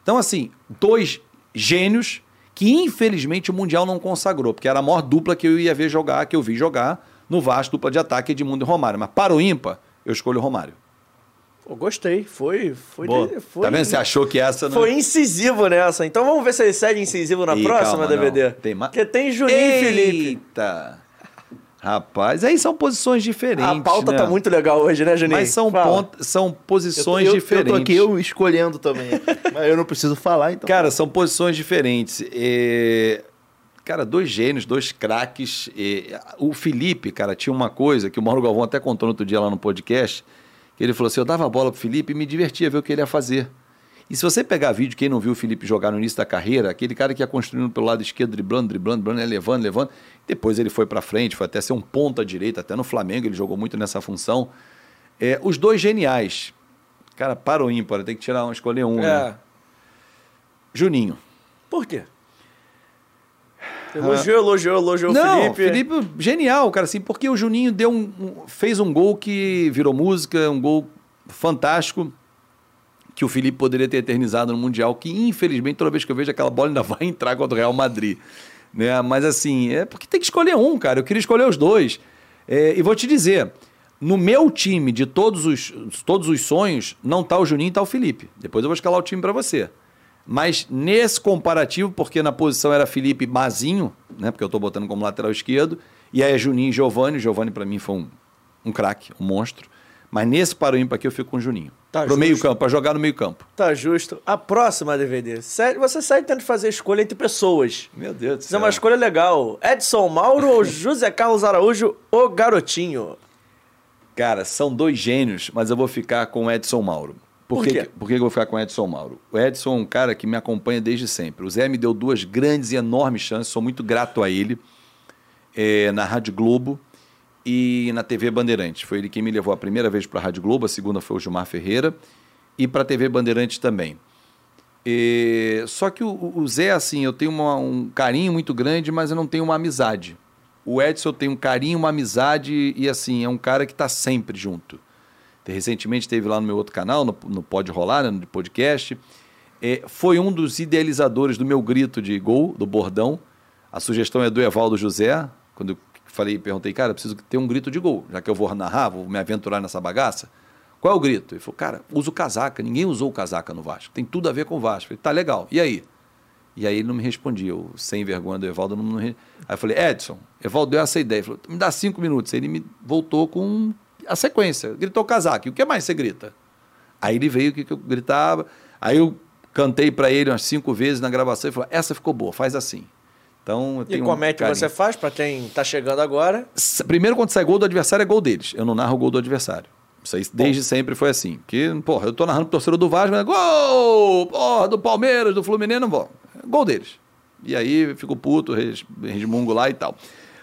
Então, assim, dois gênios que infelizmente o Mundial não consagrou, porque era a maior dupla que eu ia ver jogar, que eu vi jogar no Vasco, dupla de ataque Edmundo e Romário. Mas para o ímpar, eu escolho o Romário. Pô, gostei. Foi. Foi. Boa. foi tá vendo? Você achou que essa não. Foi incisivo nessa. Então vamos ver se ele segue incisivo na Ih, próxima, calma, DVD. não. Tem ma- Porque tem Juninho e Felipe. Eita! Rapaz, aí são posições diferentes. A pauta né? tá muito legal hoje, né, Juninho? Mas são, são posições eu, eu, diferentes. Eu tô aqui eu escolhendo também. Mas eu não preciso falar, então. Cara, são posições diferentes. É, Cara, dois gênios, dois craques. É, O Felipe, cara, tinha uma coisa que o Mauro Galvão até contou no outro dia lá no podcast, que ele falou assim, eu dava a bola pro Felipe e me divertia ver o que ele ia fazer. E se você pegar vídeo, quem não viu o Felipe jogar no início da carreira, aquele cara que ia construindo pelo lado esquerdo, driblando, driblando, driblando, ia levando, levando. Depois ele foi pra frente, foi até ser um ponta direita, até no Flamengo ele jogou muito nessa função. É, os dois geniais. Cara, para o ímpar, tem que tirar um, escolher um, É. né? Juninho. Por quê? Elogiou, elogiou, elogiou Não, o Felipe. Felipe, genial, cara, assim, porque o Juninho deu um, um- fez um gol que virou música, um gol fantástico, que o Felipe poderia ter eternizado no Mundial, que infelizmente toda vez que eu vejo aquela bola ainda vai entrar contra o Real Madrid. Né? Mas assim, é porque tem que escolher um, cara. Eu queria escolher os dois. É, e vou te dizer, no meu time de todos os, todos os sonhos, não tá o Juninho, tá o Felipe. Depois eu vou escalar o time para você. Mas nesse comparativo, porque na posição era Felipe Mazinho, né? Porque eu tô botando como lateral esquerdo, E aí é Juninho e Giovanni. Giovanni, para mim, foi um, um craque, um monstro. Mas nesse para o ímpar aqui eu fico com o Juninho. Tá Pro justo. meio campo, para jogar no meio campo. Tá justo. A próxima DVD. Sério, Você sai tentando fazer escolha entre pessoas. Meu Deus do Isso é uma escolha legal. Edson Mauro ou José Carlos Araújo, o garotinho? Cara, são dois gênios, mas eu vou ficar com o Edson Mauro. Por, Por que, quê? por que eu vou ficar com o Edson Mauro? O Edson é um cara que me acompanha desde sempre. O Zé me deu duas grandes e enormes chances, sou muito grato a ele, é, na Rádio Globo e na TV Bandeirantes. Foi ele quem me levou a primeira vez para a Rádio Globo, a segunda foi o Gilmar Ferreira, e para a TV Bandeirantes também. É, só que o, o Zé, assim, eu tenho uma- um carinho muito grande, mas eu não tenho uma amizade. O Edson tem um carinho, uma amizade e, assim, é um cara que está sempre junto. Recentemente teve lá no meu outro canal, no, no Pode Rolar, né, no podcast. É, foi um dos idealizadores do meu grito de gol, do bordão. A sugestão é do Evaldo José. Quando falei, perguntei, cara, preciso ter um grito de gol, já que eu vou narrar, vou me aventurar nessa bagaça. Qual é o grito? Ele falou, cara, usa o casaca. Ninguém usou casaca no Vasco. Tem tudo a ver com o Vasco. Falei, tá legal. E aí? E aí ele não me respondia. Sem vergonha do Evaldo, não, não Aí eu falei, Edson, Evaldo deu essa ideia. Ele falou, me dá cinco minutos. Ele me voltou com a sequência. Gritou casaca. E o que mais você grita? Aí ele veio o que que eu gritava. Aí eu cantei para ele umas cinco vezes na gravação e falou, essa ficou boa, faz assim. Então, E tenho um como é que carinho. você faz pra quem tá chegando agora? Primeiro, quando sai gol do adversário, é gol deles. Eu não narro o gol do adversário. Isso aí desde sempre foi assim. Porque, porra, eu tô narrando pro torcedor do Vasco, mas gol! Porra, do Palmeiras, do Fluminense, não vou. É Gol deles. E aí fico puto, res- resmungo lá e tal.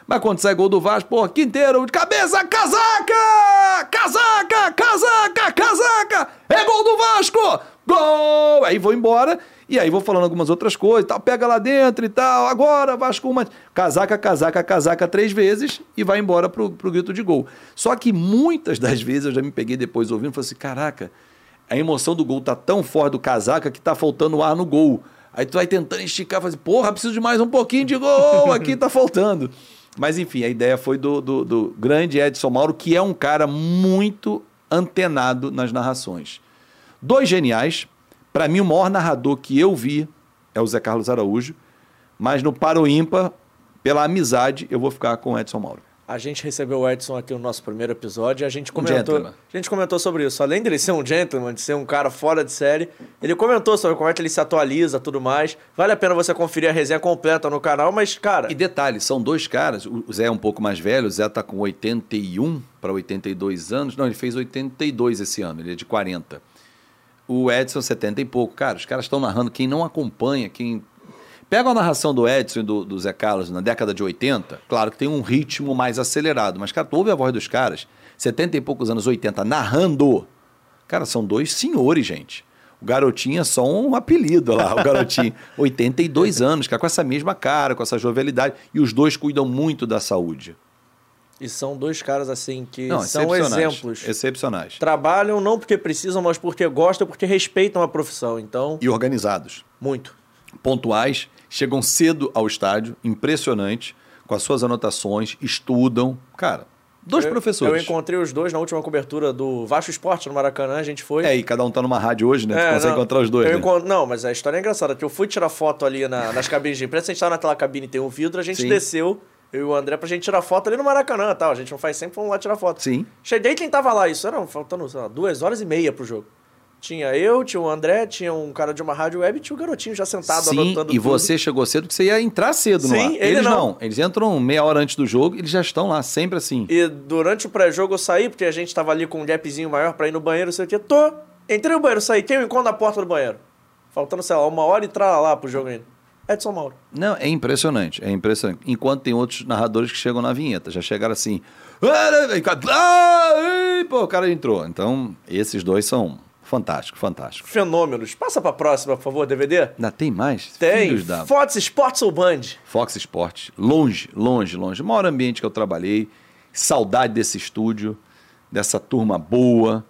Mas quando sai gol do Vasco, porra, quinteiro, de cabeça, casaca! Casaca, casaca, casaca! É gol do Vasco! Gol! Aí vou embora e aí vou falando algumas outras coisas, tal, pega lá dentro e tal, agora Vasco uma casaca, casaca, casaca três vezes e vai embora pro, pro grito de gol. Só que muitas das vezes eu já me peguei depois ouvindo e falei assim, caraca, a emoção do gol tá tão forte do casaca que tá faltando ar no gol. Aí tu vai tentando esticar, fala assim, porra, preciso de mais um pouquinho de gol, aqui tá faltando. Mas enfim, a ideia foi do, do, do grande Edson Mauro, que é um cara muito antenado nas narrações. Dois geniais. Para mim, o maior narrador que eu vi é o Zé Carlos Araújo. Mas no Paro Ímpar, pela amizade, eu vou ficar com o Edson Mauro. A gente recebeu o Edson aqui no nosso primeiro episódio e a gente comentou, gentleman. a gente comentou sobre isso. Além dele ser um gentleman, de ser um cara fora de série, ele comentou sobre como é que ele se atualiza tudo mais. Vale a pena você conferir a resenha completa no canal, mas, cara, E detalhe, são dois caras. O Zé é um pouco mais velho, o Zé tá com 81 para 82 anos. Não, ele fez 82 esse ano, ele é de 40. O Edson, 70 e pouco. Cara, os caras estão narrando. Quem não acompanha, quem. Pega a narração do Edson e do, do Zé Carlos na década de 80, claro que tem um ritmo mais acelerado, mas, cara, tu ouve a voz dos caras, 70 e poucos anos, 80, narrando. Cara, são dois senhores, gente. O garotinho é só um apelido lá, o garotinho. 82 anos, cara, com essa mesma cara, com essa jovialidade. E os dois cuidam muito da saúde. E são dois caras assim que Não, são exemplos. Excepcionais. Trabalham não porque precisam, mas porque gostam, porque respeitam a profissão. Então, E organizados. muito. Pontuais, chegam cedo ao estádio, impressionante, com as suas anotações, estudam. Cara, dois Eu- professores. Eu encontrei os dois na última cobertura do Vasco Esporte no Maracanã, a gente foi. É, e cada um tá numa rádio hoje, né? É, tu consegue não. encontrar os dois. Né? encont- Não, mas a história é engraçada, que eu fui tirar foto ali na- nas cabines de imprensa, a gente tava naquela cabine tem um vidro, a gente Sim. desceu, eu e o André, pra gente tirar foto ali no Maracanã tal. A gente não faz sempre, vamos lá tirar foto. Sim. Cheguei quem tava lá, isso era faltando, sei lá, duas horas e meia pro jogo. Tinha eu, tinha o André, tinha um cara de uma rádio web e tinha o garotinho já sentado Sim, anotando e tudo. você chegou cedo porque você ia entrar cedo no Sim, ar. ele Eles não. Eles entram meia hora antes do jogo, eles já estão lá, sempre assim. E durante o pré-jogo eu saí, porque a gente tava ali com um gapzinho maior pra ir no banheiro, sei o que. Tô, entrei no banheiro, saí. Quem eu encontro na porta do banheiro? Faltando, sei lá, uma hora e trala lá pro jogo ainda. Edson Mauro. Não, é impressionante, é impressionante. Enquanto tem outros narradores que chegam na vinheta, já chegaram assim. "Ah, ei", Pô, o cara entrou. Então, esses dois são fantásticos, fantásticos. Fenômenos. Passa pra próxima, por favor, DVD. Ainda tem mais? Tem. Filhos da Fox Sports ou Band? Fox Sports. Longe, longe, longe. O maior ambiente que eu trabalhei. Saudade desse estúdio, dessa turma boa.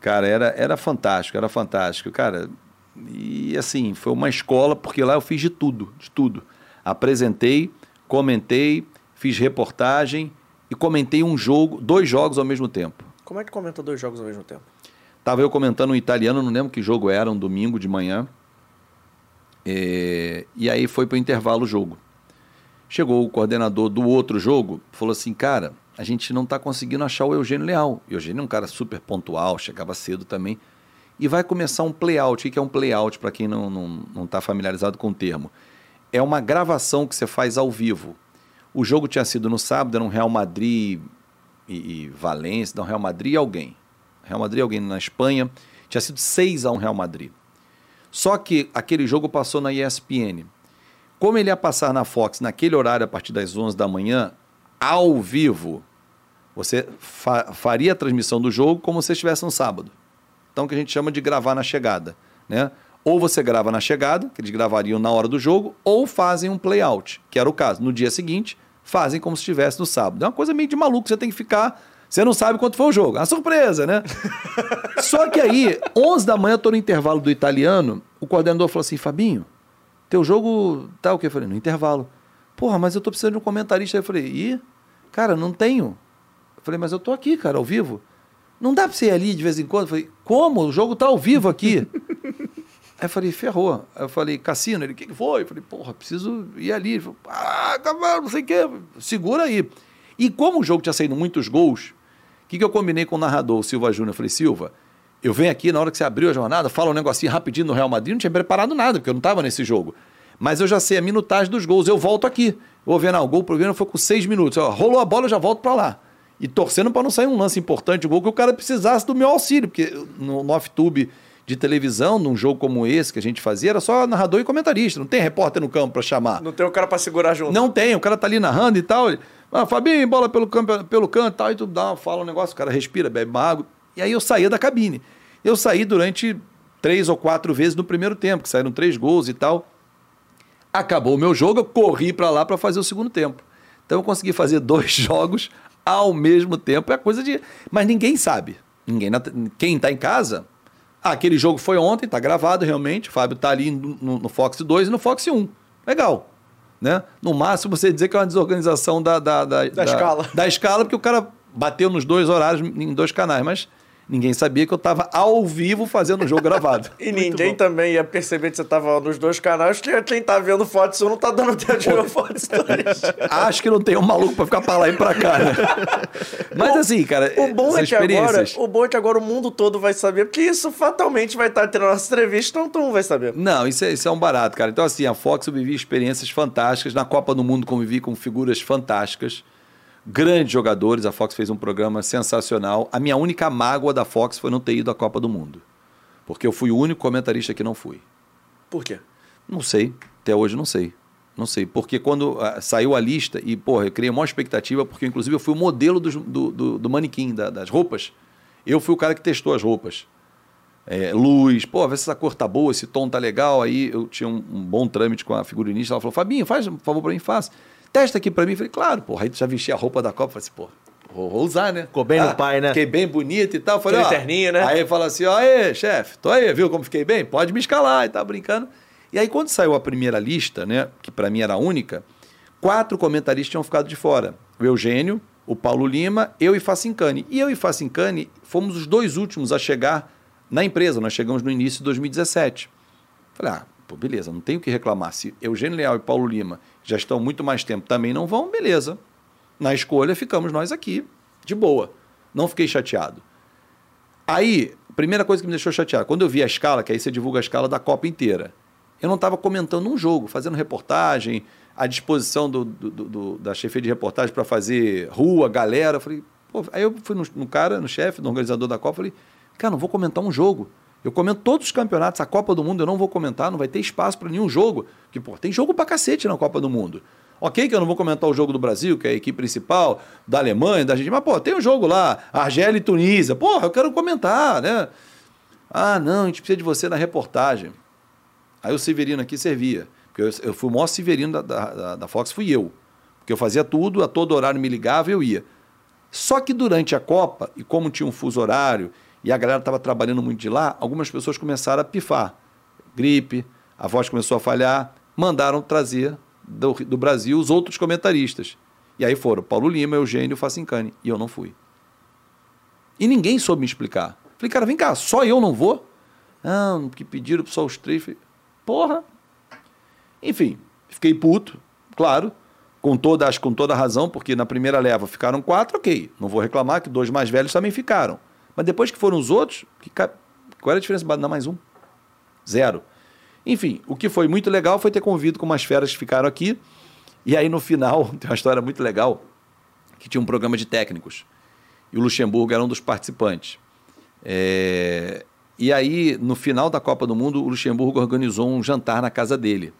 Cara, era, era fantástico, era fantástico. Cara, e assim, foi uma escola, porque lá eu fiz de tudo, de tudo. Apresentei, comentei, fiz reportagem e comentei um jogo, dois jogos ao mesmo tempo. Como é que comenta dois jogos ao mesmo tempo? Tava eu comentando um italiano, não lembro que jogo era, um domingo de manhã. É, e aí foi para o intervalo o jogo. Chegou o coordenador do outro jogo, falou assim, cara, a gente não está conseguindo achar o Eugênio Leal. O Eugênio é um cara super pontual, chegava cedo também. E vai começar um playout. O que é um playout, para quem não está tá familiarizado com o termo? É uma gravação que você faz ao vivo. O jogo tinha sido no sábado, era um Real Madrid e, e Valência, não, Real Madrid e alguém. Real Madrid e alguém na Espanha. Tinha sido 6 a 1 Real Madrid. Só que aquele jogo passou na ESPN. Como ele ia passar na Fox naquele horário a partir das 11 da manhã, ao vivo, você fa faria a transmissão do jogo como se estivesse no sábado. Então, o que a gente chama de gravar na chegada. Né? Ou você grava na chegada, que eles gravariam na hora do jogo, ou fazem um play-out, que era o caso. No dia seguinte, fazem como se estivesse no sábado. É uma coisa meio de maluco, você tem que ficar. Você não sabe quanto foi o jogo. É uma surpresa, né? Só que aí, 11 da manhã, eu tô no intervalo do italiano, o coordenador falou assim: Fabinho, teu jogo tá o quê? Eu falei: no intervalo. Porra, mas eu tô precisando de um comentarista. Aí eu falei: ih, cara, não tenho. Eu falei: mas eu tô aqui, cara, ao vivo. Não dá pra você ir ali de vez em quando? Eu falei: como? O jogo tá ao vivo aqui. Aí eu falei, ferrou. Aí eu falei, Cassino, ele, o que, que foi? Eu falei, porra, preciso ir ali. Ele falou, ah, cavalo, não sei o quê. Segura aí. E como o jogo tinha saído muitos gols, o que, que eu combinei com o narrador, o Silva Júnior? Eu falei, Silva, eu venho aqui na hora que você abriu a jornada, fala um negocinho rapidinho no Real Madrid, não tinha preparado nada, porque eu não estava nesse jogo. Mas eu já sei a minutagem dos gols, eu volto aqui. Vou ver, não, o gol pro Grêmio foi com seis minutos. Ó, rolou a bola, eu já volto para lá. E torcendo para não sair um lance importante, o gol que o cara precisasse do meu auxílio, porque no, no off-tube de televisão, num jogo como esse que a gente fazia, era só narrador e comentarista. Não tem repórter no campo para chamar. Não tem o cara para segurar junto. Não tem, o cara tá ali narrando e tal. Ele, ah, Fabinho, bola pelo, campo, pelo canto e tal. E tu dá, fala um negócio, o cara respira, bebe uma água. E aí eu saía da cabine. Eu saí durante três ou quatro vezes no primeiro tempo, que saíram três gols e tal. Acabou o meu jogo, eu corri para lá para fazer o segundo tempo. Então eu consegui fazer dois jogos ao mesmo tempo. É coisa de. Mas ninguém sabe. Ninguém. Quem está em casa ah, aquele jogo foi ontem, tá gravado realmente. O Fábio tá ali no, no, Fox 2 e no Fox 1. Legal. Né? No máximo você dizer que é uma desorganização da, da, da, da, da escala. Da escala, porque o cara bateu nos dois horários em dois canais. Mas Ninguém sabia que eu estava ao vivo fazendo o jogo gravado. e Muito ninguém bom. também ia perceber que você estava nos dois canais, que quem tá vendo Fox 1 não tá dando tempo de ver Fox 2. Acho que não tem um maluco para ficar para lá e para cá, né? Mas assim, cara, o bom é que agora, o bom é que agora o mundo todo vai saber, porque isso fatalmente vai estar tendo nossa entrevista, então todo mundo vai saber. Não, isso é, isso é um barato, cara. Então assim, a Fox eu vivi experiências fantásticas, na Copa do Mundo convivi com figuras fantásticas grandes jogadores. A Fox fez um programa sensacional. A minha única mágoa da Fox foi não ter ido à Copa do Mundo. Porque eu fui o único comentarista que não fui. Por quê? Não sei. Até hoje não sei. Não sei. Porque quando uh, saiu a lista, e, porra, eu criei uma expectativa, porque inclusive eu fui o modelo do, do, do, do manequim, da, das roupas. Eu fui o cara que testou as roupas. É, luz, pô, vê se essa cor tá boa, esse tom tá legal. Aí eu tinha um, um bom trâmite com a figurinista. Ela falou: Fabinho, faz um favor para mim, faça testa aqui pra mim. Falei, claro, porra. Aí tu já vestia a roupa da Copa. Falei assim, pô, vou, vou usar, né? Ficou bem ah, no pai, né? Fiquei bem bonito e tal. Falei, ó. Terninho, né? Aí fala assim, ó, aí, chefe, tô aí, viu como fiquei bem? Pode me escalar e tá brincando. E aí, quando saiu a primeira lista, né, que para mim era a única, quatro comentaristas tinham ficado de fora. O Eugênio, o Paulo Lima, eu e Facincani. E eu e Facincani fomos os dois últimos a chegar na empresa. Nós chegamos no início de 2017. Falei, ah, pô, beleza, não tenho o que reclamar. Se Eugênio Leal e Paulo Lima já estão muito mais tempo, também não vão, beleza. Na escolha ficamos nós aqui, de boa. Não fiquei chateado. Aí, primeira coisa que me deixou chateado, quando eu vi a escala, que aí você divulga a escala da Copa inteira, eu não estava comentando um jogo, fazendo reportagem, à disposição do, do, do da chefia de reportagem para fazer rua, galera. falei, pô, aí eu fui no, no cara, no chefe, no organizador da Copa, falei, cara, não vou comentar um jogo. Eu comento todos os campeonatos, a Copa do Mundo eu não vou comentar, não vai ter espaço para nenhum jogo. Porque, pô, tem jogo pra cacete na Copa do Mundo. Ok que eu não vou comentar o jogo do Brasil, que é a equipe principal, da Alemanha, da Argentina, mas, pô, tem um jogo lá, Argélia e Tunísia. Porra, eu quero comentar, né? Ah, não, a gente precisa de você na reportagem. Aí o Severino aqui servia. Porque eu, eu fui o maior Severino da, da, da Fox, fui eu. Porque eu fazia tudo, a todo horário me ligava e eu ia. Só que durante a Copa, e como tinha um fuso horário, e a galera estava trabalhando muito de lá, algumas pessoas começaram a pifar. Gripe, a voz começou a falhar, mandaram trazer do, do Brasil os outros comentaristas. E aí foram Paulo Lima, Eugênio Facincani. E eu não fui. E ninguém soube me explicar. Falei, cara, vem cá, só eu não vou? Não, que pediram só os três. Falei, porra. Enfim, fiquei puto, claro. com toda, acho com toda a razão, porque na primeira leva ficaram quatro, ok. Não vou reclamar que dois mais velhos também ficaram. Mas depois que foram os outros, que, qual era a diferença de dar mais um? Zero. Enfim, o que foi muito legal foi ter convido com umas feras que ficaram aqui. E aí no final, tem uma história muito legal, que tinha um programa de técnicos. E o Luxemburgo era um dos participantes. É... E aí, no final da Copa do Mundo, o Luxemburgo organizou um jantar na casa dele.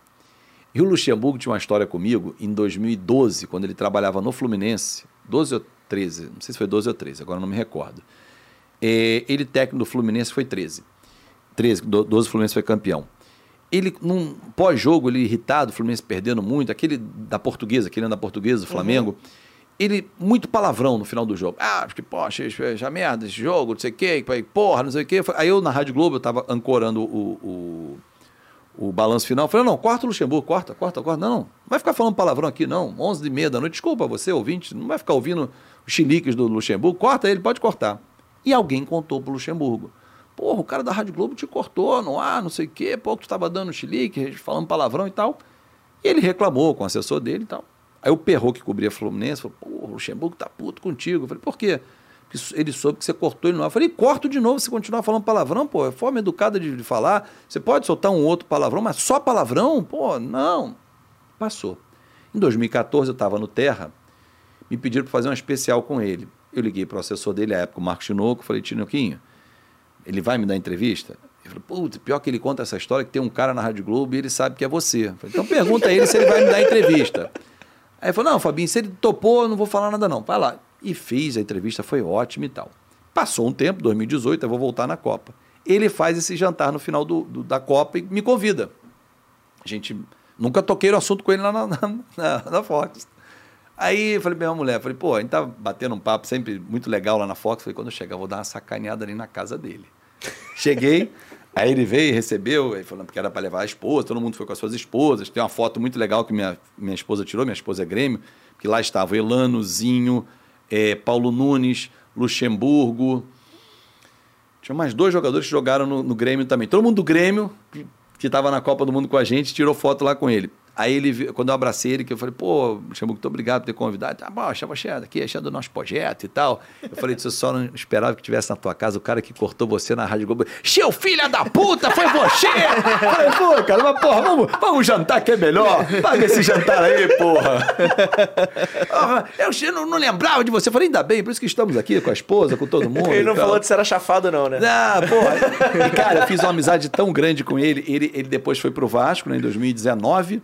E o Luxemburgo tinha uma história comigo em 2012, quando ele trabalhava no Fluminense, 12 ou 13, não sei se foi 12 ou 13, agora não me recordo. É, ele, técnico do Fluminense, foi 13. 13, 12 o Fluminense foi campeão. Ele, num pós-jogo, ele irritado, o Fluminense perdendo muito, aquele da portuguesa, aquele da portuguesa, do Flamengo, uhum. ele, muito palavrão no final do jogo. Ah, porque, poxa, já merda esse jogo, não sei o quê, porra, não sei o quê. Aí eu, na Rádio Globo, eu tava ancorando o, o o balanço final. Falei, não, corta o Luxemburgo, corta, corta, corta. Não, não vai ficar falando palavrão aqui, não. 11 e meia da noite. Desculpa você, ouvinte, não vai ficar ouvindo os chiliques do Luxemburgo. Corta ele, pode cortar. E alguém contou pro Luxemburgo. Porra, o cara da Rádio Globo te cortou no ar, não sei o quê. Pô, tu estava dando chilique, falando palavrão e tal. E ele reclamou com o assessor dele e tal. Aí o Perro que cobria Fluminense falou, pô, o Luxemburgo tá puto contigo. Eu falei, por quê? ele soube que você cortou ele no ar. Eu falei, corto de novo se continuar falando palavrão, pô, é forma educada de, de, falar. Você pode soltar um outro palavrão, mas só palavrão? Pô, não. Passou. Em 2014 eu estava no Terra, me pediram para fazer um especial com ele. Eu liguei para o assessor dele, à época, o Marcos Tinoco, falei, Tinoquinho, ele vai me dar entrevista? Ele falou, putz, pior que ele conta essa história que tem um cara na Rádio Globo e ele sabe que é você. Falei, então pergunta a ele se ele vai me dar entrevista. Aí ele falou, não, Fabinho, se ele topou, eu não vou falar nada não. Vai lá e fiz a entrevista, foi ótima e tal. Passou um tempo, 2018, eu vou voltar na Copa. Ele faz esse jantar no final do, do, da Copa e me convida. A gente nunca toquei no assunto com ele lá na, na, na, na Fox. Aí eu falei pra minha mulher, falei, pô, a gente tá batendo um papo sempre muito legal lá na Fox. Falei, quando eu chegar, eu vou dar uma sacaneada ali na casa dele. Cheguei, aí ele veio, recebeu, falando que era para levar a esposa, todo mundo foi com as suas esposas. Tem uma foto muito legal que minha, minha esposa tirou, minha esposa é Grêmio, que lá estava o Elanozinho, é, Paulo Nunes, Luxemburgo. Tinha mais dois jogadores que jogaram no, no Grêmio também. Todo mundo do Grêmio, que estava na Copa do Mundo com a gente, tirou foto lá com ele. Aí ele, quando eu abracei ele, que eu falei, pô, Luxemburgo, muito obrigado por ter convidado. Tá bom, achava cheio aqui, achando do nosso projeto e tal. Eu falei, você só não esperava que tivesse na tua casa o cara que cortou você na Rádio Globo. Seu filho da puta, foi você! Falei, pô, cara, mas porra, vamos, vamos jantar que é melhor. Paga esse jantar aí, porra. eu não, não, lembrava de você. Eu falei, ainda bem, por isso que estamos aqui com a esposa, com todo mundo. Ele não falou de ser era chafado, não, né? Ah, porra. E, cara, eu fiz uma amizade tão grande com ele. Ele, ele depois foi pro Vasco, né, em 2019.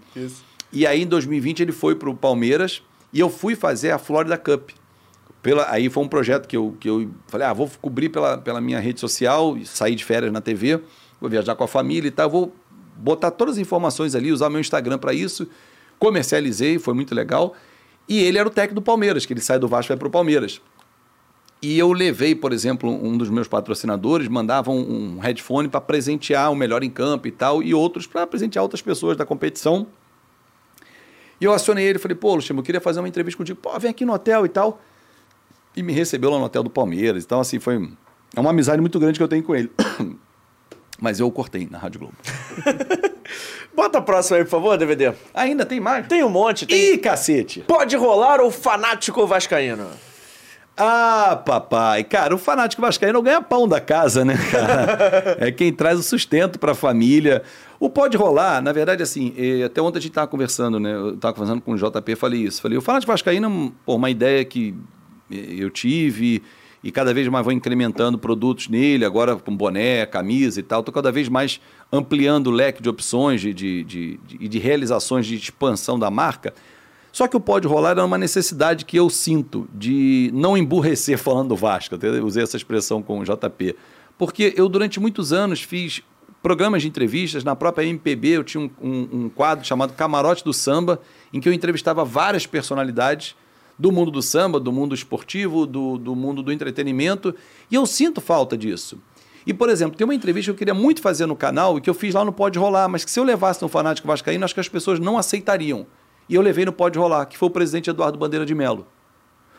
E aí, em 2020, ele foi para o Palmeiras e eu fui fazer a Florida Cup. Pela, aí foi um projeto que eu, que eu falei, ah, vou cobrir pela, pela minha rede social, sair de férias na TV, vou viajar com a família e tal, vou botar todas as informações ali, usar meu Instagram para isso. Comercializei, foi muito legal. E ele era o técnico do Palmeiras, que ele sai do Vasco e vai para o Palmeiras. E eu levei, por exemplo, um dos meus patrocinadores, mandava um, um headphone para presentear o melhor em campo e tal, e outros para presentear outras pessoas da competição. E eu acionei ele, falei, pô, Luxemburgo, eu queria fazer uma entrevista contigo. Pô, vem aqui no hotel e tal. E me recebeu lá no hotel do Palmeiras. Então, assim, foi é uma amizade muito grande que eu tenho com ele. Mas eu cortei na Rádio Globo. Bota a próxima aí, por favor, DVD. Ainda tem mais? Tem um monte. Tem... Ih, cacete! Pode rolar o fanático vascaíno. Ah, papai. Cara, o fanático vascaíno ganha pão da casa, né, cara? é quem traz o sustento para a família. O pode rolar, na verdade, assim, até ontem a gente estava conversando, né? Eu estava conversando com o JP, falei isso. Falei, o fanático vascaíno é uma ideia que eu tive e cada vez mais vou incrementando produtos nele, agora com boné, camisa e tal. Estou cada vez mais ampliando o leque de opções e de, de, de, de realizações de expansão da marca só que o pode rolar era uma necessidade que eu sinto de não emburrecer falando do Vasco. Eu usei essa expressão com o JP. Porque eu, durante muitos anos, fiz programas de entrevistas. Na própria MPB, eu tinha um, um, um quadro chamado Camarote do Samba, em que eu entrevistava várias personalidades do mundo do samba, do mundo esportivo, do, do mundo do entretenimento. E eu sinto falta disso. E, por exemplo, tem uma entrevista que eu queria muito fazer no canal e que eu fiz lá no Pode Rolar, mas que se eu levasse no Fanático Vascaíno, acho que as pessoas não aceitariam e eu levei no Pode Rolar, que foi o presidente Eduardo Bandeira de Melo.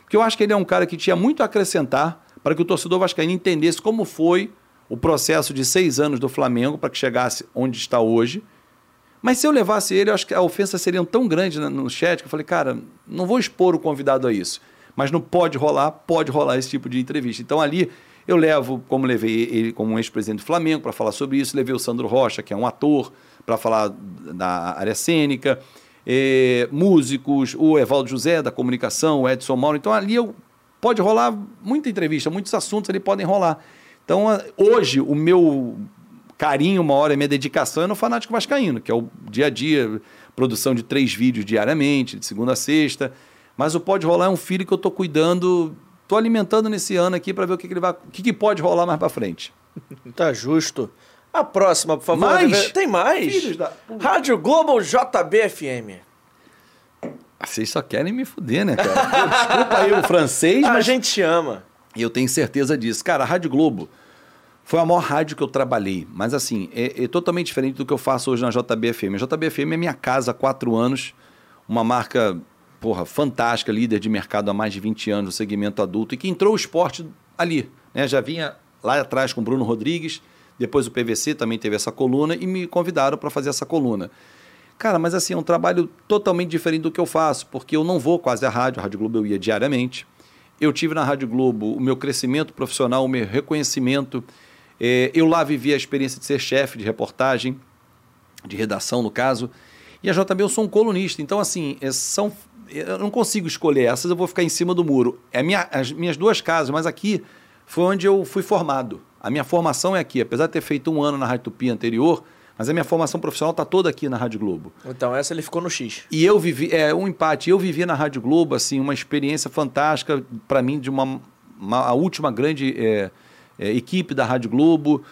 Porque eu acho que ele é um cara que tinha muito a acrescentar para que o torcedor vascaíno entendesse como foi o processo de seis anos do Flamengo para que chegasse onde está hoje. Mas se eu levasse ele, eu acho que a ofensa seria tão grande no- chat que eu falei, cara, não vou expor o convidado a isso. Mas não pode rolar, pode rolar esse tipo de entrevista. Então ali eu levo, como levei ele como ex-presidente do Flamengo para falar sobre isso, levei o Sandro Rocha, que é um ator, para falar da área cênica, eh, músicos, o Evaldo José da comunicação, o Edson Mauro. Então ali eu pode rolar muita entrevista, muitos assuntos ali podem rolar. Então hoje o meu carinho maior, a minha dedicação é no Fanático Vascaíno, que é o dia a dia, produção de três vídeos diariamente, de segunda a sexta. Mas o Pode Rolar é um filho que eu estou cuidando, estou alimentando nesse ano aqui para ver o que, que ele vai, o que, que pode rolar mais para frente. Tá justo. A próxima, por favor. Mais? Tem mais? Filhos da- Rádio Globo JBFM. Ah, Vocês só querem me fuder, né, cara? Desculpa aí o francês, A mas gente ama. E eu tenho certeza disso. Cara, a Rádio Globo foi a maior rádio que eu trabalhei. Mas assim, é, é totalmente diferente do que eu faço hoje na JBFM. A JBFM é minha casa há quatro anos. Uma marca, porra, fantástica, líder de mercado há mais de 20 anos no segmento adulto. E que entrou o esporte ali. Né? Já vinha lá atrás com o Bruno Rodrigues. Depois o PVC também teve essa coluna. E me convidaram para fazer essa coluna. Cara, mas assim, é um trabalho totalmente diferente do que eu faço. Porque eu não vou quase à rádio. A Rádio Globo eu ia diariamente. Eu tive na Rádio Globo o meu crescimento profissional, o meu reconhecimento. Eh, eu lá vivi a experiência de ser chefe de reportagem, de redação, no caso. E a JB eu sou um colunista. Então, assim, eh, são, eu não consigo escolher essas, eu vou ficar em cima do muro. É minha, as minhas duas casas, mas aqui foi onde eu fui formado. A minha formação é aqui. Apesar de ter feito um ano na Rádio Tupi anterior, mas a minha formação profissional está toda aqui na Rádio Globo. Então, essa ele ficou no X. E eu vivi, é um empate. Eu vivi na Rádio Globo, assim, uma experiência fantástica para mim de uma, uma- a última grande é, é, equipe da Rádio Globo.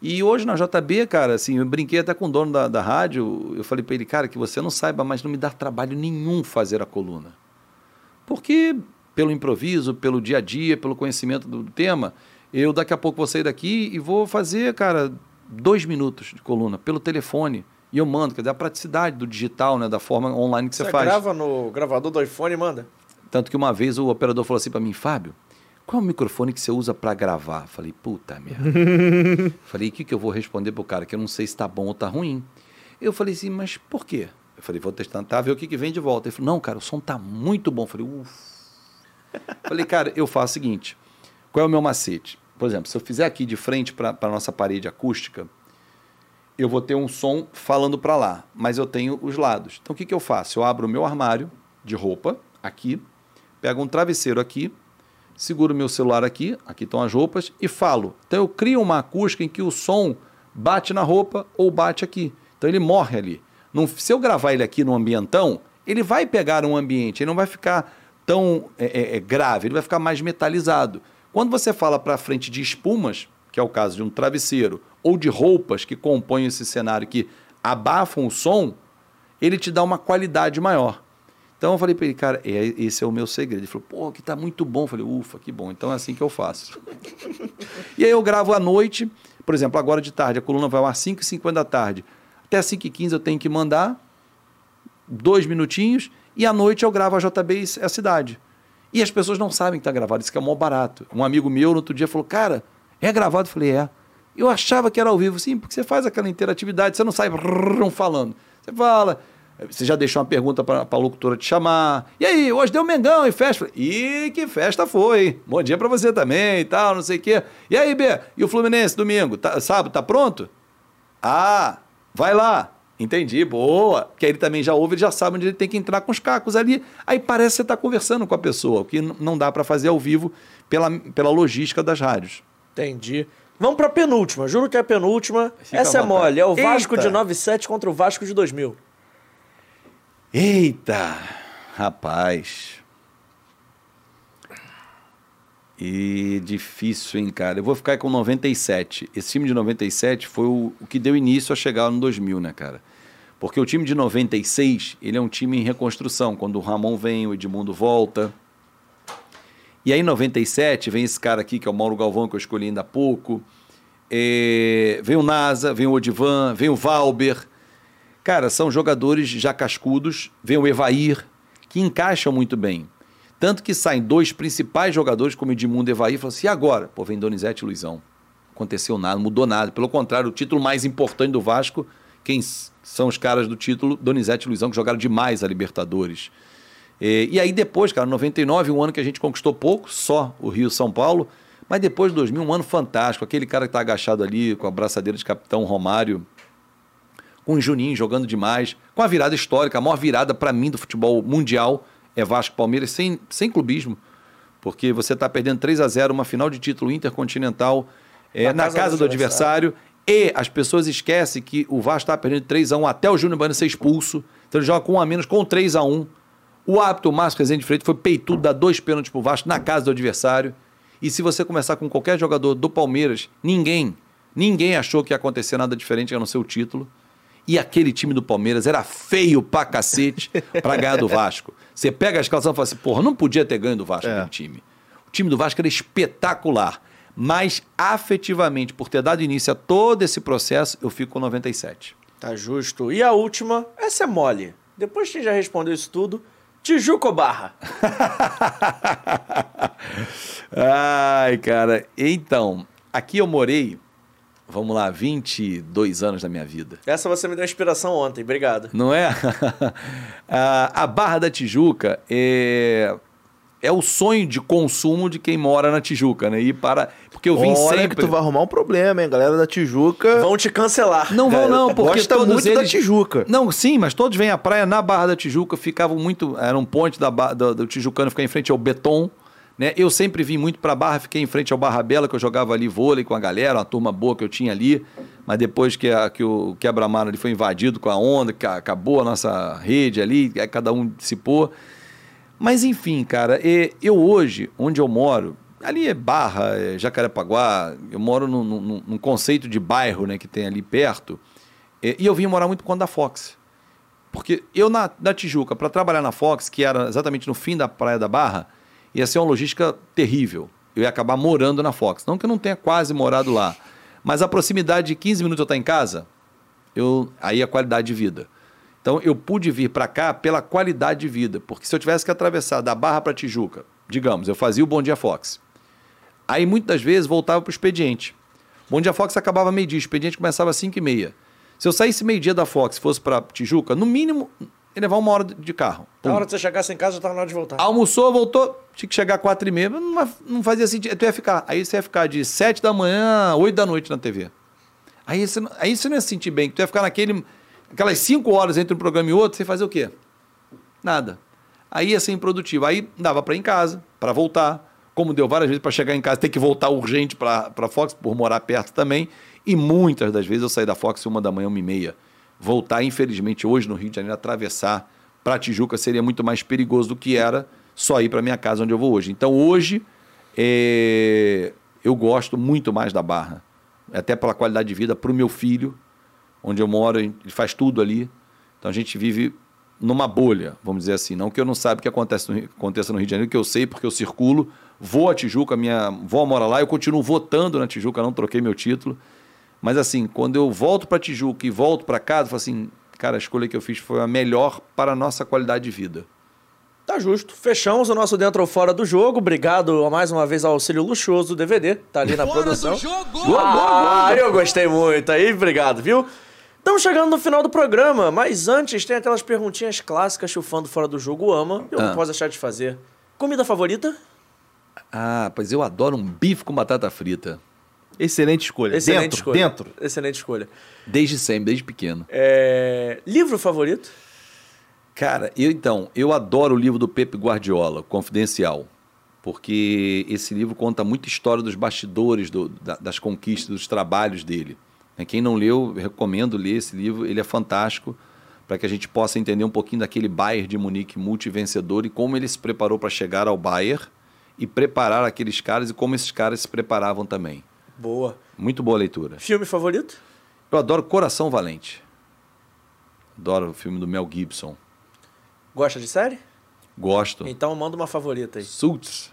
E hoje na JB, cara, assim, eu brinquei até com o dono da, da rádio. Eu falei para ele, cara, que você não saiba, mas não me dá trabalho nenhum fazer a coluna. Porque pelo improviso, pelo dia a dia, pelo conhecimento do tema, eu daqui a pouco vou sair daqui e vou fazer, cara, dois minutos de coluna pelo telefone. E eu mando, quer dizer, a praticidade do digital, né, da forma online que você, Você faz. grava no gravador do iPhone e manda. Tanto que uma vez o operador falou assim para mim, Fábio, qual é o microfone que você usa para gravar? Falei, puta merda. falei, o que, que eu vou responder pro cara? Que eu não sei se tá bom ou tá ruim. Eu falei assim, mas por quê? Eu falei, vou testar, tá, ver o que, que vem de volta. Ele falou, não, cara, o som tá muito bom. Eu falei, uff. falei, cara, eu faço o seguinte, qual é o meu macete? Por exemplo, se eu fizer aqui de frente para a nossa parede acústica, eu vou ter um som falando para lá, mas eu tenho os lados. Então o que, que eu faço? Eu abro o meu armário de roupa, aqui, pego um travesseiro aqui, seguro meu celular aqui, aqui estão as roupas, e falo. Então eu crio uma acústica em que o som bate na roupa ou bate aqui. Então ele morre ali. Não- se eu gravar ele aqui no ambientão, ele vai pegar um ambiente, ele não vai ficar tão é, é, é, grave, ele vai ficar mais metalizado. Quando você fala para frente de espumas, que é o caso de um travesseiro, ou de roupas que compõem esse cenário que abafam o som, ele te dá uma qualidade maior. Então eu falei para ele, cara, é, esse é o meu segredo. Ele falou, pô, que tá muito bom. Eu falei, ufa, que bom. Então é assim que eu faço. e aí eu gravo à noite, por exemplo, agora de tarde, a coluna vai ao ar 5h50 da tarde. Até 5h15 eu tenho que mandar, dois minutinhos, e à noite eu gravo a JB e a cidade. E as pessoas não sabem que está gravado, isso que é mó barato. Um amigo meu no outro dia falou, cara, é gravado? Eu falei, é. Eu achava que era ao vivo, sim, porque você faz aquela interatividade, você não sai falando. Você fala, você já deixou uma pergunta para a locutora te chamar. E aí, hoje deu Mengão e festa? Ih, que festa foi, hein? Bom dia para você também e tal, não sei o quê. E aí, B, e o Fluminense domingo? Tá, sábado, tá pronto? Ah, vai lá. Entendi, boa. Porque aí ele também já ouve, ele já sabe onde ele tem que entrar com os cacos ali. Aí parece que você está conversando com a pessoa, o que não dá para fazer ao vivo pela, pela logística das rádios. Entendi. Vamos pra penúltima. Juro que é a penúltima. Fica Essa é mole. É o Vasco Eita. de 97 contra o Vasco de 2000. Eita, rapaz. E difícil, hein, cara? Eu vou ficar com 97. Esse time de 97 foi o, o que deu início a chegar no 2000, né, cara? Porque o time de 96, ele é um time em reconstrução. Quando o Ramon vem, o Edmundo volta. E aí, em 97, vem esse cara aqui, que é o Mauro Galvão, que eu escolhi ainda há pouco. É, vem o Nasa, vem o Odivan, vem o Valber. Cara, são jogadores já cascudos. Vem o Evair, que encaixam muito bem. Tanto que saem dois principais jogadores, como Edmundo e Evair, e falam assim, e agora? Pô, vem Donizete e Luizão. Aconteceu nada, mudou nada. Pelo contrário, o título mais importante do Vasco, quem são os caras do título, Donizete e Luizão, que jogaram demais a Libertadores. É, e aí depois, cara, 99, um ano que a gente conquistou pouco, só o Rio São Paulo, mas depois de 2000, um ano fantástico. Aquele cara que tá agachado ali com a braçadeira de capitão Romário, com o Juninho jogando demais, com a virada histórica, a maior virada para mim do futebol mundial é Vasco e Palmeiras, sem, sem clubismo, porque você está perdendo 3 a 0 uma final de título intercontinental é, na, casa, do adversário. E as pessoas esquecem que o Vasco está perdendo 3 a 1 até o Júnior Bano ser expulso. Então ele joga com um a menos, com 3 a 1 O árbitro Márcio Rezende de Freitas foi peitudo, dá dois pênaltis pro Vasco na casa do adversário. E se você começar com qualquer jogador do Palmeiras, ninguém, ninguém achou que ia acontecer nada diferente a não ser o título. E aquele time do Palmeiras era feio pra cacete pra ganhar do Vasco. Você pega a escalação e fala assim, porra, não podia ter ganho do Vasco É. time. O time do Vasco era espetacular. Mas afetivamente, por ter dado início a todo esse processo, eu fico com 97. Tá justo. E a última, essa é mole. Depois que já respondeu isso tudo, Tijuca ou Barra? Ai, cara. Então, aqui eu morei, vamos lá, 22 anos da minha vida. Essa você me deu inspiração ontem, obrigado. Não é? a, a Barra da Tijuca é, é o sonho de consumo de quem mora na Tijuca, né? E para. Porque eu vim Olha sempre. que tu vai arrumar um problema, hein? Galera da Tijuca. Vão te cancelar. Não vão, não, porque Gosta todos muito eles... da Tijuca. Não, sim, mas todos vêm à praia na Barra da Tijuca, ficavam muito. Era um ponte da, Ba- do, do Tijucano ficar em frente ao Beton. Né? Eu sempre vim muito pra Barra, fiquei em frente ao Barra Bela, que eu jogava ali vôlei com a galera, uma turma boa que eu tinha ali. Mas depois que, a, que o quebra-mar ali foi invadido com a onda, que a- acabou a nossa rede ali, aí cada um dissipou. Mas enfim, cara, eu hoje, onde eu moro, ali é Barra, é Jacarepaguá, eu moro num, num- num conceito de bairro né, que tem ali perto, e, eu vim morar muito conta da Fox. Porque eu na, na Tijuca, para trabalhar na Fox, que era exatamente no fim da Praia da Barra, ia ser uma logística terrível. Eu ia acabar morando na Fox. Não que eu não tenha quase morado lá, mas a proximidade de 15 minutos eu estar em casa, eu, aí a qualidade de vida. Então eu pude vir para cá pela qualidade de vida, porque se eu tivesse que atravessar da Barra para Tijuca, digamos, eu fazia o Bom Dia Fox. Aí muitas vezes voltava para o expediente. Bom Dia Fox acabava meio-dia, o expediente começava às 5 e meia. Se eu saísse meio-dia da Fox e fosse para Tijuca, no mínimo, ia levar uma hora de carro. Na Pum. hora de você chegasse em casa, já tava na hora de voltar. Almoçou, voltou, tinha que chegar às 4 e meia. Não, fazia sentido. Tu ia ficar. Aí você ia ficar de 7 da manhã a 8 da noite na TV. Aí você, não- aí você não ia se sentir bem. Tu ia ficar naquele, aquelas 5 horas entre um programa e outro, você ia fazer o quê? Nada. Aí ia ser improdutivo. Aí dava para ir em casa, para voltar. Como deu várias vezes para chegar em casa, ter que voltar urgente para a Fox, por morar perto também. E muitas das vezes eu saí da Fox uma da manhã, uma e meia. Voltar, infelizmente, hoje no Rio de Janeiro, atravessar para Tijuca seria muito mais perigoso do que era só ir para minha casa onde eu vou hoje. Então hoje é, eu gosto muito mais da Barra, até pela qualidade de vida para o meu filho, onde eu moro, ele faz tudo ali. Então a gente vive numa bolha, vamos dizer assim. Não que eu não saiba o que acontece no, Rio- aconteça no Rio de Janeiro, que eu sei porque eu circulo, vou a Tijuca, minha avó mora lá, eu continuo votando na Tijuca, não troquei meu título. Mas assim, quando eu volto para Tijuca e volto para casa, eu falo assim, cara, a escolha que eu fiz foi a melhor para a nossa qualidade de vida. Tá justo. Fechamos o nosso Dentro ou Fora do Jogo. Obrigado mais uma vez ao auxílio luxuoso do DVD. Tá ali na produção. Ah, eu gostei muito. Aí, obrigado, viu? Estamos chegando no final do programa, mas antes tem aquelas perguntinhas clássicas que o fã do Fora do Jogo ama. Eu não Ah. posso deixar de fazer. Comida favorita? Ah, pois eu adoro um bife com batata frita. Excelente escolha. Excelente dentro, escolha. dentro. Excelente escolha. Desde sempre, desde pequeno. É, Livro favorito? Cara, eu então, eu adoro o livro do Pepe Guardiola, Confidencial, porque esse livro conta muita história dos bastidores do- da- das conquistas, dos trabalhos dele. Né, Quem não leu, eu recomendo ler esse livro, ele é fantástico para que a gente possa entender um pouquinho daquele Bayern de Munique multivencedor e como ele se preparou para chegar ao Bayern e preparar aqueles caras e como esses caras se preparavam também. Boa. Muito boa leitura. Filme favorito? Eu adoro Coração Valente. Adoro o filme do Mel Gibson. Gosta de série? Gosto. Então manda uma favorita aí. Suits.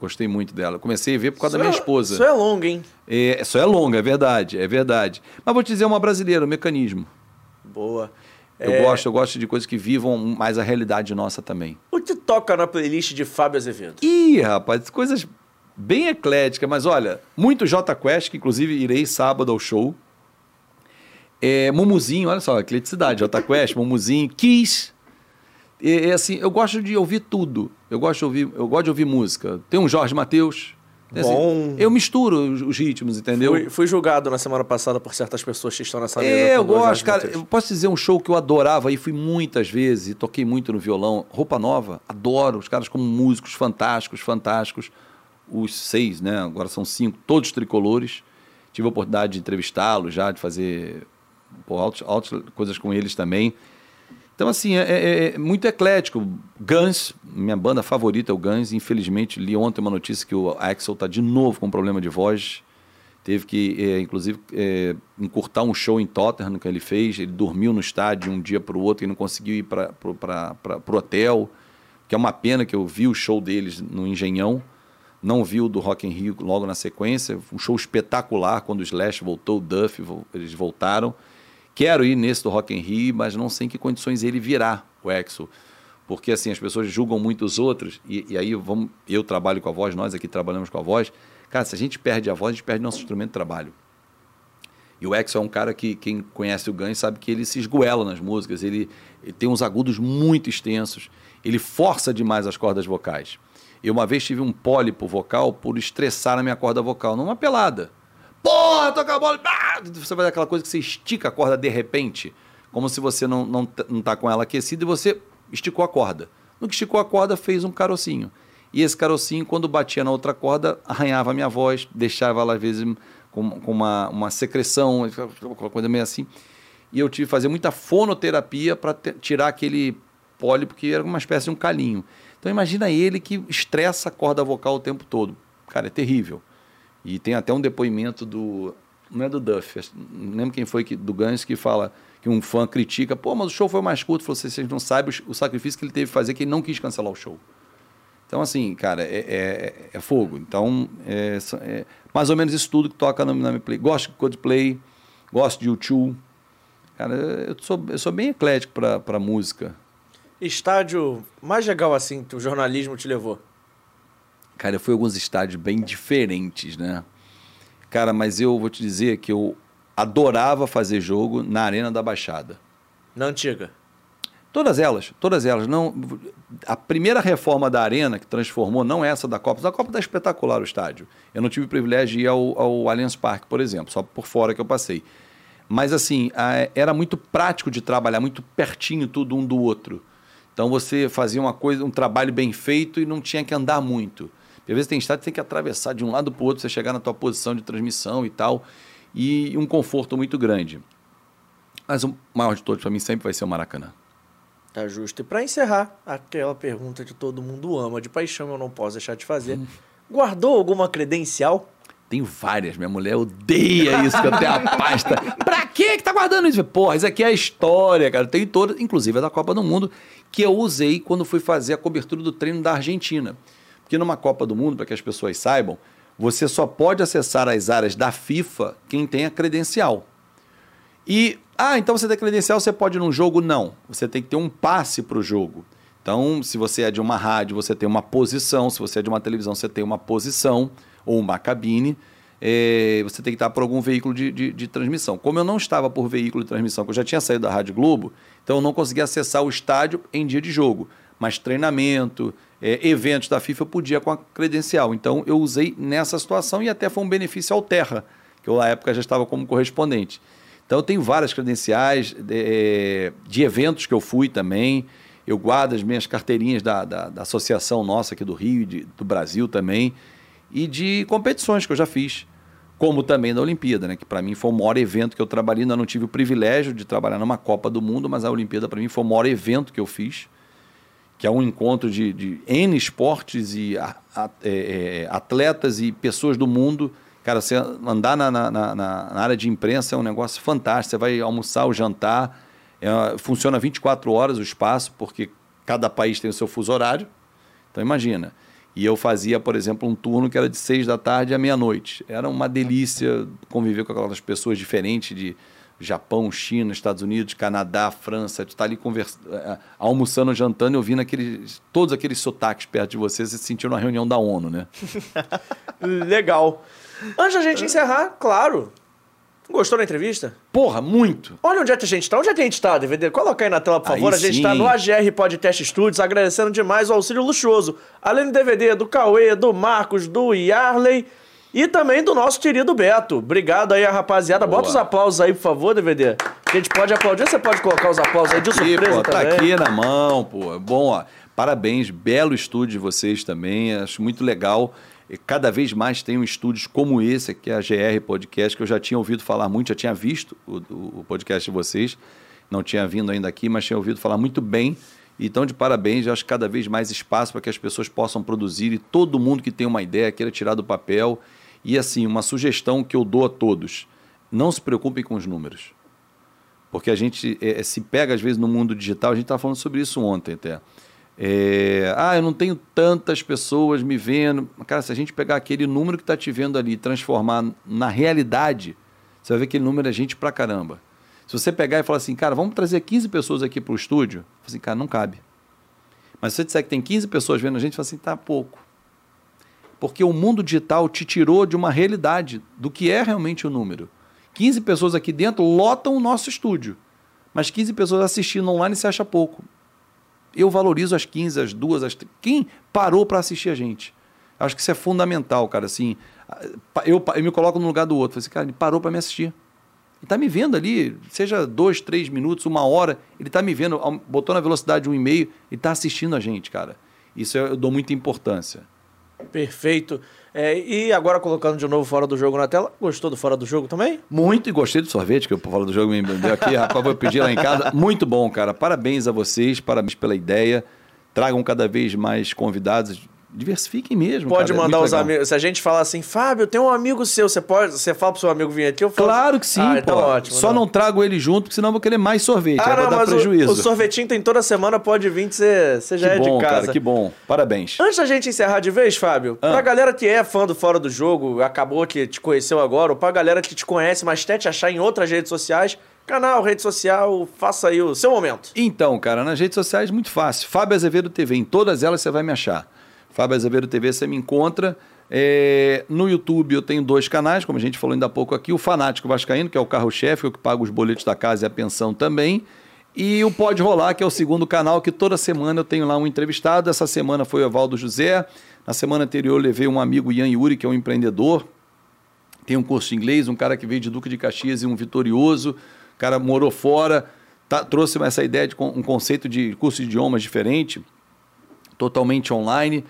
Gostei muito dela. Comecei a ver por causa Isso da minha é- esposa. Isso é longo, hein? É, só é longa, é verdade, é verdade. Mas vou te dizer uma brasileira, o mecanismo. Boa. Eu É, gosto, eu gosto de coisas que vivam mais a realidade nossa também. O que toca na playlist de Fábio Azevedo? Ih, rapaz, coisas bem ecléticas, mas olha, muito J Quest, que inclusive irei sábado ao show. É, Mumuzinho, olha só, ecleticidade, Jota Quest, Mumuzinho, Kiss. É, é assim, eu gosto de ouvir tudo. Eu gosto de ouvir, eu gosto de ouvir música. Tem um Jorge Mateus. assim, Bom. eu misturo os, os ritmos, entendeu? Fui, fui julgado na semana passada por certas pessoas que estão nessa mesa. É, eu gosto, cara. Mateus. Eu posso dizer um show que eu adorava e fui muitas vezes, e toquei muito no violão. Roupa Nova, adoro. Os caras como músicos fantásticos, fantásticos. Os seis, né? Agora são cinco, todos tricolores. Tive a oportunidade de entrevistá-los já, de fazer pô, altas, altas coisas com eles também. Então, assim, é, é- é muito eclético. Guns, minha banda favorita é o Guns. Infelizmente, li ontem uma notícia que o Axel tá de novo com problema de voz. Teve que, é, inclusive, é, encurtar um show em Tottenham que ele fez. Ele dormiu no estádio um dia para o outro e não conseguiu ir para o hotel. Que é uma pena que eu vi o show deles no Engenhão. Não vi o do Rock in Rio logo na sequência. Um show espetacular quando o Slash voltou, o Duff, eles voltaram. Quero ir nesse do Rock in Rio, mas não sei em que condições ele virá, o Exo. Porque assim, as pessoas julgam muito os outros, e, e aí vamos, eu trabalho com a voz, nós aqui trabalhamos com a voz. Cara, se a gente perde a voz, a gente perde nosso instrumento de trabalho. E o Exo é um cara que, quem conhece o Guns sabe que ele se esgoela nas músicas, ele, ele tem uns agudos muito extensos, ele força demais as cordas vocais. Eu uma vez tive um pólipo vocal por estressar a minha corda vocal, numa pelada. Porra, toca a bola. ah! Você faz aquela coisa que você estica a corda de repente, como se você não, não, não tá com ela aquecida e você esticou a corda. No que esticou a corda, fez um carocinho. E esse carocinho, quando batia na outra corda, arranhava a minha voz, deixava ela às vezes com, com uma, uma secreção, uma coisa meio assim. E eu tive que fazer muita fonoterapia para tirar aquele pólipo, que era uma espécie de um calinho. Então imagina ele que estressa a corda vocal o tempo todo. Cara, é terrível. E tem até um depoimento do. Não é do Duff, não lembro quem foi que, do Guns que fala que um fã critica, pô, mas o show foi mais curto. Falou, "Vocês- vocês não sabem o, sacrifício que ele teve que fazer, que ele não quis cancelar o show. Então, assim, cara, é, é- é fogo. Então, é, é mais ou menos isso tudo que toca no Name Play. Gosto de Coldplay, gosto de U2. Cara, eu sou, eu sou bem eclético pra música. Estádio mais legal assim que o jornalismo te levou? Cara, eu fui a alguns estádios bem diferentes, né? Cara, mas eu vou te dizer que eu adorava fazer jogo na Arena da Baixada. Na antiga. Todas elas, todas elas. Não, a primeira reforma da Arena que transformou, não essa da Copa, da Copa tá espetacular o estádio. Eu não tive o privilégio de ir ao, ao Allianz Parque, por exemplo, só por fora que eu passei. Mas assim, a- era muito prático de trabalhar, muito pertinho tudo um do outro. Então você fazia uma coisa, um trabalho bem feito e não tinha que andar muito. Às vezes tem estádio que tem que atravessar de um lado para o outro, você chegar na tua posição de transmissão e tal, e um conforto muito grande. Mas o maior de todos para mim sempre vai ser o Maracanã. Tá justo. E pra encerrar, aquela pergunta que todo mundo ama de paixão, eu não posso deixar de fazer. Guardou alguma credencial? Tenho várias. Minha mulher odeia isso, que eu tenho a pasta. pra que que tá guardando isso? Porra, isso aqui é a história, cara. Eu tenho todas, inclusive a da Copa do Mundo, que eu usei quando fui fazer a cobertura do treino da Argentina. Porque numa Copa do Mundo, para que as pessoas saibam, você só pode acessar as áreas da FIFA quem tem a credencial. E, ah, então você tem credencial, você pode ir num jogo? Não. Você tem que ter um passe para o jogo. Então, se você é de uma rádio, você tem uma posição. Se você é de uma televisão, você tem uma posição ou uma cabine. É, você tem que estar por algum veículo de, de, de transmissão. Como eu não estava por veículo de transmissão, que eu já tinha saído da Rádio Globo, então eu não conseguia acessar o estádio em dia de jogo. Mas treinamento, é, eventos da FIFA podia com a credencial. Então eu usei nessa situação e até foi um benefício ao Terra, que eu na época já estava como correspondente. Então eu tenho várias credenciais de, de eventos que eu fui também. Eu guardo as minhas carteirinhas da, da, da associação nossa aqui do Rio, do Brasil também, e de competições que eu já fiz, como também da Olimpíada, né? que para mim foi o maior evento que eu trabalhei. Ainda não tive o privilégio de trabalhar numa Copa do Mundo, mas a Olimpíada para mim foi o maior evento que eu fiz, que é um encontro de, de N esportes e é, é, atletas e pessoas do mundo. Cara, você andar na, na, na, na área de imprensa é um negócio fantástico. Você vai almoçar ou jantar. É, funciona 24 horas o espaço, porque cada país tem o seu fuso horário. Então imagina. E eu fazia, por exemplo, um turno que era de 6 da tarde à meia-noite. Era uma delícia conviver com aquelas pessoas diferentes de Japão, China, Estados Unidos, Canadá, França. Tu tá ali convers... almoçando, jantando e ouvindo aqueles, todos aqueles sotaques perto de você, você se sentiu numa reunião da ONU, né? Legal. Antes da gente encerrar, claro, Gostou da entrevista? Porra, muito. Olha onde é que a gente tá. Onde é que a gente tá, DVD? Coloca aí na tela, por Aí favor. a gente sim. tá no AGR Podcast Studios, agradecendo demais o auxílio luxuoso. Além do DVD, do Cauê, do Marcos, do Yarley e também do nosso querido Beto. Obrigado aí, rapaziada. Boa. Bota os aplausos aí, por favor, DVD. A gente pode aplaudir. Você pode colocar os aplausos aí de Aqui, surpresa pô, tá também. aqui na mão, pô. Bom, ó. Parabéns, belo estúdio de vocês também. Acho muito legal. E Cada vez mais tem um estúdios como esse aqui, a GR Podcast, que eu já tinha ouvido falar muito, já tinha visto o, o- o podcast de vocês. Não tinha vindo ainda aqui, mas tinha ouvido falar muito bem. Então, de parabéns, eu acho cada vez mais espaço para que as pessoas possam produzir e todo mundo que tem uma ideia queira tirar do papel. E assim, uma sugestão que eu dou a todos: não se preocupem com os números. Porque a gente eh, se pega, às vezes, no mundo digital, a gente estava falando sobre isso ontem até. É, ah, eu não tenho tantas pessoas me vendo. Cara, se a gente pegar aquele número que está te vendo ali e transformar na realidade, você vai ver que aquele número é gente pra caramba. Se você pegar e falar assim, cara, vamos trazer 15 pessoas aqui para o estúdio, assim, cara, não cabe. Mas se você disser que tem 15 pessoas vendo a gente, fala assim, tá pouco. Porque o mundo digital te tirou de uma realidade do que é realmente o número. 15 pessoas aqui dentro lotam o nosso estúdio. Mas 15 pessoas assistindo online se acha pouco. Eu valorizo as 15, as duas, as quem parou para assistir a gente. Acho que isso é fundamental, cara. Assim, eu, eu me coloco no lugar do outro. Assim, cara, ele parou para me assistir. Ele está me vendo ali, seja dois, três minutos, uma hora, ele está me vendo, botou na velocidade um e meio, ele está assistindo a gente, cara. Isso eu eu dou muita importância. Perfeito. É, e agora colocando de novo fora do jogo na tela. Gostou do fora do jogo também? Muito e gostei do sorvete que eu falo do jogo me deu aqui, rapaz, vou pedir lá em casa. Muito bom, cara. Parabéns a vocês, parabéns pela ideia. Tragam cada vez mais convidados. Diversifiquem mesmo. Pode cara, é mandar muito os legal. amigos. Se a gente falar assim, Fábio, tem um amigo seu, você pode. Você fala pro seu amigo vir aqui, eu falo. Claro que sim, ah, pô. então ótimo. Só não trago ele junto, porque senão eu vou querer mais sorvete. Ah, aí vai não, dar mas o, prejuízo. o sorvetinho tem toda semana, pode vir que você, você já que é bom, de casa. cara, que bom. Parabéns. Antes da gente encerrar de vez, Fábio, Ah. pra galera que é fã do Fora do Jogo, acabou que te conheceu agora, ou pra galera que te conhece, mas quer te achar em outras redes sociais, canal, rede social, faça aí o seu momento. Então, cara, nas redes sociais muito fácil. Fábio Azevedo TV, em todas elas você vai me achar. Fábio Azevedo TV você me encontra. É, no YouTube eu tenho dois canais, como a gente falou ainda há pouco aqui, o Fanático Vascaíno, que é o carro-chefe, o que paga os boletos da casa e a pensão também. E o Pode Rolar, que é o segundo canal, que toda semana eu tenho lá um entrevistado. Essa semana foi o Evaldo José. Na semana anterior eu levei um amigo, Ian Yuri, que é um empreendedor, tem um curso de inglês, um cara que veio de Duque de Caxias e um vitorioso, o cara morou fora, tá- trouxe essa ideia de um conceito de curso de idiomas diferente, totalmente online.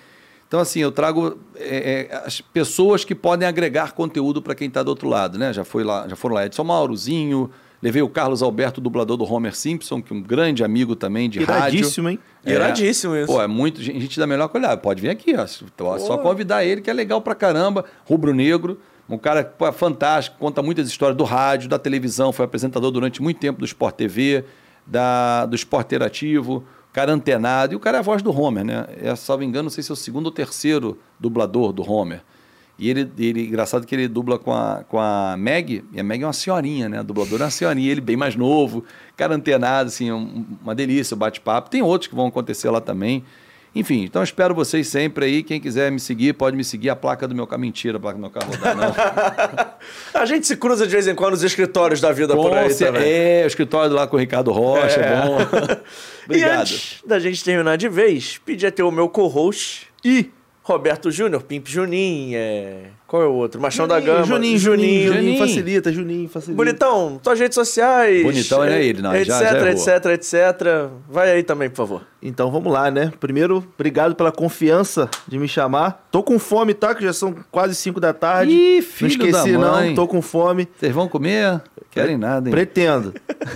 Então, assim, eu trago é, é, as pessoas que podem agregar conteúdo para quem está do outro lado, né? Já, foi lá, já foram lá Edson Maurozinho, levei o Carlos Alberto, dublador do Homer Simpson, que é um grande amigo também de rádio. Iradíssimo, hein? É. Iradíssimo isso. Pô, é muito gente gente da melhor qualidade. Pode vir aqui, ó. Só- Só convidar ele, que é legal pra caramba. Rubro Negro, um cara pô, é fantástico, conta muitas histórias do rádio, da televisão, foi apresentador durante muito tempo do Sport TV, da, do Sport Interativo, cara antenado. E o cara é a voz do Homer, né? É, salvo engano, não sei se é o segundo ou terceiro dublador do Homer. E ele, ele, engraçado que ele dubla com a, com a Meg, e a Meg é uma senhorinha, né? A dubladora é uma senhorinha, ele bem mais novo, cara antenado, assim, um- uma delícia bate-papo. Tem outros que vão acontecer lá também. Enfim, então espero vocês sempre aí. Quem quiser me seguir, pode me seguir. A placa do meu carro, mentira, a placa do meu carro não. A gente se cruza de vez em quando nos escritórios da vida por aí também. é, o escritório lá com o Ricardo Rocha, é, bom. E Obrigado. antes da gente terminar de vez, pedir até o meu co-host e Roberto Júnior, Pimp Juninho, é... qual é o outro? Machão da Gama. Juninho, Juninho, Juninho, Juninho. facilita, Juninho, facilita. Bonitão, tuas redes sociais. Bonitão não é ele, não, Etc, já- já errou. etc, etc. Vai aí também, por favor. Então vamos lá, né? Primeiro, obrigado pela confiança de me chamar. Tô com fome, tá? Que já são quase 5 da tarde. Ih, filho não esqueci, da mãe. não. Tô com fome. Vocês vão comer? Querem nada, hein? Pretendo.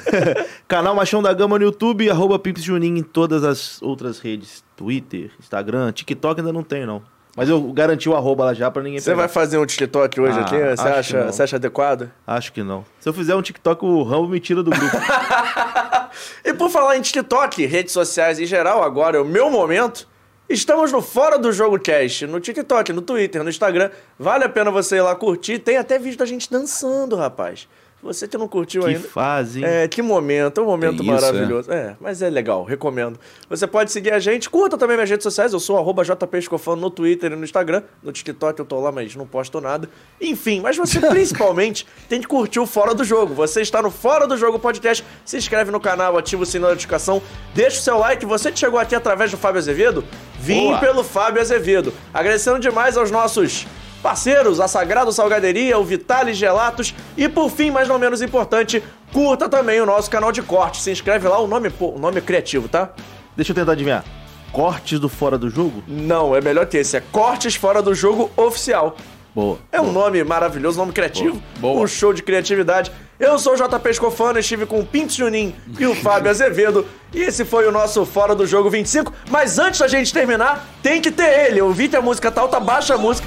Canal Machão da Gama no YouTube, arroba Pimps Juninho em todas as outras redes. Twitter, Instagram, TikTok ainda não tem, não. Mas eu garanti o arroba lá já pra ninguém Você pegar. vai fazer um TikTok hoje Ah, aqui? Você acha, você acha adequado? Acho que não. Se eu fizer um TikTok, o Rambo me tira do grupo. E por falar em TikTok, redes sociais em geral, agora é o meu momento. Estamos no Fora do Jogo Cast, no TikTok, no Twitter, no Instagram. Vale a pena você ir lá curtir. Tem até vídeo da gente dançando, rapaz. Você que não curtiu Que ainda. fase, hein? É, que momento, é um momento Tem isso, maravilhoso. É. mas é legal, recomendo. Você pode seguir a gente, curta também minhas redes sociais, eu sou arroba JPescofano no Twitter e no Instagram. No TikTok eu tô lá, mas não posto nada. Enfim, mas você principalmente tem que curtir o Fora do Jogo. Você está no Fora do Jogo Podcast, se inscreve no canal, ativa o sininho da notificação, deixa o seu like. Você que chegou aqui através do Fábio Azevedo, vim Boa. pelo Fábio Azevedo. Agradecendo demais aos nossos parceiros, a Sagrado Salgaderia, o Vitale Gelatos e por fim, mas não menos importante, curta também o nosso canal de corte. Se inscreve lá, o nome, o nome é criativo, tá? Deixa eu tentar adivinhar. Cortes do fora do jogo? Não, é melhor que esse, é Cortes Fora do Jogo Oficial. Boa. É um nome maravilhoso, nome criativo, Boa. Boa. um show de criatividade. Eu sou o JP Escofano, estive com o Pinto Junin e o Fábio Azevedo. E esse foi o nosso Fora do Jogo 25. Mas antes da gente terminar, tem que ter ele. Eu vi que a música tá alta, baixa a música.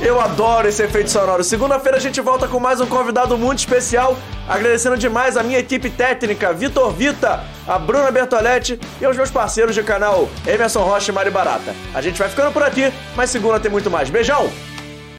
Eu adoro esse efeito sonoro. Segunda-feira a gente volta com mais um convidado muito especial. Agradecendo demais a minha equipe técnica, Vitor Vita, a Bruna Bertoletti e aos meus parceiros de canal, Emerson Rocha e Mari Barata. A gente vai ficando por aqui, mas segunda tem muito mais. Beijão!